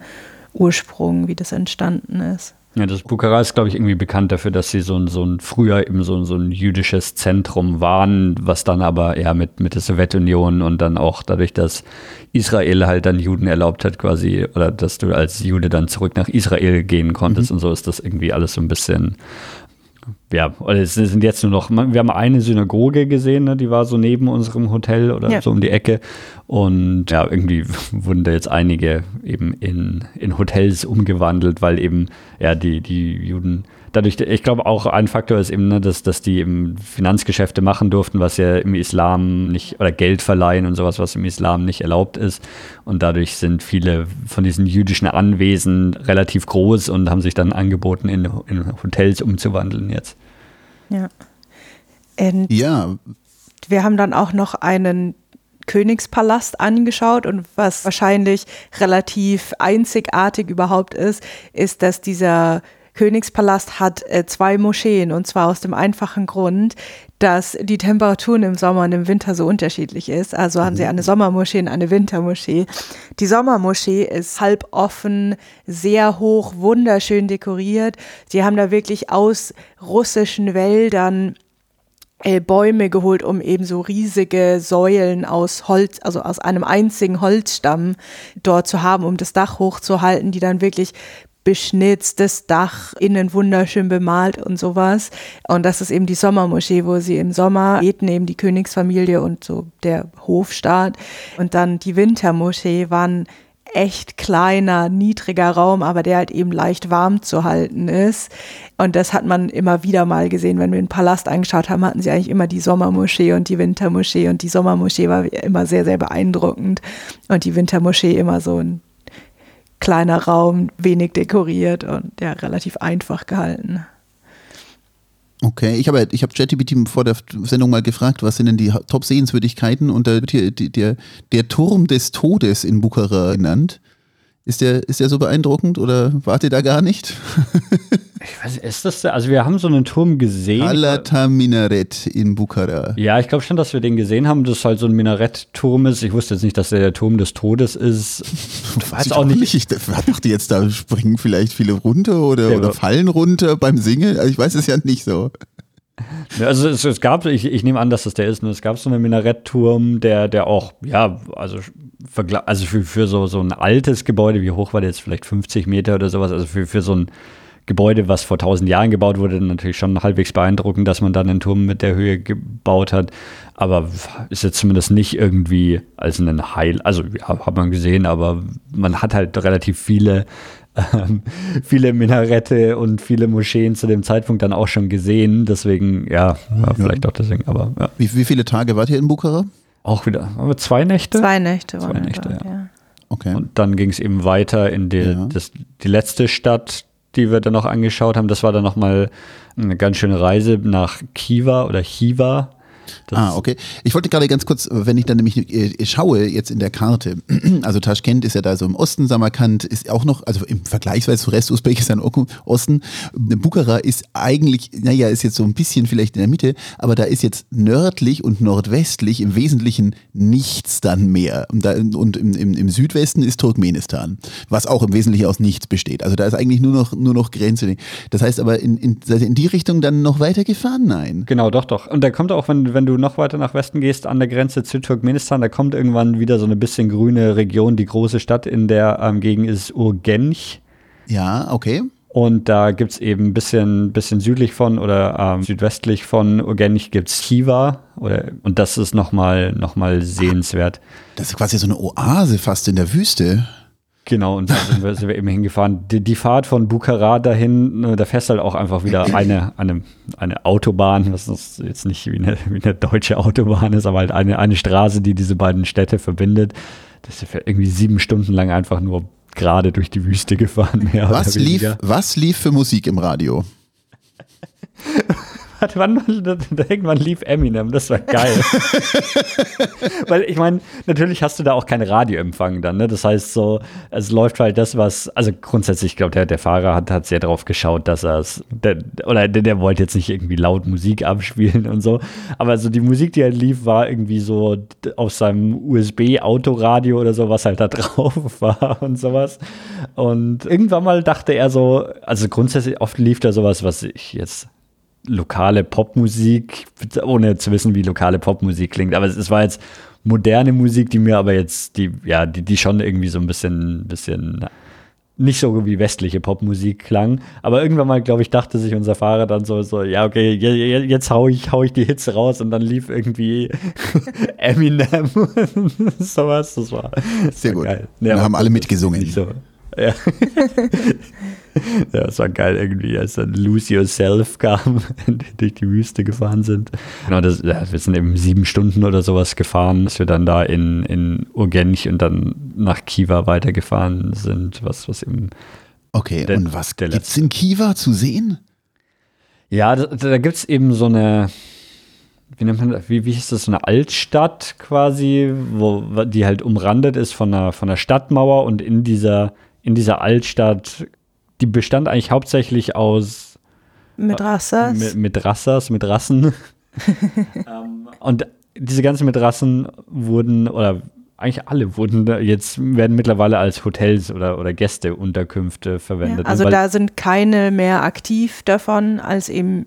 Ursprung, wie das entstanden ist. Ja, das Bukhara ist, glaube ich, irgendwie bekannt dafür, dass sie so ein, so ein früher eben so, so ein jüdisches Zentrum waren, was dann aber eher mit, mit der Sowjetunion und dann auch dadurch, dass Israel halt dann Juden erlaubt hat, quasi, oder dass du als Jude dann zurück nach Israel gehen konntest mhm. und so ist das irgendwie alles so ein bisschen ja, es sind jetzt nur noch, wir haben eine Synagoge gesehen, ne, die war so neben unserem Hotel oder ja. so um die Ecke. Und ja, irgendwie (laughs) wurden da jetzt einige eben in, in Hotels umgewandelt, weil eben ja die, die Juden dadurch, ich glaube auch ein Faktor ist eben, ne, dass, dass die eben Finanzgeschäfte machen durften, was ja im Islam nicht, oder Geld verleihen und sowas, was im Islam nicht erlaubt ist. Und dadurch sind viele von diesen jüdischen Anwesen relativ groß und haben sich dann angeboten, in, in Hotels umzuwandeln jetzt. Ja. Und ja. Wir haben dann auch noch einen Königspalast angeschaut und was wahrscheinlich relativ einzigartig überhaupt ist, ist, dass dieser Königspalast hat äh, zwei Moscheen und zwar aus dem einfachen Grund, dass die Temperaturen im Sommer und im Winter so unterschiedlich ist. Also haben sie mhm. eine Sommermoschee und eine Wintermoschee. Die Sommermoschee ist halb offen, sehr hoch, wunderschön dekoriert. Sie haben da wirklich aus russischen Wäldern äh, Bäume geholt, um eben so riesige Säulen aus Holz, also aus einem einzigen Holzstamm dort zu haben, um das Dach hochzuhalten, die dann wirklich beschnitztes Dach, innen wunderschön bemalt und sowas. Und das ist eben die Sommermoschee, wo sie im Sommer beten, eben die Königsfamilie und so der Hofstaat. Und dann die Wintermoschee waren echt kleiner, niedriger Raum, aber der halt eben leicht warm zu halten ist. Und das hat man immer wieder mal gesehen. Wenn wir den Palast angeschaut haben, hatten sie eigentlich immer die Sommermoschee und die Wintermoschee. Und die Sommermoschee war immer sehr, sehr beeindruckend. Und die Wintermoschee immer so ein kleiner Raum, wenig dekoriert und ja, relativ einfach gehalten. Okay, ich habe ich hab ChatGPT vor der Sendung mal gefragt, was sind denn die Top-Sehenswürdigkeiten und da wird hier der, der Turm des Todes in Bukhara genannt. Ist der, ist der so beeindruckend oder wart ihr da gar nicht? (laughs) ich weiß, ist das, also wir haben so einen Turm gesehen. Halata Minaret in Bukhara. Ja, ich glaube schon, dass wir den gesehen haben, dass halt so ein Minarettturm ist. Ich wusste jetzt nicht, dass der der Turm des Todes ist. (laughs) Ich weiß auch nicht. Ich dachte jetzt, da springen vielleicht viele runter oder, oder fallen runter beim Singen. Also ich weiß es ja nicht so. Also es, es, gab, ich, ich nehme an, dass das der ist, ne? es gab so einen Minarettturm, der, der auch, ja, also, also für, für so, so ein altes Gebäude, wie hoch war der jetzt, vielleicht 50 Meter oder sowas, also für, für so ein Gebäude, was vor 1000 Jahren gebaut wurde, natürlich schon halbwegs beeindruckend, dass man dann einen Turm mit der Höhe gebaut hat, aber ist jetzt zumindest nicht irgendwie als ein Heil, also ja, hat man gesehen, aber man hat halt relativ viele ähm, viele Minarette und viele Moscheen zu dem Zeitpunkt dann auch schon gesehen. Deswegen, ja, ja vielleicht ja. auch deswegen, aber ja. Wie, wie, viele Tage wart ihr in Bukhara? Auch wieder, aber zwei Nächte? Zwei Nächte Zwei Nächte, dort, ja. Okay. Und dann ging es eben weiter in die, das, die letzte Stadt, die wir dann noch angeschaut haben. Das war dann nochmal eine ganz schöne Reise nach Kiva oder Chiva das ah, okay. Ich wollte gerade ganz kurz, wenn ich dann nämlich äh, schaue jetzt in der Karte, (clears throat) also Taschkent ist ja da so im Osten, Samarkand ist auch noch, also im Vergleichsweise zu Rest Usbekistan Osten, Bukhara ist eigentlich, naja, ist jetzt so ein bisschen vielleicht in der Mitte, aber da ist jetzt nördlich und nordwestlich im Wesentlichen nichts dann mehr. Und, da, und im, im, im Südwesten ist Turkmenistan, was auch im Wesentlichen aus nichts besteht. Also da ist eigentlich nur noch, nur noch Grenze. Das heißt aber in, in, in die Richtung dann noch weiter gefahren? Nein. Genau, doch, doch. Und da kommt auch, wenn, wenn du noch weiter nach Westen gehst, an der Grenze zu Turkmenistan, da kommt irgendwann wieder so eine bisschen grüne Region. Die große Stadt in der ähm, Gegend ist Urgench. Ja, okay. Und da gibt es eben ein bisschen, bisschen südlich von oder ähm, südwestlich von Urgench gibt es Chiva. Oder, und das ist nochmal noch mal sehenswert. Das ist quasi so eine Oase fast in der Wüste. Genau, und da sind wir, sind wir eben hingefahren. Die, die, Fahrt von Bukhara dahin, ne, da fährst halt auch einfach wieder eine, eine, eine Autobahn, was jetzt nicht wie eine, wie eine deutsche Autobahn ist, aber halt eine, eine Straße, die diese beiden Städte verbindet. Das ist irgendwie sieben Stunden lang einfach nur gerade durch die Wüste gefahren. was, lief, was lief für Musik im Radio? Warte, wann, (laughs) irgendwann lief Eminem, das war geil. (laughs) Weil ich meine, natürlich hast du da auch keinen Radioempfang dann, ne? Das heißt so, es läuft halt das, was, also grundsätzlich, ich glaube, der, der Fahrer hat, hat sehr darauf geschaut, dass er es, oder der, der wollte jetzt nicht irgendwie laut Musik abspielen und so, aber so die Musik, die halt lief, war irgendwie so auf seinem USB-Autoradio oder so, was halt da (laughs) drauf war und sowas. Und irgendwann mal dachte er so, also grundsätzlich oft lief da sowas, was ich jetzt lokale Popmusik, ohne zu wissen, wie lokale Popmusik klingt. Aber es, war jetzt moderne Musik, die mir aber jetzt, die, ja, die, die schon irgendwie so ein bisschen, bisschen nicht so wie westliche Popmusik klang. Aber irgendwann mal, glaube ich, dachte sich unser Fahrer dann so, so ja, okay, jetzt hau ich, hau ich die Hits raus und dann lief irgendwie (laughs) Eminem (laughs) sowas. Das war sehr gut. Geil. Ja, haben alle mitgesungen. So. Ja. ja, es war geil irgendwie, als dann Lose Yourself kam, (laughs) durch die Wüste gefahren sind. Genau, das, ja, wir sind eben sieben Stunden oder sowas gefahren, dass wir dann da in, in Urgench und dann nach Kiva weitergefahren sind, was, was eben. Okay, der, und was gibt es in Kiva zu sehen? Ja, da, da gibt es eben so eine, wie nennt man das, wie, wie ist das, so eine Altstadt quasi, wo die halt umrandet ist von einer, von einer Stadtmauer und in dieser, in dieser Altstadt die bestand eigentlich hauptsächlich aus Midrassas. Mit, Midrassas, mit Rassen. (laughs) ähm, und diese ganzen Midrassen wurden, oder eigentlich alle wurden jetzt, werden mittlerweile als Hotels oder, oder Gästeunterkünfte verwendet. Ja, also da sind keine mehr aktiv davon als eben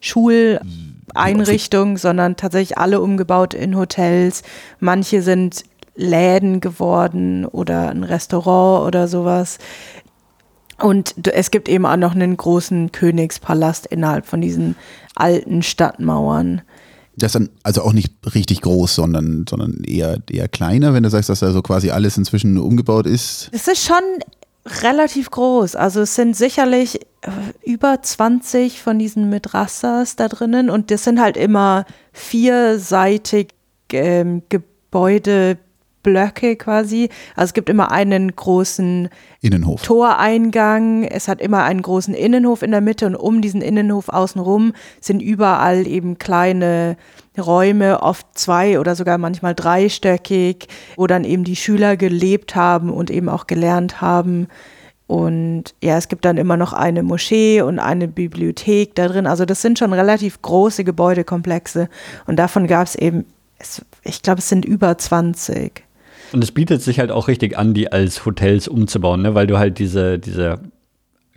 Schuleinrichtungen, sondern tatsächlich alle umgebaut in Hotels. Manche sind Läden geworden oder ein Restaurant oder sowas. Und es gibt eben auch noch einen großen Königspalast innerhalb von diesen alten Stadtmauern. Das ist dann also auch nicht richtig groß, sondern, sondern eher, eher kleiner, wenn du sagst, dass da so quasi alles inzwischen umgebaut ist. Es ist schon relativ groß. Also es sind sicherlich äh, über 20 von diesen Midrassas da drinnen und das sind halt immer vierseitig ähm, Gebäude Blöcke quasi. Also es gibt immer einen großen Innenhof. Toreingang. Es hat immer einen großen Innenhof in der Mitte und um diesen Innenhof außenrum sind überall eben kleine Räume, oft zwei oder sogar manchmal dreistöckig, wo dann eben die Schüler gelebt haben und eben auch gelernt haben. Und ja, es gibt dann immer noch eine Moschee und eine Bibliothek da drin. Also das sind schon relativ große Gebäudekomplexe. Und davon gab es eben, ich glaube, es sind über 20. Und es bietet sich halt auch richtig an, die als Hotels umzubauen, ne? weil du halt diese, diese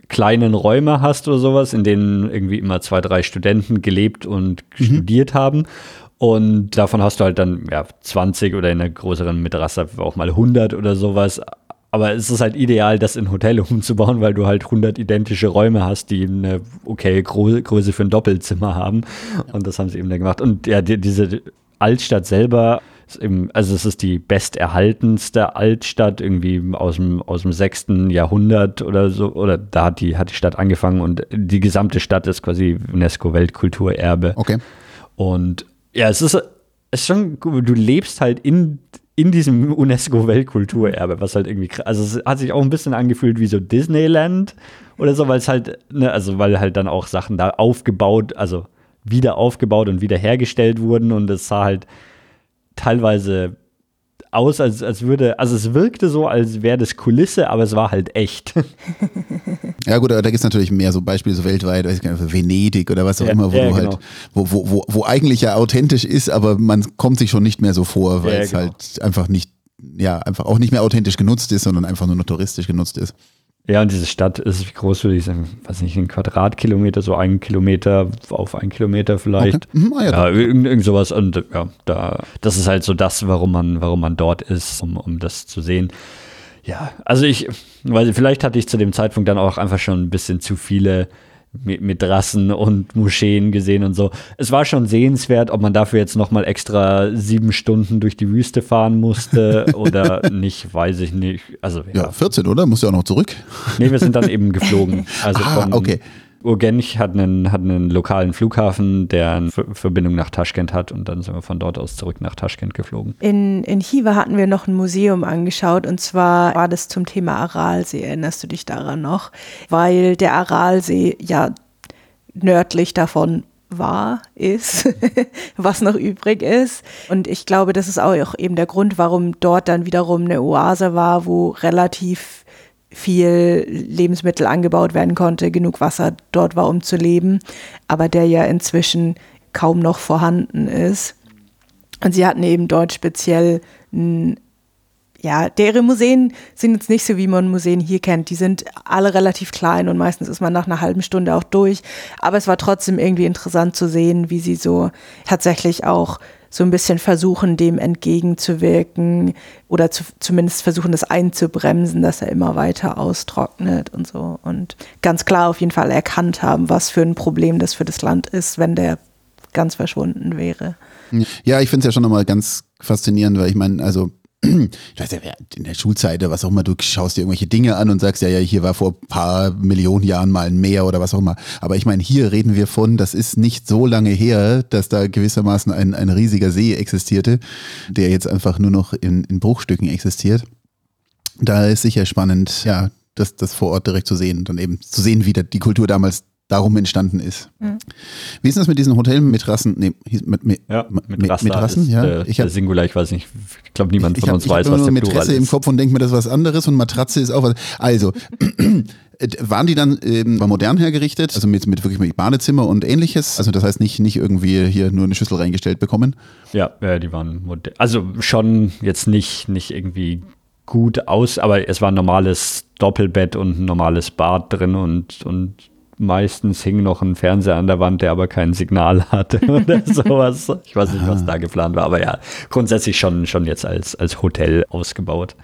kleinen Räume hast oder sowas, in denen irgendwie immer zwei, drei Studenten gelebt und mhm. studiert haben. Und davon hast du halt dann ja, 20 oder in einer größeren Mitrasse auch mal 100 oder sowas. Aber es ist halt ideal, das in Hotel (laughs) umzubauen, weil du halt 100 identische Räume hast, die eine okay Größe für ein Doppelzimmer haben. Und das haben sie eben da gemacht. Und ja, die, diese Altstadt selber im, also es ist die besterhaltenste Altstadt irgendwie aus dem, aus dem 6. Jahrhundert oder so, oder da hat die, hat die Stadt angefangen und die gesamte Stadt ist quasi UNESCO-Weltkulturerbe. Okay. Und ja, es ist, es ist schon, du lebst halt in, in diesem UNESCO-Weltkulturerbe, was halt irgendwie, also es hat sich auch ein bisschen angefühlt wie so Disneyland oder so, weil es halt, ne, also weil halt dann auch Sachen da aufgebaut, also wieder aufgebaut und wieder hergestellt wurden und es sah halt teilweise aus, als, als würde, also es wirkte so, als wäre das Kulisse, aber es war halt echt. (laughs) Ja gut, aber da gibt es natürlich mehr so Beispiele so weltweit, weiß ich nicht, Venedig oder was auch ja, immer, wo ja, du halt, genau. wo, wo, wo, wo eigentlich ja authentisch ist, aber man kommt sich schon nicht mehr so vor, weil ja, es genau. halt einfach nicht, ja, einfach auch nicht mehr authentisch genutzt ist, sondern einfach nur noch touristisch genutzt ist. Ja, und diese Stadt ist, wie groß würde ich sagen, weiß nicht, ein Quadratkilometer, so ein Kilometer auf ein Kilometer vielleicht. Okay. Mhm, ah, ja, ja irgend, irgend, sowas. Und ja, da, das ist halt so das, warum man, warum man dort ist, um, um das zu sehen. Ja, also ich, weil vielleicht hatte ich zu dem Zeitpunkt dann auch einfach schon ein bisschen zu viele mit Rassen und Moscheen gesehen und so. Es war schon sehenswert, ob man dafür jetzt nochmal extra sieben Stunden durch die Wüste fahren musste (laughs) oder nicht, weiß ich nicht. Also, ja. ja, 14, oder? Musst du auch noch zurück? Nee, wir sind dann eben geflogen. (laughs) Also ah, von, okay. Urgench hat einen, hat einen lokalen Flughafen, der eine Verbindung nach Taschkent hat und dann sind wir von dort aus zurück nach Taschkent geflogen. In, in Chiva hatten wir noch ein Museum angeschaut und zwar war das zum Thema Aralsee. Erinnerst du dich daran noch? Weil der Aralsee ja nördlich davon war, ist, (laughs) was noch übrig ist. Und ich glaube, das ist auch eben der Grund, warum dort dann wiederum eine Oase war, wo relativ viel Lebensmittel angebaut werden konnte, genug Wasser dort war, um zu leben, aber der ja inzwischen kaum noch vorhanden ist. Und sie hatten eben dort speziell ja, deren Museen sind jetzt nicht so, wie man Museen hier kennt. Die sind alle relativ klein und meistens ist man nach einer halben Stunde auch durch. Aber es war trotzdem irgendwie interessant zu sehen, wie sie so tatsächlich auch so ein bisschen versuchen, dem entgegenzuwirken oder zu, zumindest versuchen, das einzubremsen, dass er immer weiter austrocknet und so. Und ganz klar auf jeden Fall erkannt haben, was für ein Problem das für das Land ist, wenn der ganz verschwunden wäre. Ja, ich finde es ja schon nochmal ganz faszinierend, weil ich meine, also ich weiß ja, in der Schulzeit oder was auch immer, du schaust dir irgendwelche Dinge an und sagst, ja, ja, hier war vor ein paar Millionen Jahren mal ein Meer oder was auch immer. Aber ich meine, hier reden wir von, das ist nicht so lange her, dass da gewissermaßen ein, ein riesiger See existierte, der jetzt einfach nur noch in, in Bruchstücken existiert. Da ist sicher spannend, ja, das, das vor Ort direkt zu sehen und dann eben zu sehen, wie die Kultur damals darum entstanden ist. Mhm. Wie ist das mit diesen Hotelmatrassen? Nee, mit, mit, ja, mit Matrassen, ja. Der, ich hab, der Singular, ich weiß nicht, ich glaube niemand von hab, uns weiß, was der Mätresse im Kopf und denkt mir, das ist was anderes und Matratze ist auch was. Also, (clears throat) waren die dann ähm, modern hergerichtet, also mit, mit wirklich mit Badezimmer und ähnliches? Also das heißt nicht, nicht irgendwie hier nur eine Schüssel reingestellt bekommen? Ja, ja die waren modern. Also schon jetzt nicht, nicht irgendwie gut aus, aber es war ein normales Doppelbett und ein normales Bad drin und, und meistens hing noch ein Fernseher an der Wand, der aber kein Signal (laughs) hatte oder sowas. Ich weiß nicht, was da geplant war, aber ja, grundsätzlich schon, schon jetzt als, als Hotel ausgebaut.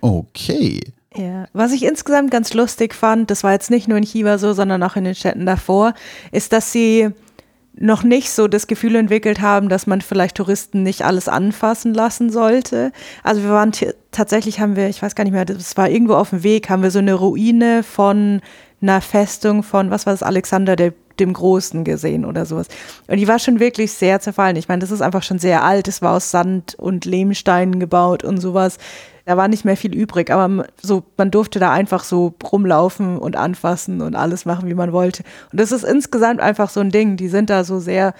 Okay. Ja, was ich insgesamt ganz lustig fand, das war jetzt nicht nur in Chiba so, sondern auch in den Städten davor, ist, dass sie noch nicht so das Gefühl entwickelt haben, dass man vielleicht Touristen nicht alles anfassen lassen sollte. Also wir waren tatsächlich haben wir, ich weiß gar nicht mehr, das war irgendwo auf dem Weg, haben wir so eine Ruine von einer Festung von, was war das, Alexander der, dem Großen gesehen oder sowas. Und die war schon wirklich sehr zerfallen. Ich meine, das ist einfach schon sehr alt. Es war aus Sand und Lehmsteinen gebaut und sowas. Da war nicht mehr viel übrig, aber so, man durfte da einfach so rumlaufen und anfassen und alles machen, wie man wollte. Und das ist insgesamt einfach so ein Ding. Die sind da so sehr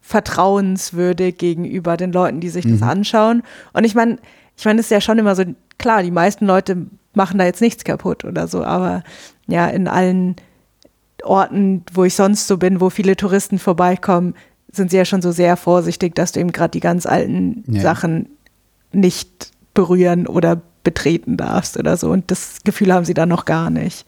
vertrauenswürdig gegenüber den Leuten, die sich mhm. das anschauen. Und ich meine, ich meine, es ist ja schon immer so, klar, die meisten Leute machen da jetzt nichts kaputt oder so, aber ja, in allen Orten, wo ich sonst so bin, wo viele Touristen vorbeikommen, sind sie ja schon so sehr vorsichtig, dass du eben gerade die ganz alten ja. Sachen nicht berühren oder betreten darfst oder so. Und das Gefühl haben sie da noch gar nicht.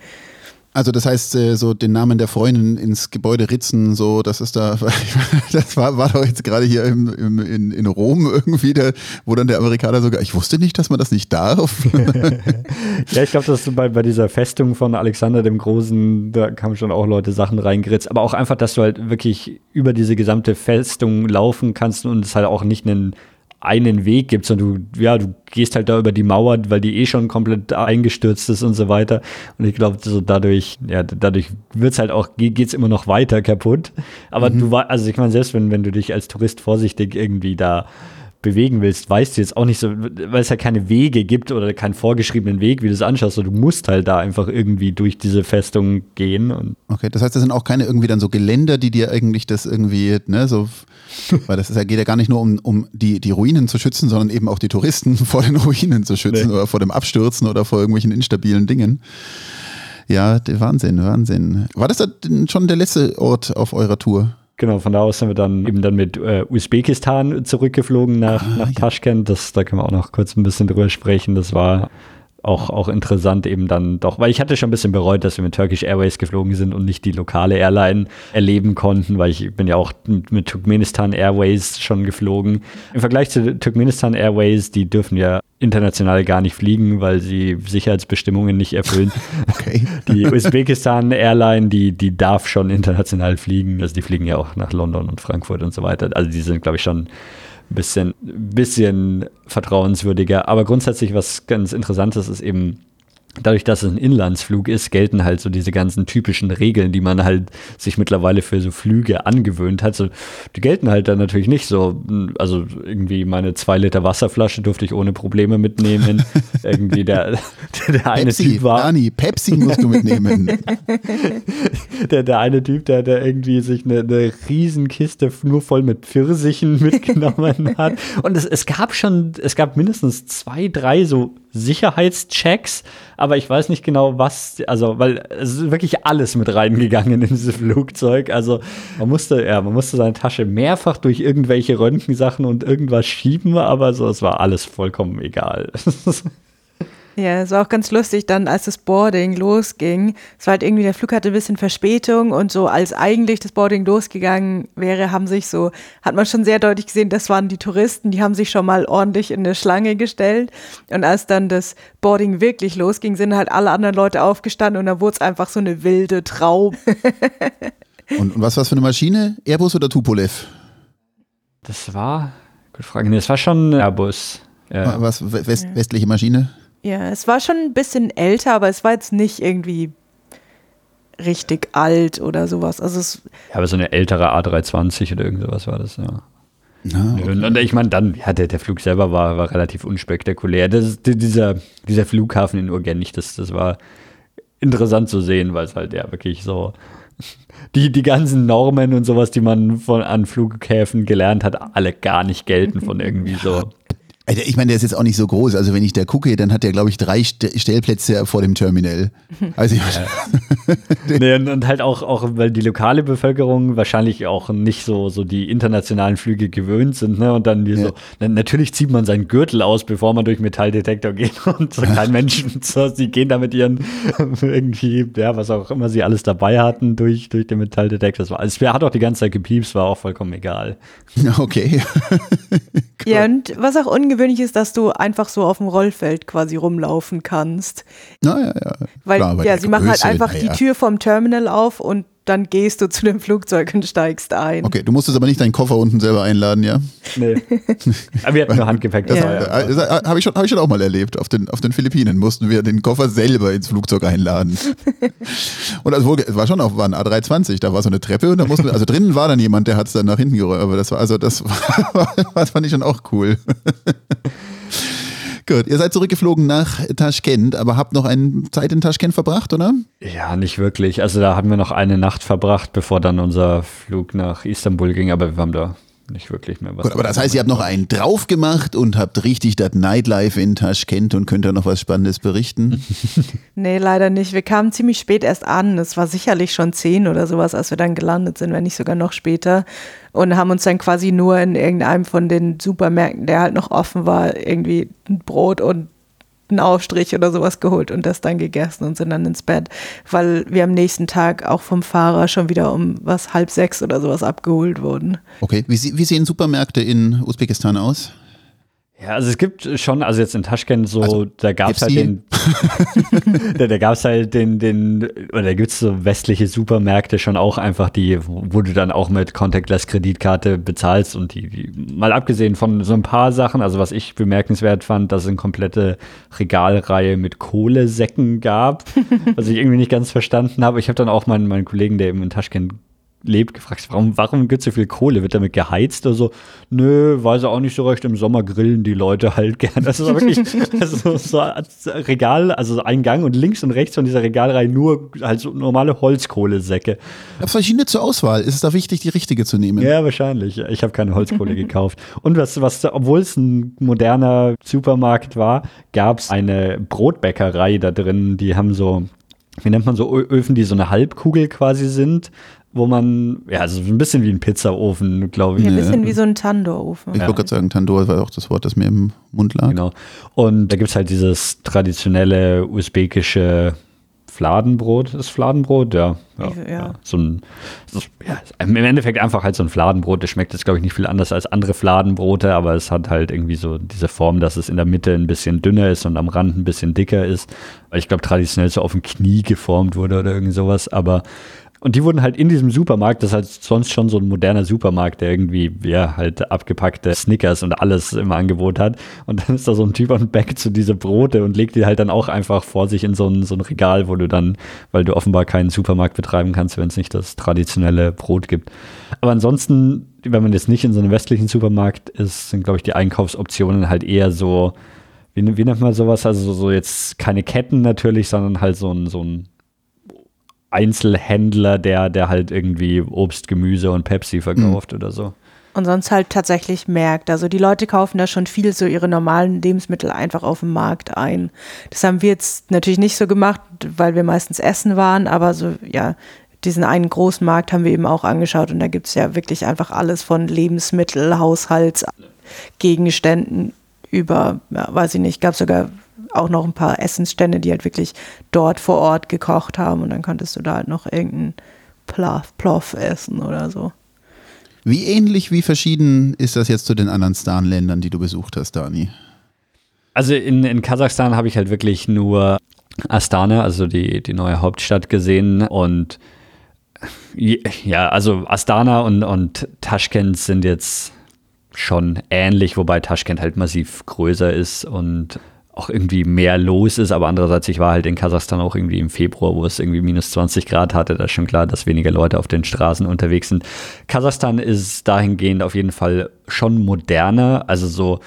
Also das heißt, äh, so den Namen der Freundin ins Gebäude ritzen, so, das ist da, (laughs) das war, war doch jetzt gerade hier im, im, in, in Rom irgendwie, der, wo dann der Amerikaner sogar, ich wusste nicht, dass man das nicht darf. (laughs) ja, ich glaube, dass bei, bei dieser Festung von Alexander dem Großen, da kamen schon auch Leute Sachen reingeritzt, aber auch einfach, dass du halt wirklich über diese gesamte Festung laufen kannst und es halt auch nicht einen einen Weg gibt, sondern du, ja, du gehst halt da über die Mauer, weil die eh schon komplett eingestürzt ist und so weiter. Und ich glaube, so dadurch, ja, dadurch wird's halt auch, geht's immer noch weiter kaputt. Aber mhm. du also ich meine, selbst wenn, wenn du dich als Tourist vorsichtig irgendwie da bewegen willst, weißt du jetzt auch nicht so, weil es ja keine Wege gibt oder keinen vorgeschriebenen Weg, wie du es anschaust. Du musst halt da einfach irgendwie durch diese Festung gehen. Okay, das heißt, das sind auch keine irgendwie dann so Geländer, die dir eigentlich das irgendwie, ne, so, (laughs) weil das ist, geht ja gar nicht nur um, um die, die Ruinen zu schützen, sondern eben auch die Touristen (laughs) vor den Ruinen zu schützen nee. oder vor dem Abstürzen oder vor irgendwelchen instabilen Dingen. Ja, Wahnsinn, Wahnsinn. War das schon der letzte Ort auf eurer Tour? Genau, von da aus sind wir dann eben dann mit äh, Usbekistan zurückgeflogen nach, ah, nach Taschkent. Das, da können wir auch noch kurz ein bisschen drüber sprechen. Das war auch, auch interessant eben dann doch, weil ich hatte schon ein bisschen bereut, dass wir mit Turkish Airways geflogen sind und nicht die lokale Airline erleben konnten, weil ich bin ja auch mit Turkmenistan Airways schon geflogen. Im Vergleich zu Turkmenistan Airways, die dürfen ja international gar nicht fliegen, weil sie Sicherheitsbestimmungen nicht erfüllen. (laughs) Okay. Die Usbekistan Airline, die, die darf schon international fliegen. Also die fliegen ja auch nach London und Frankfurt und so weiter. Also die sind, glaube ich, schon bisschen, bisschen vertrauenswürdiger. Aber grundsätzlich, was ganz Interessantes ist eben, dadurch, dass es ein Inlandsflug ist, gelten halt so diese ganzen typischen Regeln, die man halt sich mittlerweile für so Flüge angewöhnt hat. So, die gelten halt dann natürlich nicht so. Also irgendwie meine zwei Liter Wasserflasche durfte ich ohne Probleme mitnehmen. (laughs) irgendwie der, der eine Pepsi, Typ war. Dani, Pepsi musst du mitnehmen. (laughs) der, der eine Typ, der, der irgendwie sich eine, eine Riesenkiste nur voll mit Pfirsichen (laughs) mitgenommen hat. Und es, es gab schon, es gab mindestens zwei, drei so Sicherheitschecks, aber ich weiß nicht genau, was, also, weil es ist wirklich alles mit reingegangen in dieses Flugzeug. Also man musste, ja, man musste seine Tasche mehrfach durch irgendwelche Röntgensachen und irgendwas schieben, aber so, es war alles vollkommen egal. (laughs) Ja, es war auch ganz lustig dann, als das Boarding losging. Es war halt irgendwie, der Flug hatte ein bisschen Verspätung und so, als eigentlich das Boarding losgegangen wäre, haben sich so, hat man schon sehr deutlich gesehen, das waren die Touristen, die haben sich schon mal ordentlich in eine Schlange gestellt. Und als dann das Boarding wirklich losging, sind halt alle anderen Leute aufgestanden und dann wurde es einfach so eine wilde Traube. (laughs) und, und was war das für eine Maschine? Airbus oder Tupolev? Das war, gute Frage, nee, das war schon Airbus. Ja. Was, west, westliche Maschine? Ja, es war schon ein bisschen älter, aber es war jetzt nicht irgendwie richtig alt oder sowas. Also es ja, aber so eine ältere A320 oder irgend sowas war das, ja. Ah, okay. Und ich meine, dann, ja, der, der Flug selber war, war relativ unspektakulär. Das, dieser, dieser Flughafen in Urgenich, das, das war interessant zu sehen, weil es halt ja wirklich so (laughs) die, die ganzen Normen und sowas, die man von, an Flughäfen gelernt hat, alle gar nicht gelten von irgendwie (laughs) so ich meine, der ist jetzt auch nicht so groß. Also wenn ich da gucke, dann hat der, glaube ich, drei Stellplätze vor dem Terminal. (laughs) Also ich ja. (laughs) nee, und, und, halt auch, auch, weil die lokale Bevölkerung wahrscheinlich auch nicht so, so die internationalen Flüge gewöhnt sind. Ne? Und dann ja. so, na, natürlich zieht man seinen Gürtel aus, bevor man durch Metalldetektor geht. (laughs) Und so kein Menschen, so, sie gehen da mit ihren irgendwie, ja, was auch immer sie alles dabei hatten, durch, durch den Metalldetektor. Das war, also, es hat auch die ganze Zeit gepiepst, war auch vollkommen egal. Okay. ja, und was auch ungewöhnlich ungewöhnlich ist, dass du einfach so auf dem Rollfeld quasi rumlaufen kannst. Naja, ja. Weil, Klar, ja, sie machen halt einfach ja. die Tür vom Terminal auf und dann gehst du zu dem Flugzeug und steigst ein. Okay, du musstest aber nicht deinen Koffer unten selber einladen, ja? Nee. (laughs) aber wir hatten nur Handgepäck, das ja. war ja. Äh, Habe ich, schon, hab ich schon auch mal erlebt. Auf den, auf den Philippinen mussten wir den Koffer selber ins Flugzeug einladen. (laughs) und also, es war schon auf war ein A320, da war so eine Treppe und da mussten wir, also drinnen war dann jemand, der hat es dann nach hinten gerollt, aber das war, also das (laughs) war, das fand ich schon auch cool. Gut, ihr seid zurückgeflogen nach Taschkent, aber habt noch eine Zeit in Taschkent verbracht, oder? Ja, nicht wirklich. Also da haben wir noch eine Nacht verbracht, bevor dann unser Flug nach Istanbul ging, aber wir haben da nicht wirklich mehr was. Gut, aber das heißt, ihr habt noch einen drauf gemacht und habt richtig das Nightlife in Taschkent und könnt da noch was Spannendes berichten? (laughs) nee, leider nicht. Wir kamen ziemlich spät erst an. Es war sicherlich schon zehn oder sowas, als wir dann gelandet sind, wenn nicht sogar noch später. Und haben uns dann quasi nur in irgendeinem von den Supermärkten, der halt noch offen war, irgendwie ein Brot und einen Aufstrich oder sowas geholt und das dann gegessen und sind dann ins Bett, weil wir am nächsten Tag auch vom Fahrer schon wieder um was halb sechs oder sowas abgeholt wurden. Okay, wie, wie sehen Supermärkte in Usbekistan aus? Ja, also es gibt schon, also jetzt in Taschkent so, also, da gab es halt den, (laughs) da, da gab es halt den, den, oder da gibt es so westliche Supermärkte schon auch einfach, die, wo du dann auch mit Contactless-Kreditkarte bezahlst und die, die, mal abgesehen von so ein paar Sachen, also was ich bemerkenswert fand, dass es eine komplette Regalreihe mit Kohlesäcken gab, (laughs) was ich irgendwie nicht ganz verstanden habe. Ich habe dann auch meinen, meinen Kollegen, der eben in Taschkent lebt, gefragt, warum, warum gibt es so viel Kohle? Wird damit geheizt oder so? Nö, weiß er auch nicht so recht. Im Sommer grillen die Leute halt gerne. Das ist wirklich (laughs) also so ein Regal, also ein Gang und links und rechts von dieser Regalreihe nur halt so normale Holzkohlesäcke. Ich habe verschiedene zur Auswahl. Ist es da wichtig, die richtige zu nehmen? Ja, wahrscheinlich. Ich habe keine Holzkohle gekauft. Und was, was obwohl es ein moderner Supermarkt war, gab es eine Brotbäckerei da drin. Die haben so wie nennt man so Öfen, die so eine Halbkugel quasi sind, wo man, ja, also ein bisschen wie ein Pizzaofen, glaube ich. Ja, ein bisschen wie so ein Tandoor-Ofen. Ich wollte gerade sagen, Tandoor war auch das Wort, das mir im Mund lag. Genau. Und da gibt es halt dieses traditionelle usbekische Fladenbrot. Ist Fladenbrot? Ja. Ja, ja. ja. So ein, so, ja, im Endeffekt einfach halt so ein Fladenbrot. Das schmeckt jetzt, glaube ich, nicht viel anders als andere Fladenbrote, aber es hat halt irgendwie so diese Form, dass es in der Mitte ein bisschen dünner ist und am Rand ein bisschen dicker ist. Weil ich glaube, traditionell so auf dem Knie geformt wurde oder irgend sowas. Aber Und die wurden halt in diesem Supermarkt, das ist halt sonst schon so ein moderner Supermarkt, der irgendwie, ja, halt abgepackte Snickers und alles im Angebot hat. Und dann ist da so ein Typ und backt so diese Brote und legt die halt dann auch einfach vor sich in so ein, so ein Regal, wo du dann, weil du offenbar keinen Supermarkt betreiben kannst, wenn es nicht das traditionelle Brot gibt. Aber ansonsten, wenn man jetzt nicht in so einem westlichen Supermarkt ist, sind, glaube ich, die Einkaufsoptionen halt eher so, wie, wie nennt man sowas? Also so jetzt keine Ketten natürlich, sondern halt so ein, so ein Einzelhändler, der, der halt irgendwie Obst, Gemüse und Pepsi verkauft mhm. oder so. Und sonst halt tatsächlich merkt. Also die Leute kaufen da schon viel so ihre normalen Lebensmittel einfach auf dem Markt ein. Das haben wir jetzt natürlich nicht so gemacht, weil wir meistens essen waren, aber so, ja, diesen einen großen Markt haben wir eben auch angeschaut und da gibt es ja wirklich einfach alles von Lebensmittel, Haushaltsgegenständen über, ja, weiß ich nicht, gab sogar auch noch ein paar Essensstände, die halt wirklich dort vor Ort gekocht haben und dann konntest du da halt noch irgendeinen Ploff, Ploff essen oder so. Wie ähnlich, wie verschieden ist das jetzt zu den anderen Stan-Ländern, die du besucht hast, Dani? Also in, in Kasachstan habe ich halt wirklich nur Astana, also die, die neue Hauptstadt gesehen und ja, also Astana und, und Taschkent sind jetzt schon ähnlich, wobei Taschkent halt massiv größer ist und auch irgendwie mehr los ist, aber andererseits, ich war halt in Kasachstan auch irgendwie im Februar, wo es irgendwie minus 20 Grad hatte, da ist schon klar, dass weniger Leute auf den Straßen unterwegs sind. Kasachstan ist dahingehend auf jeden Fall schon moderner, also so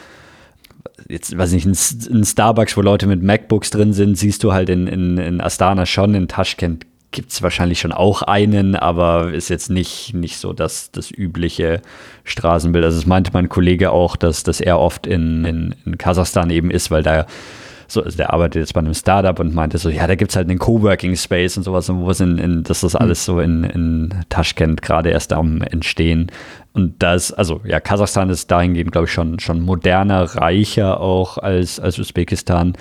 jetzt weiß ich nicht, ein Starbucks, wo Leute mit MacBooks drin sind, siehst du halt in, in, in Astana schon, in Taschkent gibt es wahrscheinlich schon auch einen, aber ist jetzt nicht, nicht so das, das übliche Straßenbild. Also es meinte mein Kollege auch, dass, dass er oft in, in, in Kasachstan eben ist, weil da so, also der arbeitet jetzt bei einem Startup und meinte so, ja, da gibt es halt einen Coworking Space und sowas, und wo es in, in, das ist alles so in, in Taschkent gerade erst am Entstehen. Und das, also ja, Kasachstan ist dahingehend, glaube ich, schon, schon moderner, reicher auch als, als Usbekistan.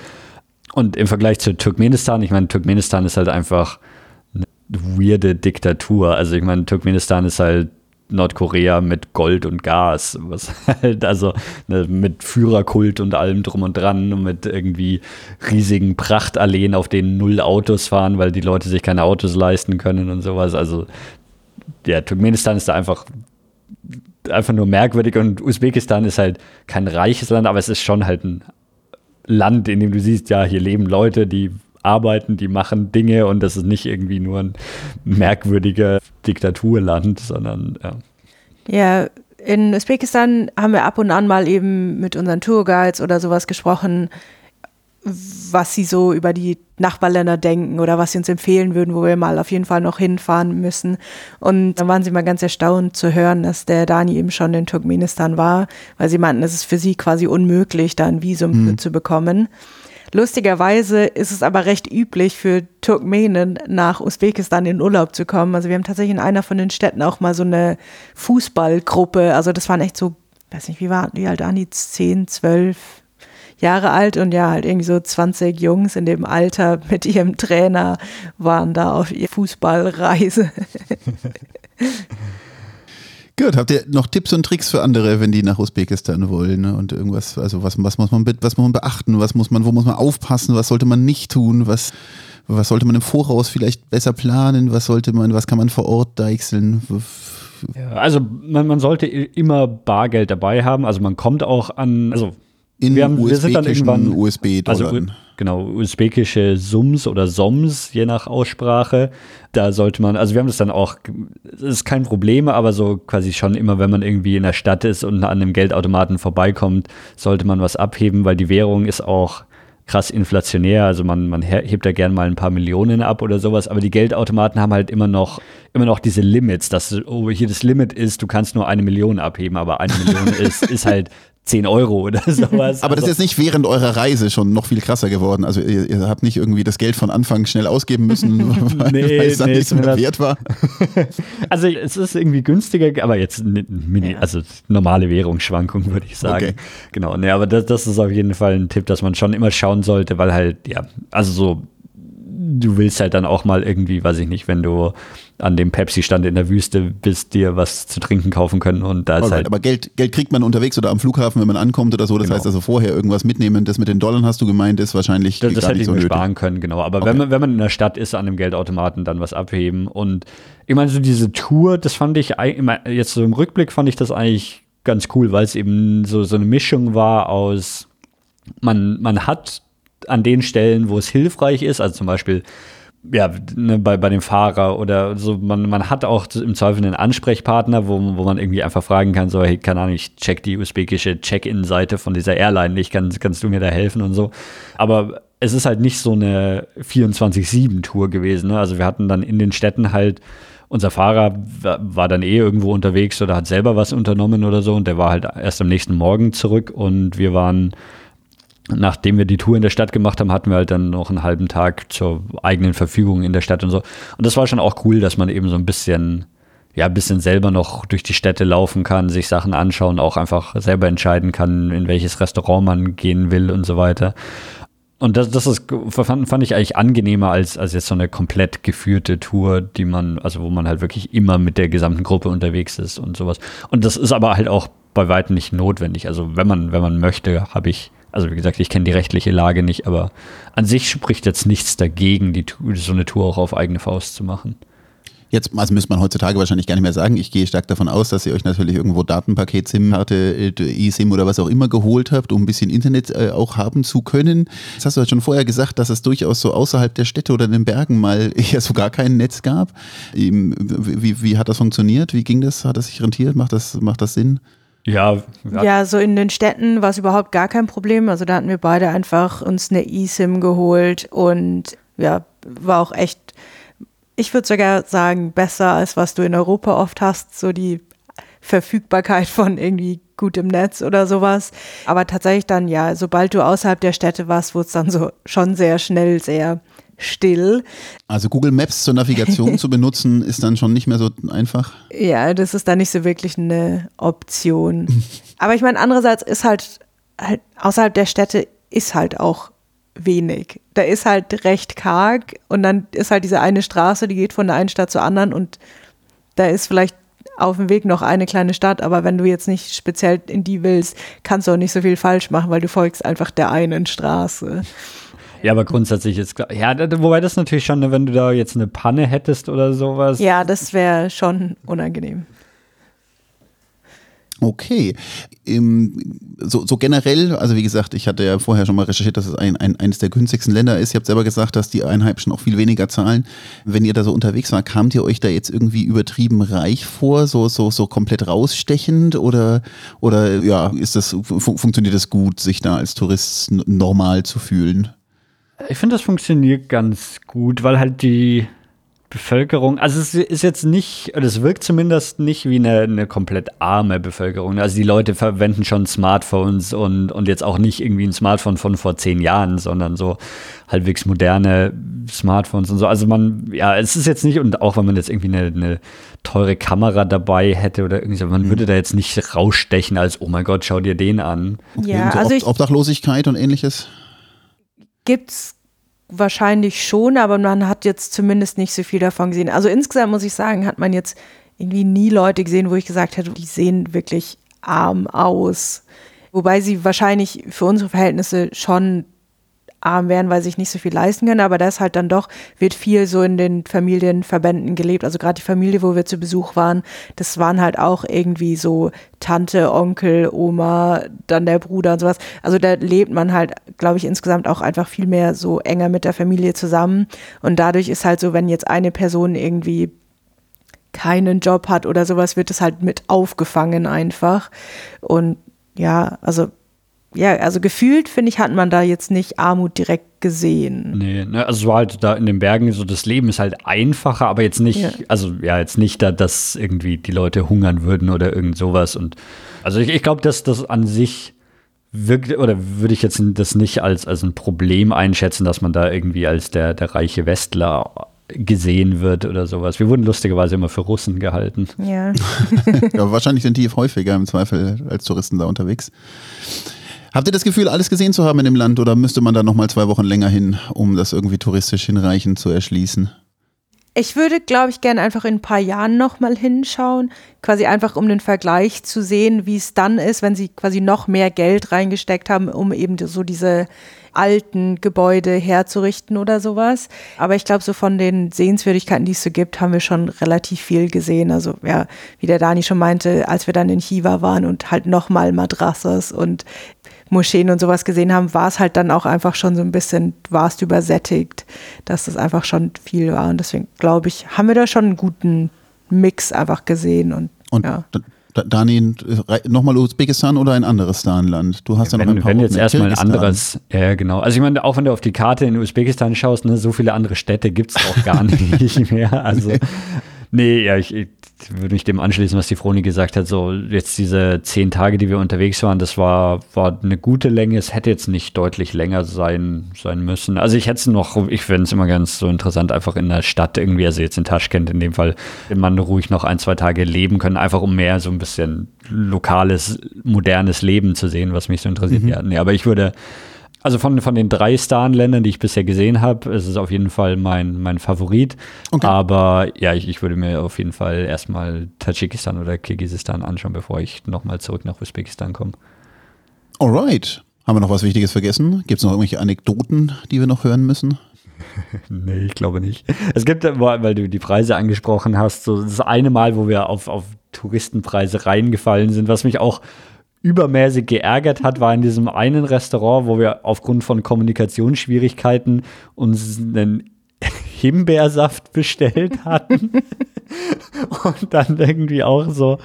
Und im Vergleich zu Turkmenistan, ich meine, Turkmenistan ist halt einfach weirde Diktatur. Also ich meine, Turkmenistan ist halt Nordkorea mit Gold und Gas, was (laughs) halt also ne, mit Führerkult und allem drum und dran und mit irgendwie riesigen Prachtalleen, auf denen null Autos fahren, weil die Leute sich keine Autos leisten können und sowas. Also ja, Turkmenistan ist da einfach einfach nur merkwürdig und Usbekistan ist halt kein reiches Land, aber es ist schon halt ein Land, in dem du siehst, ja, hier leben Leute, die arbeiten, die machen Dinge und das ist nicht irgendwie nur ein merkwürdiger Diktaturland, sondern ja. Ja, in Usbekistan haben wir ab und an mal eben mit unseren Tourguides oder sowas gesprochen, was sie so über die Nachbarländer denken oder was sie uns empfehlen würden, wo wir mal auf jeden Fall noch hinfahren müssen. Und dann waren sie mal ganz erstaunt zu hören, dass der Dani eben schon in Turkmenistan war, weil sie meinten, es ist für sie quasi unmöglich, da ein Visum mhm. zu bekommen. Lustigerweise ist es aber recht üblich für Turkmenen nach Usbekistan in Urlaub zu kommen. Also wir haben tatsächlich in einer von den Städten auch mal so eine Fußballgruppe. Also das waren echt so, weiß nicht, wie, war, wie alt waren die? 10, 12 Jahre alt und ja, halt irgendwie so 20 Jungs in dem Alter mit ihrem Trainer waren da auf ihrer Fußballreise. (laughs) (laughs) Gut, habt ihr noch Tipps und Tricks für andere, wenn die nach Usbekistan wollen? Ne? Und irgendwas, also was, was, muss man, was muss man beachten? Was muss man, wo muss man aufpassen? Was sollte man nicht tun? Was, was sollte man im Voraus vielleicht besser planen? Was sollte man, was kann man vor Ort deichseln? Ja, also man, man sollte immer Bargeld dabei haben. Also man kommt auch an, also in wir, haben, wir sind dann irgendwann USB-Dollar. Also, genau, usbekische Sums oder Soms, je nach Aussprache. Da sollte man, also wir haben das dann auch, das ist kein Problem, aber so quasi schon immer, wenn man irgendwie in der Stadt ist und an einem Geldautomaten vorbeikommt, sollte man was abheben, weil die Währung ist auch krass inflationär. Also man, man hebt da gern mal ein paar Millionen ab oder sowas, aber die Geldautomaten haben halt immer noch, immer noch diese Limits, dass oh, hier das Limit ist, du kannst nur eine Million abheben, aber eine Million (laughs) ist, ist halt 10 Euro oder (laughs) sowas. Aber das ist jetzt nicht während eurer Reise schon noch viel krasser geworden. Also ihr, ihr habt nicht irgendwie das Geld von Anfang schnell ausgeben müssen, (laughs) (laughs) weil, nee, es dann nee, nicht mehr wert war. Also es ist irgendwie günstiger, aber jetzt mini, also normale Währungsschwankungen würde ich sagen. Okay. Genau, nee, aber das, das ist auf jeden Fall ein Tipp, dass man schon immer schauen sollte, weil halt, ja, also so du willst halt dann auch mal irgendwie, weiß ich nicht, wenn du an dem Pepsi-Stand in der Wüste bist, dir was zu trinken kaufen können und da ist halt. Aber Geld, Geld kriegt man unterwegs oder am Flughafen, wenn man ankommt oder so. Das genau. heißt also vorher irgendwas mitnehmen. Das mit den Dollar hast du gemeint, ist wahrscheinlich das, das hätte ich so mir nötig. sparen können, genau. Aber okay. wenn man wenn man in der Stadt ist, an dem Geldautomaten dann was abheben und ich meine so diese Tour, das fand ich jetzt so im Rückblick fand ich das eigentlich ganz cool, weil es eben so so eine Mischung war aus man man hat an den Stellen, wo es hilfreich ist, also zum Beispiel ja, ne, bei, bei dem Fahrer oder so, man, man hat auch im Zweifel einen Ansprechpartner, wo, wo man irgendwie einfach fragen kann, so, hey, keine Ahnung, ich check die usbekische Check-in-Seite von dieser Airline nicht, kann, kannst du mir da helfen und so. Aber es ist halt nicht so eine 24-7-Tour gewesen. Ne? Also wir hatten dann in den Städten halt, unser Fahrer war dann eh irgendwo unterwegs oder hat selber was unternommen oder so und der war halt erst am nächsten Morgen zurück und wir waren nachdem wir die Tour in der Stadt gemacht haben, hatten wir halt dann noch einen halben Tag zur eigenen Verfügung in der Stadt und so. Und das war schon auch cool, dass man eben so ein bisschen, ja, ein bisschen selber noch durch die Städte laufen kann, sich Sachen anschauen, auch einfach selber entscheiden kann, in welches Restaurant man gehen will und so weiter. Und das, das ist, fand, fand ich eigentlich angenehmer als, als jetzt so eine komplett geführte Tour, die man, also wo man halt wirklich immer mit der gesamten Gruppe unterwegs ist und sowas. Und das ist aber halt auch bei weitem nicht notwendig. Also wenn man, wenn man möchte, habe ich also wie gesagt, ich kenne die rechtliche Lage nicht, aber an sich spricht jetzt nichts dagegen, die, so eine Tour auch auf eigene Faust zu machen. Jetzt, also müsste man heutzutage wahrscheinlich gar nicht mehr sagen. Ich gehe stark davon aus, dass ihr euch natürlich irgendwo Datenpaket, SIM-Karte, eSIM oder was auch immer geholt habt, um ein bisschen Internet äh, auch haben zu können. Das hast du ja schon vorher gesagt, dass es durchaus so außerhalb der Städte oder den Bergen mal (laughs) ja so gar kein Netz gab. Wie, wie hat das funktioniert? Wie ging das? Hat das sich rentiert? Macht das, macht das Sinn? Ja, ja, so in den Städten war es überhaupt gar kein Problem. Also da hatten wir beide einfach uns eine eSIM geholt und ja, war auch echt, ich würde sogar sagen, besser als was du in Europa oft hast, so die Verfügbarkeit von irgendwie gutem Netz oder sowas. Aber tatsächlich dann, ja, sobald du außerhalb der Städte warst, wurde es dann so schon sehr schnell sehr still. Also Google Maps zur Navigation (laughs) zu benutzen, ist dann schon nicht mehr so einfach. Ja, das ist dann nicht so wirklich eine Option. (laughs) Aber ich meine, andererseits ist halt, halt außerhalb der Städte ist halt auch wenig. Da ist halt recht karg und dann ist halt diese eine Straße, die geht von der einen Stadt zur anderen und da ist vielleicht auf dem Weg noch eine kleine Stadt, aber wenn du jetzt nicht speziell in die willst, kannst du auch nicht so viel falsch machen, weil du folgst einfach der einen Straße. Ja, aber grundsätzlich ist klar. Ja, wobei das natürlich schon, ne, wenn du da jetzt eine Panne hättest oder sowas. Ja, das wäre schon unangenehm. Okay. so, so, generell, also wie gesagt, ich hatte ja vorher schon mal recherchiert, dass es ein, ein, eines der günstigsten Länder ist. Ihr habt selber gesagt, dass die Einheimischen auch viel weniger zahlen. Wenn ihr da so unterwegs war, kamt ihr euch da jetzt irgendwie übertrieben reich vor, so, so, so komplett rausstechend oder, oder ja, ist das, fun funktioniert das gut, sich da als Tourist normal zu fühlen? Ich finde, das funktioniert ganz gut, weil halt die Bevölkerung, also es ist jetzt nicht, oder es wirkt zumindest nicht wie eine, eine komplett arme Bevölkerung. Also die Leute verwenden schon Smartphones und, und jetzt auch nicht irgendwie ein Smartphone von vor zehn Jahren, sondern so halbwegs moderne Smartphones und so. Also man, ja, es ist jetzt nicht, und auch wenn man jetzt irgendwie eine, eine teure Kamera dabei hätte oder irgendwie so, man mhm. würde da jetzt nicht rausstechen als, oh mein Gott, schau dir den an. Ja, so also Obdachlosigkeit und ähnliches? Gibt es wahrscheinlich schon, aber man hat jetzt zumindest nicht so viel davon gesehen. Also insgesamt muss ich sagen, hat man jetzt irgendwie nie Leute gesehen, wo ich gesagt hätte, die sehen wirklich arm aus. Wobei sie wahrscheinlich für unsere Verhältnisse schon arm werden, weil sie sich nicht so viel leisten können. Aber das halt dann doch, wird viel so in den Familienverbänden gelebt. Also gerade die Familie, wo wir zu Besuch waren, das waren halt auch irgendwie so Tante, Onkel, Oma, dann der Bruder und sowas. Also da lebt man halt, glaube ich, insgesamt auch einfach viel mehr so enger mit der Familie zusammen. Und dadurch ist halt so, wenn jetzt eine Person irgendwie keinen Job hat oder sowas, wird es halt mit aufgefangen einfach. Und ja, also ja, also gefühlt, finde ich, hat man da jetzt nicht Armut direkt gesehen. Nee, ne, also war halt da in den Bergen so, das Leben ist halt einfacher, aber jetzt nicht, ja. also ja, jetzt nicht da, dass irgendwie die Leute hungern würden oder irgend sowas. Und also ich, ich glaube, dass das an sich wirkt, oder würde ich jetzt das nicht als, als ein Problem einschätzen, dass man da irgendwie als der, der reiche Westler gesehen wird oder sowas. Wir wurden lustigerweise immer für Russen gehalten. Ja. (laughs) (laughs) ja wahrscheinlich sind die häufiger im Zweifel als Touristen da unterwegs. Habt ihr das Gefühl, alles gesehen zu haben in dem Land oder müsste man da nochmal zwei Wochen länger hin, um das irgendwie touristisch hinreichend zu erschließen? Ich würde, glaube ich, gerne einfach in ein paar Jahren nochmal hinschauen, quasi einfach um den Vergleich zu sehen, wie es dann ist, wenn sie quasi noch mehr Geld reingesteckt haben, um eben so diese alten Gebäude herzurichten oder sowas. Aber ich glaube, so von den Sehenswürdigkeiten, die es so gibt, haben wir schon relativ viel gesehen. Also ja, wie der Dani schon meinte, als wir dann in Chiva waren und halt nochmal Madrassas und Moscheen und sowas gesehen haben, war es halt dann auch einfach schon so ein bisschen, warst übersättigt, dass das einfach schon viel war. Und deswegen glaube ich, haben wir da schon einen guten Mix einfach gesehen. Und, und ja. Dani, nochmal Usbekistan oder ein anderes Danland? Du hast ja, ja noch ein paar Wenn jetzt erstmal ein anderes, ja genau. Also ich meine, auch wenn du auf die Karte in Usbekistan schaust, ne, so viele andere Städte gibt es auch gar (laughs) nicht mehr. Also nee, ja, ich, ich würde mich dem anschließen, was die Froni gesagt hat. So, jetzt diese zehn Tage, die wir unterwegs waren, das war, war eine gute Länge. Es hätte jetzt nicht deutlich länger sein, sein müssen. Also ich hätte es noch, ich finde es immer ganz so interessant, einfach in der Stadt irgendwie, also jetzt in Taschkent in dem Fall, wenn man ruhig noch ein, zwei Tage leben können, einfach um mehr so ein bisschen lokales, modernes Leben zu sehen, was mich so interessiert. Mhm. Ja, nee, aber ich würde also von, von den drei Star-Ländern, die ich bisher gesehen habe, ist es auf jeden Fall mein, mein Favorit. Okay. Aber ja, ich, ich würde mir auf jeden Fall erstmal Tadschikistan oder Kirgisistan anschauen, bevor ich nochmal zurück nach Usbekistan komme. Alright. Haben wir noch was Wichtiges vergessen? Gibt es noch irgendwelche Anekdoten, die wir noch hören müssen? (laughs) nee, ich glaube nicht. Es gibt, weil du die Preise angesprochen hast, so das eine Mal, wo wir auf, auf Touristenpreise reingefallen sind, was mich auch übermäßig geärgert hat, war in diesem einen Restaurant, wo wir aufgrund von Kommunikationsschwierigkeiten uns einen (laughs) Himbeersaft bestellt hatten. (laughs) und dann irgendwie auch so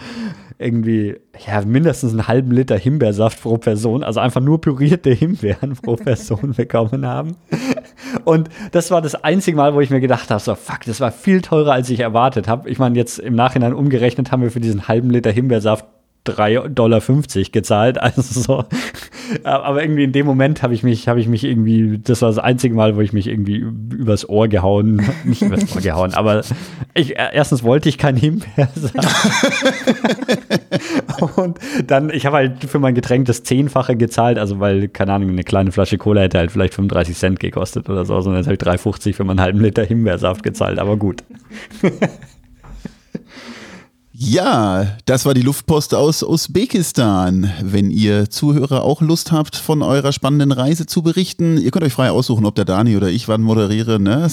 irgendwie, ja, mindestens einen halben Liter Himbeersaft pro Person, also einfach nur pürierte Himbeeren pro Person (laughs) bekommen haben. Und das war das einzige Mal, wo ich mir gedacht habe, so fuck, das war viel teurer, als ich erwartet habe. Ich meine, jetzt im Nachhinein umgerechnet haben wir für diesen halben Liter Himbeersaft 3,50 Dollar gezahlt. (laughs) Also so. Aber irgendwie in dem Moment habe ich mich, habe ich mich irgendwie, das war das einzige Mal, wo ich mich irgendwie übers Ohr gehauen, (laughs) nicht übers Ohr gehauen, aber ich, äh, erstens wollte ich kein Himbeersaft. (laughs) Und dann, ich habe halt für mein Getränk das Zehnfache gezahlt, also weil, keine Ahnung, eine kleine Flasche Cola hätte halt vielleicht 35 Cent gekostet oder so, sondern jetzt habe ich 3,50 für meinen halben Liter Himbeersaft gezahlt, aber gut. Ja, das war die Luftpost aus Usbekistan. Wenn ihr Zuhörer auch Lust habt, von eurer spannenden Reise zu berichten, ihr könnt euch frei aussuchen, ob der Dani oder ich wann moderiere. Ne?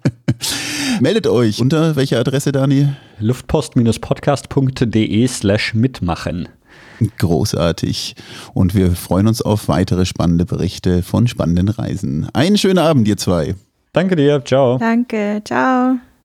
(laughs) Meldet euch. Unter welcher Adresse, Dani? Luftpost-podcast.de slash mitmachen. Großartig. Und wir freuen uns auf weitere spannende Berichte von spannenden Reisen. Einen schönen Abend, ihr zwei. Danke dir. Ciao. Danke. Ciao.